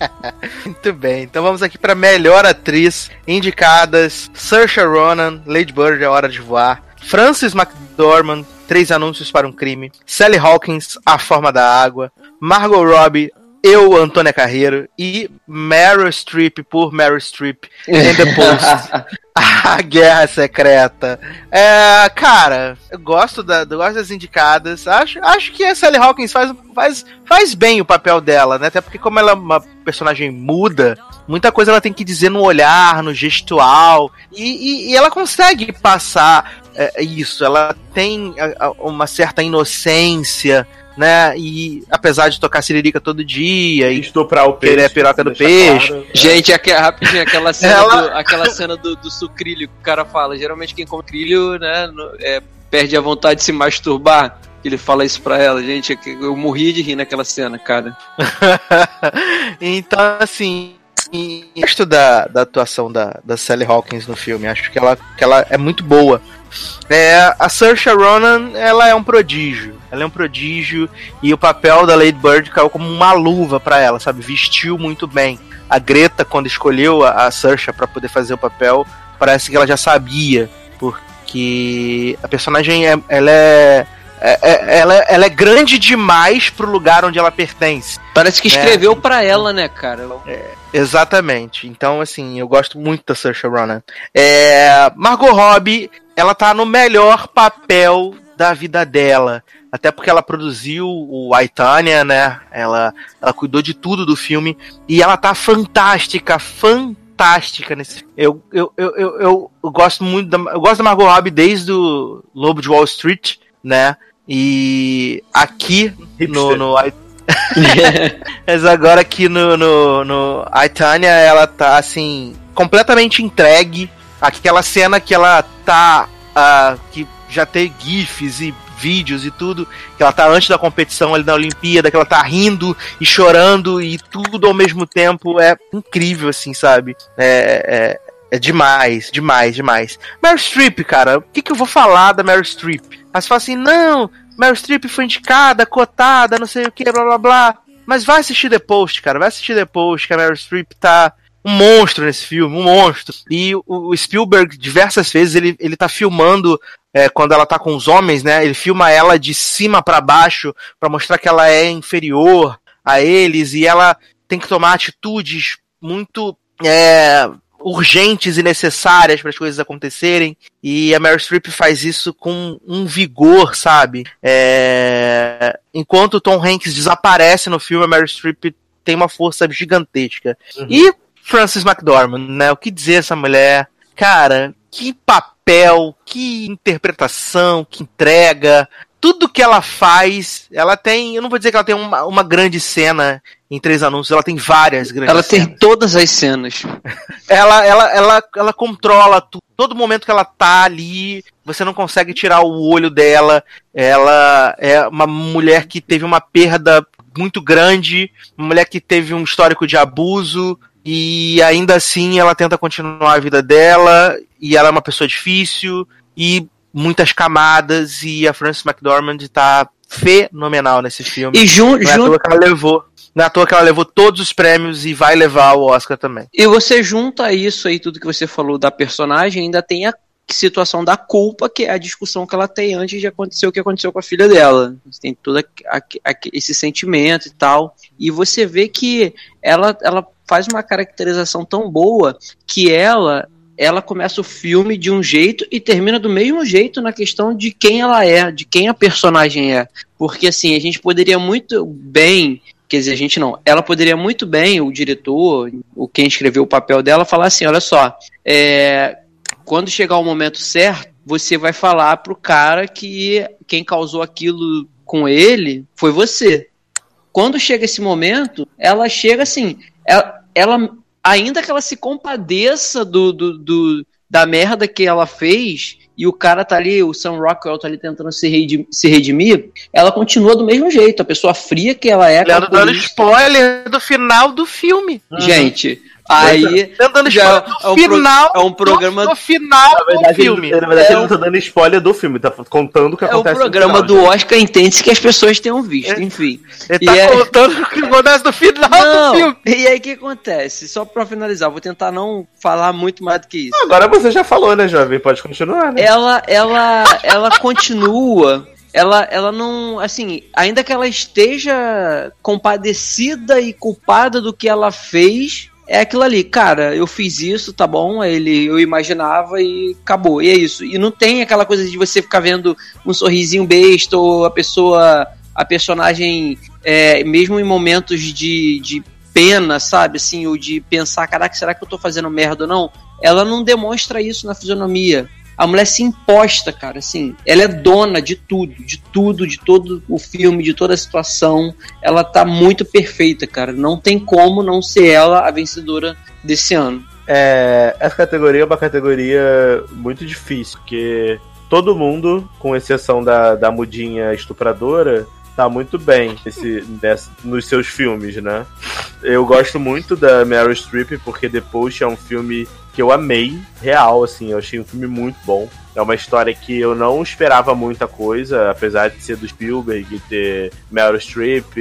Muito bem, então vamos aqui para melhor atriz indicadas: Saoirse Ronan, Lady Bird, A Hora de Voar, Frances McDormand, Três Anúncios para um Crime, Sally Hawkins, A Forma da Água, Margot Robbie, eu, Antônia Carreiro, e Meryl Streep por Meryl Streep in The Post. a Guerra Secreta. É, cara, eu gosto, da, eu gosto das indicadas. Acho, acho que a Sally Hawkins faz, faz, faz bem o papel dela, né? Até porque, como ela é uma personagem muda, muita coisa ela tem que dizer no olhar, no gestual. E, e, e ela consegue passar é, isso. Ela tem uma certa inocência né? E apesar de tocar siririca todo dia e estuprar o peixe, querer a piroca do peixe. Claro. Gente, aqui, rapidinho, aquela cena, Ela... do, aquela cena do, do sucrilho que o cara fala. Geralmente quem come crilho, né, no, é, perde a vontade de se masturbar. Ele fala isso pra ela, gente. Eu morri de rir naquela cena, cara. então, assim, gosto da, da atuação da, da Sally Hawkins no filme. Acho que ela, que ela é muito boa. É, a Saoirse Ronan, ela é um prodígio. Ela é um prodígio e o papel da Lady Bird caiu como uma luva para ela, sabe? Vestiu muito bem. A Greta, quando escolheu a, a Saoirse para poder fazer o papel, parece que ela já sabia, porque a personagem é, ela é é, é, ela, ela, é grande demais pro lugar onde ela pertence. Parece que né? escreveu né? para ela, né, cara? É, exatamente. Então, assim, eu gosto muito da Saoirse Ronan. É, Margot Robbie, ela tá no melhor papel da vida dela. Até porque ela produziu o Aitânia, né? Ela, ela cuidou de tudo do filme. E ela tá fantástica, fantástica nesse eu, eu, eu, eu, eu, eu gosto muito da, eu gosto da Margot Robbie desde o Lobo de Wall Street, né? E aqui no, no Mas agora aqui no, no, no a Tanya, ela tá assim, completamente entregue. Aquela cena que ela tá. Uh, que já tem GIFs e vídeos e tudo, que ela tá antes da competição ali na Olimpíada, que ela tá rindo e chorando e tudo ao mesmo tempo é incrível, assim, sabe? É, é, é demais, demais, demais. Meryl Streep, cara, o que, que eu vou falar da Meryl Streep? Aí fala assim, não, Meryl Streep foi indicada, cotada, não sei o que, blá blá blá. Mas vai assistir The Post, cara, vai assistir The Post, que a Meryl Streep tá um monstro nesse filme, um monstro. E o Spielberg, diversas vezes, ele, ele tá filmando é, quando ela tá com os homens, né? Ele filma ela de cima para baixo para mostrar que ela é inferior a eles e ela tem que tomar atitudes muito é, urgentes e necessárias para as coisas acontecerem. E a Meryl Streep faz isso com um vigor, sabe? É... Enquanto o Tom Hanks desaparece no filme, a Meryl Streep tem uma força gigantesca. Uhum. E Frances McDormand, né? O que dizer essa mulher? Cara, que papel, que interpretação, que entrega. Tudo que ela faz, ela tem. Eu não vou dizer que ela tem uma, uma grande cena em três anúncios, ela tem várias grandes Ela cenas. tem todas as cenas. ela, ela, ela, ela controla tudo. Todo momento que ela tá ali, você não consegue tirar o olho dela. Ela é uma mulher que teve uma perda muito grande, uma mulher que teve um histórico de abuso, e ainda assim ela tenta continuar a vida dela e ela é uma pessoa difícil e muitas camadas e a Frances McDormand tá fenomenal nesse filme. E jun, não é jun... que ela levou. Não é toa que ela levou todos os prêmios e vai levar o Oscar também. E você junta isso aí, tudo que você falou da personagem, ainda tem a situação da culpa, que é a discussão que ela tem antes de acontecer o que aconteceu com a filha dela. Tem todo esse sentimento e tal. E você vê que ela, ela faz uma caracterização tão boa que ela ela começa o filme de um jeito e termina do mesmo jeito na questão de quem ela é, de quem a personagem é. Porque assim, a gente poderia muito bem, quer dizer, a gente não, ela poderia muito bem, o diretor, o quem escreveu o papel dela, falar assim: olha só, é, quando chegar o momento certo, você vai falar pro cara que quem causou aquilo com ele foi você. Quando chega esse momento, ela chega assim, ela, ela ainda que ela se compadeça do, do, do, da merda que ela fez e o cara tá ali, o Sam Rockwell tá ali tentando se, redimir, se redimir, ela continua do mesmo jeito, a pessoa fria que ela é. Leandro dando spoiler do final do filme. Gente, Aí tá dando já é um final, é um programa do, final na verdade, do filme. Ele, na verdade, é ele não tá dando spoiler do filme, tá contando o que é acontece. É o programa final, do né? Oscar entende que as pessoas tenham visto, é, enfim. Ele tá é... contando o que acontece no final não, do filme. E aí o que acontece? Só pra finalizar, vou tentar não falar muito mais do que isso. Agora você já falou, né, jovem? Pode continuar, né? Ela, ela, ela continua ela, ela não. Assim, ainda que ela esteja compadecida e culpada do que ela fez, é aquilo ali, cara, eu fiz isso, tá bom, ele eu imaginava e acabou. E é isso. E não tem aquela coisa de você ficar vendo um sorrisinho besta ou a pessoa, a personagem, é, mesmo em momentos de, de pena, sabe, assim, ou de pensar, caraca, será que eu tô fazendo merda ou não? Ela não demonstra isso na fisionomia a mulher se imposta, cara, assim, ela é dona de tudo, de tudo, de todo o filme, de toda a situação, ela tá muito perfeita, cara, não tem como não ser ela a vencedora desse ano. É, essa categoria é uma categoria muito difícil, porque todo mundo, com exceção da, da mudinha estupradora, tá muito bem esse, nessa, nos seus filmes, né? Eu gosto muito da Meryl Streep porque depois é um filme que eu amei, real, assim, eu achei um filme muito bom. É uma história que eu não esperava muita coisa, apesar de ser do Spielberg e ter Meryl Streep,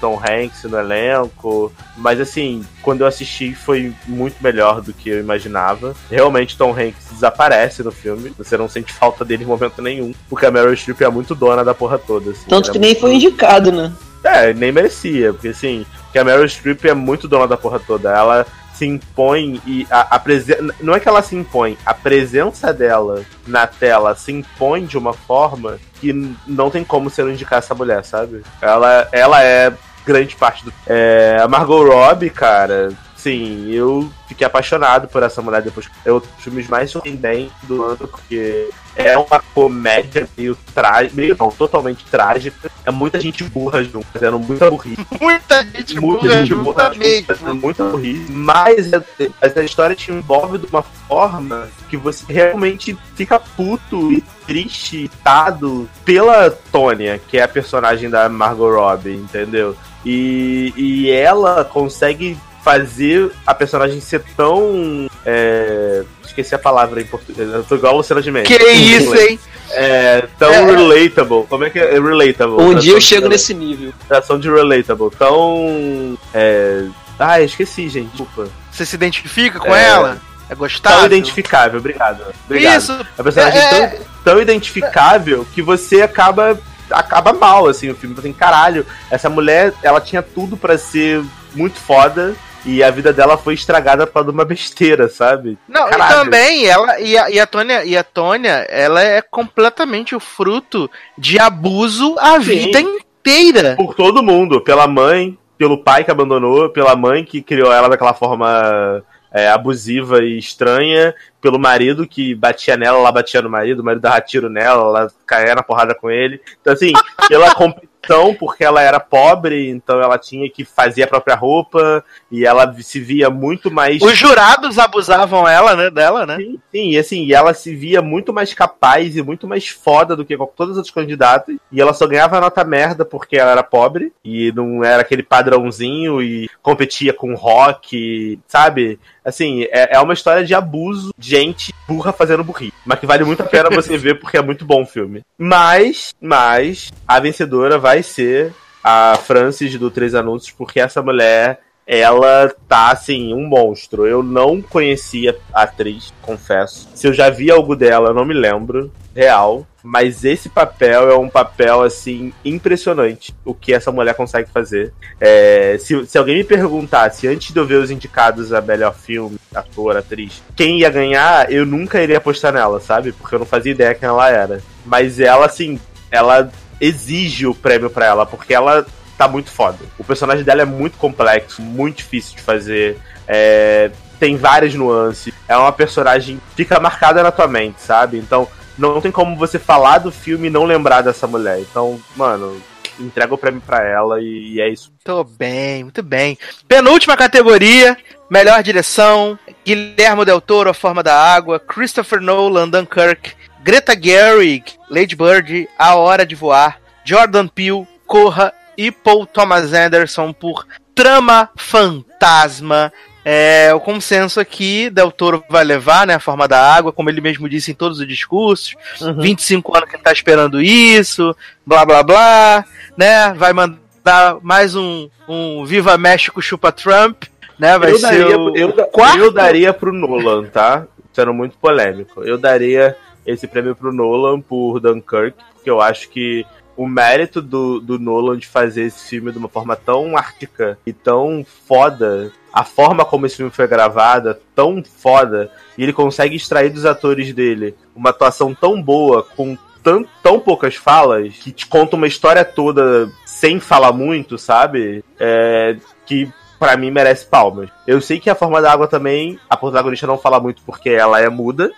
Tom Hanks no elenco. Mas assim, quando eu assisti foi muito melhor do que eu imaginava. Realmente Tom Hanks desaparece no filme, você não sente falta dele em momento nenhum, porque a Meryl Streep é muito dona da porra toda. Assim, Tanto que é nem muito... foi indicado, né? É, nem merecia, porque assim, que a Meryl Streep é muito dona da porra toda. Ela se impõe e a, a presença. Não é que ela se impõe, a presença dela na tela se impõe de uma forma que não tem como não indicar essa mulher, sabe? Ela, ela é grande parte do. É, a Margot Robbie, cara. Sim, eu fiquei apaixonado por essa mulher depois. É um dos filmes mais surpreendentes do ano, porque é uma comédia meio trágica, meio não, totalmente trágica. É muita gente burra junto, fazendo muita burrice. Muita gente muita burra gente junto burra mesmo. fazendo muita burrice. Mas é- essa história te envolve de uma forma que você realmente fica puto e triste, irritado pela Tônia, que é a personagem da Margot Robbie, entendeu? E, e ela consegue fazer a personagem ser tão. É, esqueci a palavra em português. Eu tô igual a Luciana de Mendes. Que isso, hein? É, tão É. relatable. Como é que é? É relatable. Um dia eu chego de- nesse nível. Tradução de relatable. Tão. É... Ah, esqueci, gente. Desculpa. Você se identifica com É. ela? É gostável? Tão identificável, obrigado. Obrigado. Isso. A personagem É, é. tão, tão identificável que você acaba acaba mal, assim, o filme. Assim, caralho, essa mulher, ela tinha tudo pra ser muito foda e a vida dela foi estragada por uma besteira, sabe? Não, Caralho. e também ela e a, e a Tônia, e a Tônia, ela é completamente o fruto de abuso a vida inteira. Por todo mundo, pela mãe, pelo pai que abandonou, pela mãe que criou ela daquela forma é, abusiva e estranha, pelo marido que batia nela, ela batia no marido, o marido dava tiro nela, ela caía na porrada com ele. Então, assim, pela competição, porque ela era pobre, então ela tinha que fazer a própria roupa, e ela se via muito mais. Os jurados abusavam ela, né, dela, né? Sim, sim, e assim, e ela se via muito mais capaz e muito mais foda do que todas as outras candidatas. E ela só ganhava nota merda porque ela era pobre e não era aquele padrãozinho e competia com rock, sabe? Assim, é, é uma história de abuso de gente burra fazendo burrice. Mas que vale muito a pena você ver porque é muito bom o filme. Mas, mas, a vencedora vai ser a Francis do Três Anúncios, porque essa mulher ela tá assim, um monstro. Eu não conhecia a atriz, confesso. Se eu já vi algo dela, eu não me lembro, real. Mas esse papel é um papel assim impressionante. O que essa mulher consegue fazer. É, se, se alguém me perguntasse antes de eu ver os indicados a melhor filme, ator, atriz, quem ia ganhar, eu nunca iria apostar nela, sabe? Porque eu não fazia ideia quem ela era. Mas ela, assim, ela exige o prêmio pra ela, porque ela tá muito foda. O personagem dela é muito complexo, muito difícil de fazer. É, tem várias nuances. É uma personagem que fica marcada na tua mente, sabe? Então, não tem como você falar do filme e não lembrar dessa mulher. Então, mano, entrega o prêmio pra ela e, e é isso. Muito bem, muito bem. Penúltima categoria, melhor direção, Guilherme Del Toro, A Forma da Água, Christopher Nolan, Dunkirk, Greta Gerwig, Lady Bird, A Hora de Voar, Jordan Peele, Corra e Paul Thomas Anderson por Trama Fantasma. É, o consenso aqui, Del Toro vai levar, né, a forma da água, como ele mesmo disse em todos os discursos. 25 anos que ele tá esperando isso, blá blá blá, né? Vai mandar mais um, um Viva México Chupa Trump, né? Vai eu, ser daria, o eu, quarto. eu daria pro Nolan, tá? Sendo muito polêmico. Eu daria esse prêmio pro Nolan por Dunkirk, porque eu acho que o mérito do, do Nolan de fazer esse filme de uma forma tão ártica e tão foda, a forma como esse filme foi gravada, tão foda, e ele consegue extrair dos atores dele uma atuação tão boa, com tão, tão poucas falas, que te conta uma história toda sem falar muito, sabe? É, que pra mim merece palmas. Eu sei que a forma da água também, a protagonista não fala muito porque ela é muda,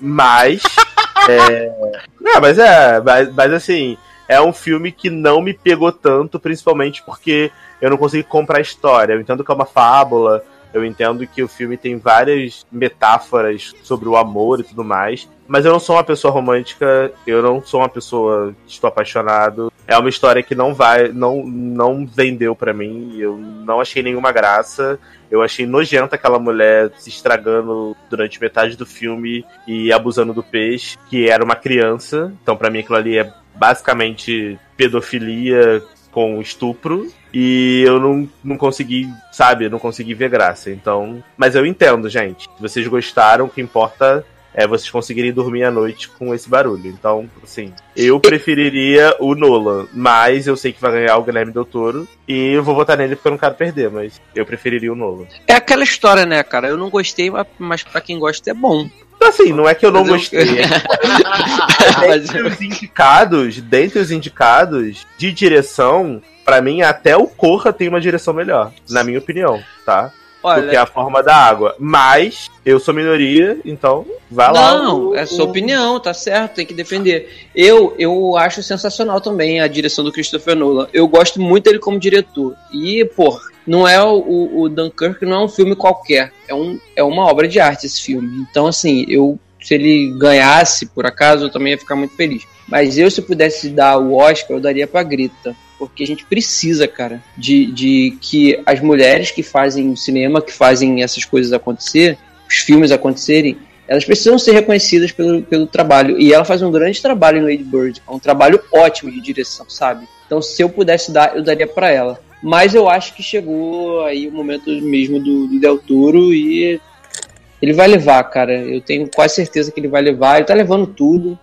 mas. é... Não, mas é, mas, mas assim, é um filme que não me pegou tanto, principalmente porque eu não consegui comprar a história. Eu entendo que é uma fábula, eu entendo que o filme tem várias metáforas sobre o amor e tudo mais. Mas eu não sou uma pessoa romântica, eu não sou uma pessoa que estou apaixonado. É uma história que não vai, não, não vendeu pra mim. Eu não achei nenhuma graça. Eu achei nojenta aquela mulher se estragando durante metade do filme e abusando do peixe, que era uma criança. Então, pra mim, aquilo ali é basicamente pedofilia com estupro. E eu não, não consegui, sabe, eu não consegui ver graça. Então. Mas eu entendo, gente. Se vocês gostaram, o que importa é vocês conseguirem dormir à noite com esse barulho. Então, assim, eu preferiria o Nolan, mas eu sei que vai ganhar o Guilherme Del Toro e eu vou votar nele porque eu não quero perder, mas eu preferiria o Nolan. É aquela história, né, cara? Eu não gostei, mas- mas pra quem gosta é bom. Assim, não é que eu não Mas eu- gostei. Mas dentre os indicados, dentre os indicados de direção, pra mim até o Corra tem uma direção melhor, na minha opinião, tá? Olha, do que a forma da água. Mas eu sou minoria, então vai lá. Não, é sua o... opinião, tá certo, tem que defender. Eu, eu acho sensacional também a direção do Christopher Nolan. Eu gosto muito dele como diretor. E, pô, não é o, o Dunkirk, não é um filme qualquer. É, um, é uma obra de arte esse filme. Então, assim, eu se ele ganhasse, por acaso, eu também ia ficar muito feliz. Mas eu, se pudesse dar o Oscar, eu daria pra Grita porque a gente precisa, cara, de, de que as mulheres que fazem cinema, que fazem essas coisas acontecer, os filmes acontecerem, elas precisam ser reconhecidas pelo, pelo trabalho. E ela faz um grande trabalho em Lady Bird, é um trabalho ótimo de direção, sabe? Então, se eu pudesse dar, eu daria para ela. Mas eu acho que chegou aí o momento mesmo do, do Del Toro e ele vai levar, cara. Eu tenho quase certeza que ele vai levar. Ele tá levando tudo.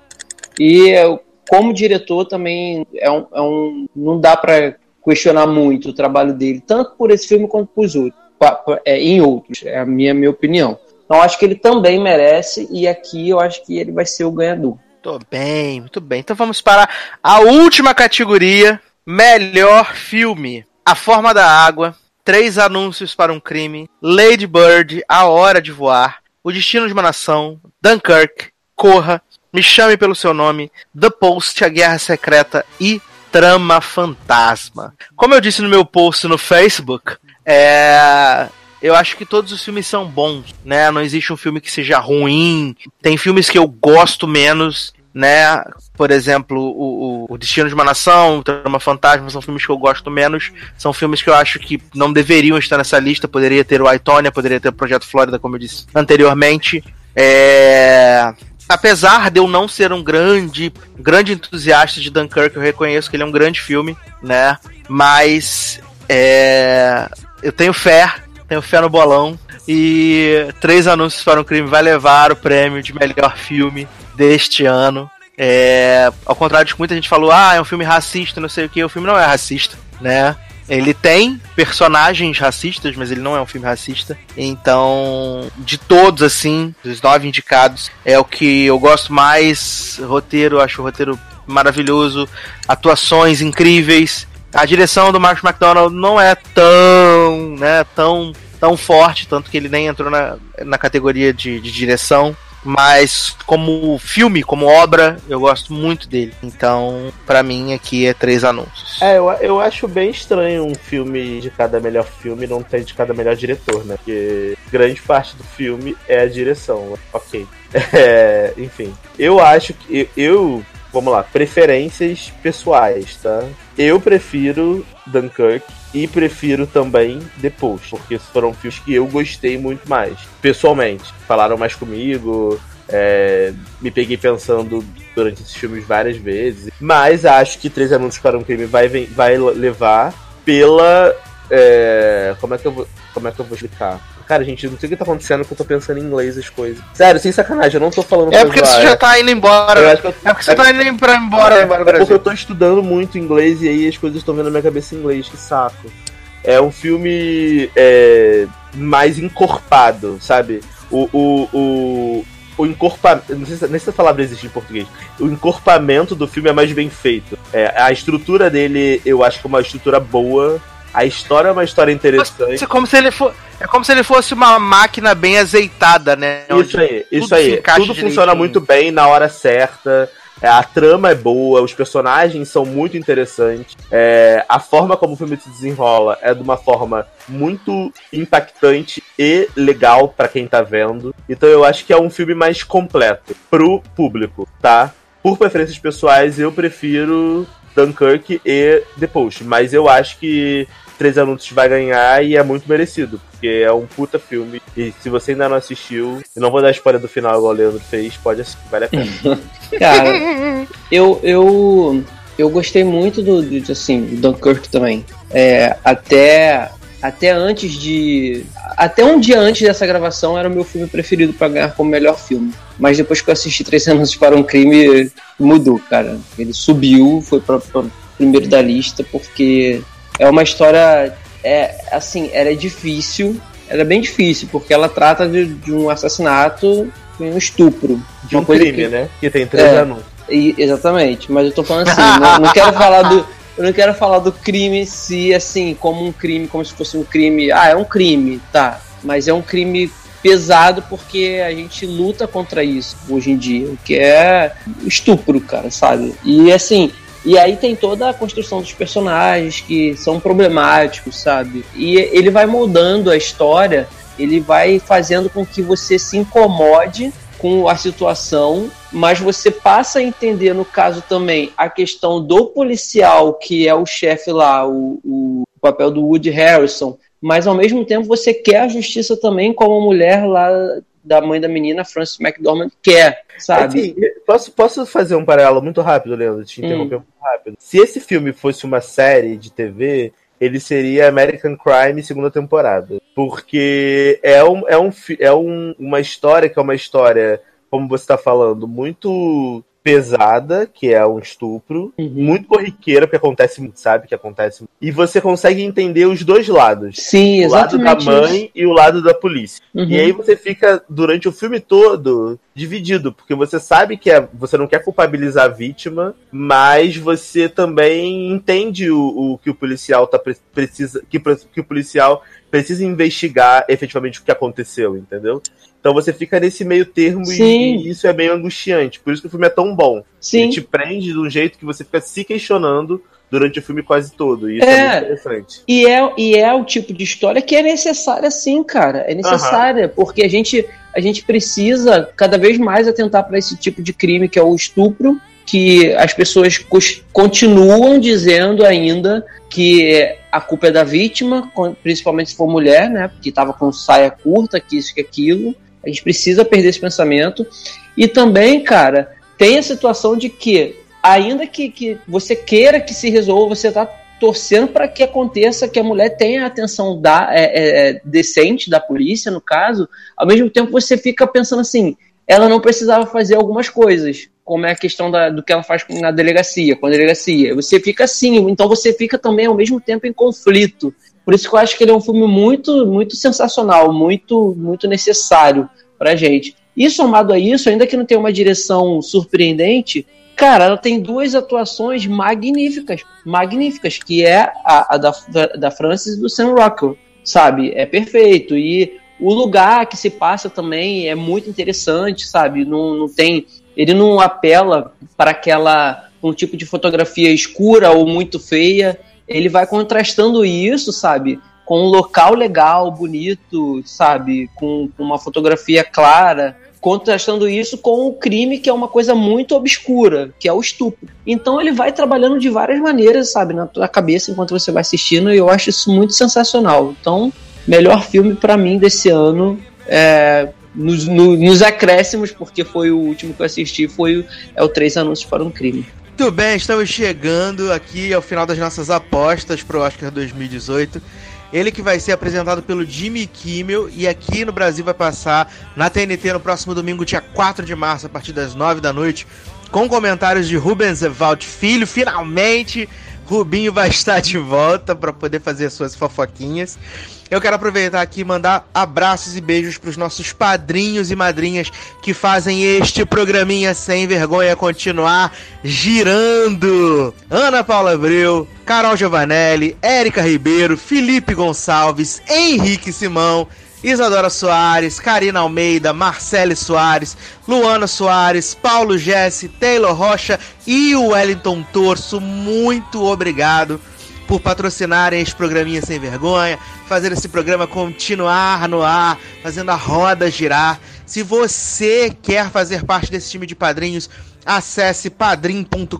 E eu, como diretor também é um, é um não dá para questionar muito o trabalho dele, tanto por esse filme quanto por outros, é, em outros, é a minha, minha opinião. Então acho que ele também merece e aqui eu acho que ele vai ser o ganhador. Muito bem, muito bem. Então vamos para a última categoria, melhor filme. A Forma da Água, Três Anúncios para um Crime, Lady Bird, A Hora de Voar, O Destino de uma Nação, Dunkirk, Corra, me Chame Pelo Seu Nome, The Post, A Guerra Secreta e Trama Fantasma. Como eu disse no meu post no Facebook, é... eu acho que todos os filmes são bons, né? Não existe um filme que seja ruim. Tem filmes que eu gosto menos, né? Por exemplo, o, o Destino de uma Nação, o Trama Fantasma são filmes que eu gosto menos. São filmes que eu acho que não deveriam estar nessa lista. Poderia ter o Aitonia, poderia ter o Projeto Flórida, como eu disse anteriormente. É apesar de eu não ser um grande, grande entusiasta de Dunkirk, eu reconheço que ele é um grande filme, né? Mas é, eu tenho fé, tenho fé no bolão. E Três Anúncios para um Crime vai levar o prêmio de melhor filme deste ano. É, ao contrário de que muita gente falou, ah, é um filme racista, não sei o que, o filme não é racista, né? Ele tem personagens racistas, mas ele não é um filme racista. Então, de todos, assim, dos nove indicados, é o que eu gosto mais. Roteiro, acho o roteiro maravilhoso, atuações incríveis. A direção do Mark McDonald não é tão, né, tão, tão forte, tanto que ele nem entrou na, na categoria de, de direção mas como filme, como obra, eu gosto muito dele. Então, para mim, aqui é três anúncios. É, eu, eu acho bem estranho um filme de cada melhor filme não ter de cada melhor diretor, né? Porque grande parte do filme é a direção. Ok. É, enfim, eu acho que eu vamos lá, preferências pessoais, tá? Eu prefiro Dunkirk e prefiro também depois, porque foram filmes que eu gostei muito mais, pessoalmente. Falaram mais comigo, é, me peguei pensando durante esses filmes várias vezes. Mas acho que Três Anúncios para um Crime vai, vai levar pela. É, como, é que eu vou, como é que eu vou explicar? Cara, gente, não sei o que tá acontecendo que eu tô pensando em inglês as coisas. Sério, sem sacanagem, eu não tô falando É porque você já tá indo embora. Eu eu... É porque você é... tá indo pra embora. É, embora é porque eu tô estudando muito inglês e aí as coisas estão vendo na minha cabeça em inglês, que saco. É um filme é, mais encorpado, sabe? O, o, o, o encorpamento. Não sei, se, nem se a palavra existe em português. O encorpamento do filme é mais bem feito. É, a estrutura dele, eu acho que é uma estrutura boa. A história é uma história interessante. É como se ele for, é como se ele fosse uma máquina bem azeitada, né? Isso aí, isso aí. Tudo funciona muito bem na hora certa. É, a trama é boa, os personagens são muito interessantes. É, a forma como o filme se desenrola é de uma forma muito impactante e legal para quem tá vendo. Então eu acho que é um filme mais completo pro público, tá? Por preferências pessoais, eu prefiro Dunkirk e The Post, mas eu acho que Três Anúncios vai ganhar e é muito merecido, porque é um puta filme. E se você ainda não assistiu, eu não vou dar spoiler do final igual o Leandro fez, pode assistir, vale a pena. Cara, eu, eu, eu gostei muito do, do assim, Dunkirk também. É, até, até antes de. Até um dia antes dessa gravação era o meu filme preferido para ganhar como melhor filme. Mas depois que eu assisti Três Anos para um Crime, mudou, cara. Ele subiu, foi para primeiro da lista, porque é uma história. É, assim, ela é difícil. Ela é bem difícil, porque ela trata de, de um assassinato e um estupro. De um crime, que, né? Que tem três é, anos. E, exatamente, mas eu tô falando assim, não, não, quero falar do. eu não quero falar do crime si, assim, como um crime, como se fosse um crime. Ah, é um crime, tá. Mas é um crime pesado porque a gente luta contra isso hoje em dia, o que é estupro, cara, sabe? E assim, e aí tem toda a construção dos personagens que são problemáticos, sabe? E ele vai moldando a história, ele vai fazendo com que você se incomode com a situação, mas você passa a entender, no caso também, a questão do policial, que é o chefe lá, o, o papel do Woody Harrison, mas ao mesmo tempo você quer a justiça também como a mulher lá da mãe da menina, Frances McDormand, quer, sabe? Assim, posso, posso fazer um paralelo muito rápido, Leandro? Te interromper hum. muito rápido. Se esse filme fosse uma série de TV, ele seria American Crime segunda temporada. Porque é, um, é, um, é um, uma história que é uma história, como você está falando, muito pesada, que é um estupro, uhum. muito corriqueira, porque acontece, sabe que acontece. E você consegue entender os dois lados. Sim, exatamente. O lado da mãe isso. e o lado da polícia. Uhum. E aí você fica, durante o filme todo, dividido, porque você sabe que é, você não quer culpabilizar a vítima, mas você também entende o, o que o policial tá precisa, que, que o policial precisa investigar efetivamente o que aconteceu, entendeu? Então você fica nesse meio termo e, e, isso é meio angustiante. Por isso que o filme é tão bom. Sim. Ele te prende de um jeito que você fica se questionando durante o filme quase todo. E isso é, é muito interessante. E é, e é o tipo de história que é necessária, sim, cara. É necessária, porque a gente, a gente precisa cada vez mais atentar para esse tipo de crime que é o estupro, que as pessoas continuam dizendo ainda que a culpa é da vítima, principalmente se for mulher, né? Porque estava com saia curta, que isso que aquilo. A gente precisa perder esse pensamento. E também, cara, tem a situação de que, ainda que, que você queira que se resolva, você está torcendo para que aconteça, que a mulher tenha a atenção da, é, é, é, decente da polícia, no caso, ao mesmo tempo você fica pensando assim, ela não precisava fazer algumas coisas, como é a questão da, do que ela faz na delegacia, com a delegacia. Você fica assim, então você fica também ao mesmo tempo em conflito. Por isso que eu acho que ele é um filme muito, muito sensacional, muito, muito necessário pra gente. E somado a isso, ainda que não tenha uma direção surpreendente, cara, ela tem duas atuações magníficas, magníficas, que é a, a da, da Francis e do Sam Rockwell, sabe? É perfeito. E o lugar que se passa também é muito interessante, sabe? Não, não tem. Ele não apela para aquela um tipo de fotografia escura ou muito feia ele vai contrastando isso, sabe? Com um local legal, bonito, sabe? Com, com uma fotografia clara, contrastando isso com o crime, que é uma coisa muito obscura, que é o estupro. Então ele vai trabalhando de várias maneiras, sabe, na tua cabeça enquanto você vai assistindo, e eu acho isso muito sensacional. Então, melhor filme para mim desse ano é, nos, no, nos acréscimos, porque foi o último que eu assisti, foi o, é o Três Anúncios para um Crime. Muito bem, estamos chegando aqui ao final das nossas apostas para o Oscar 2018. Ele que vai ser apresentado pelo Jimmy Kimmel e aqui no Brasil vai passar na TNT no próximo domingo, dia 4 de março, a partir das 9 da noite, com comentários de Rubens Evald Filho. Finalmente, Rubinho vai estar de volta para poder fazer suas fofoquinhas. Eu quero aproveitar aqui e mandar abraços e beijos para os nossos padrinhos e madrinhas que fazem este programinha sem vergonha continuar girando. Ana Paula Abreu, Carol Giovanelli, Érica Ribeiro, Felipe Gonçalves, Henrique Simão, Isadora Soares, Karina Almeida, Marcele Soares, Luana Soares, Paulo Jesse, Taylor Rocha e Wellington Torso. Muito obrigado por patrocinarem este programinha sem vergonha, fazer esse programa continuar no ar, fazendo a roda girar. Se você quer fazer parte desse time de padrinhos, acesse padrim.com.br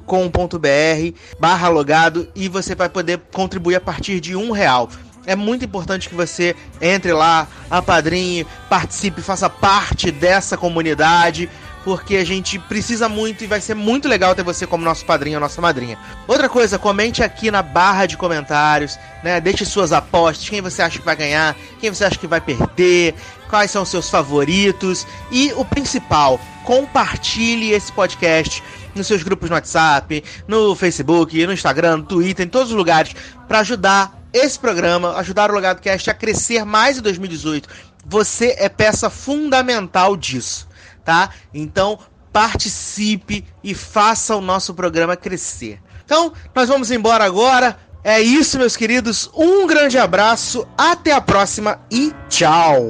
barra logado e você vai poder contribuir a partir de um real. É muito importante que você entre lá, apadrinhe, participe, faça parte dessa comunidade porque a gente precisa muito e vai ser muito legal ter você como nosso padrinho nossa madrinha. Outra coisa, comente aqui na barra de comentários, né? Deixe suas apostas, quem você acha que vai ganhar, quem você acha que vai perder, quais são seus favoritos e o principal, compartilhe esse podcast nos seus grupos no WhatsApp, no Facebook, no Instagram, no Twitter, em todos os lugares para ajudar esse programa, ajudar o Logado Cast a crescer mais em 2018. Você é peça fundamental disso tá? Então participe e faça o nosso programa crescer. Então, nós vamos embora agora. É isso, meus queridos. Um grande abraço, até a próxima e tchau!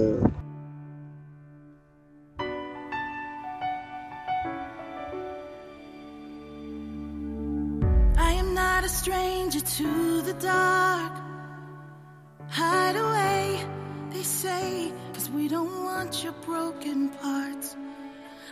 Hide away, they say, cause we don't want your broken parts.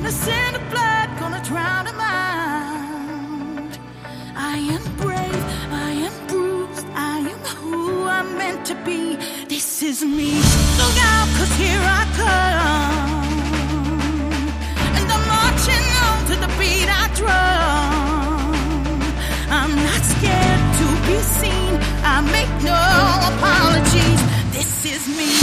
Gonna send the blood, gonna drown them out. I am brave, I am bruised, I am who I'm meant to be. This is me. Look out, cause here I come. And I'm marching on to the beat I drum. I'm not scared to be seen, I make no apologies. This is me.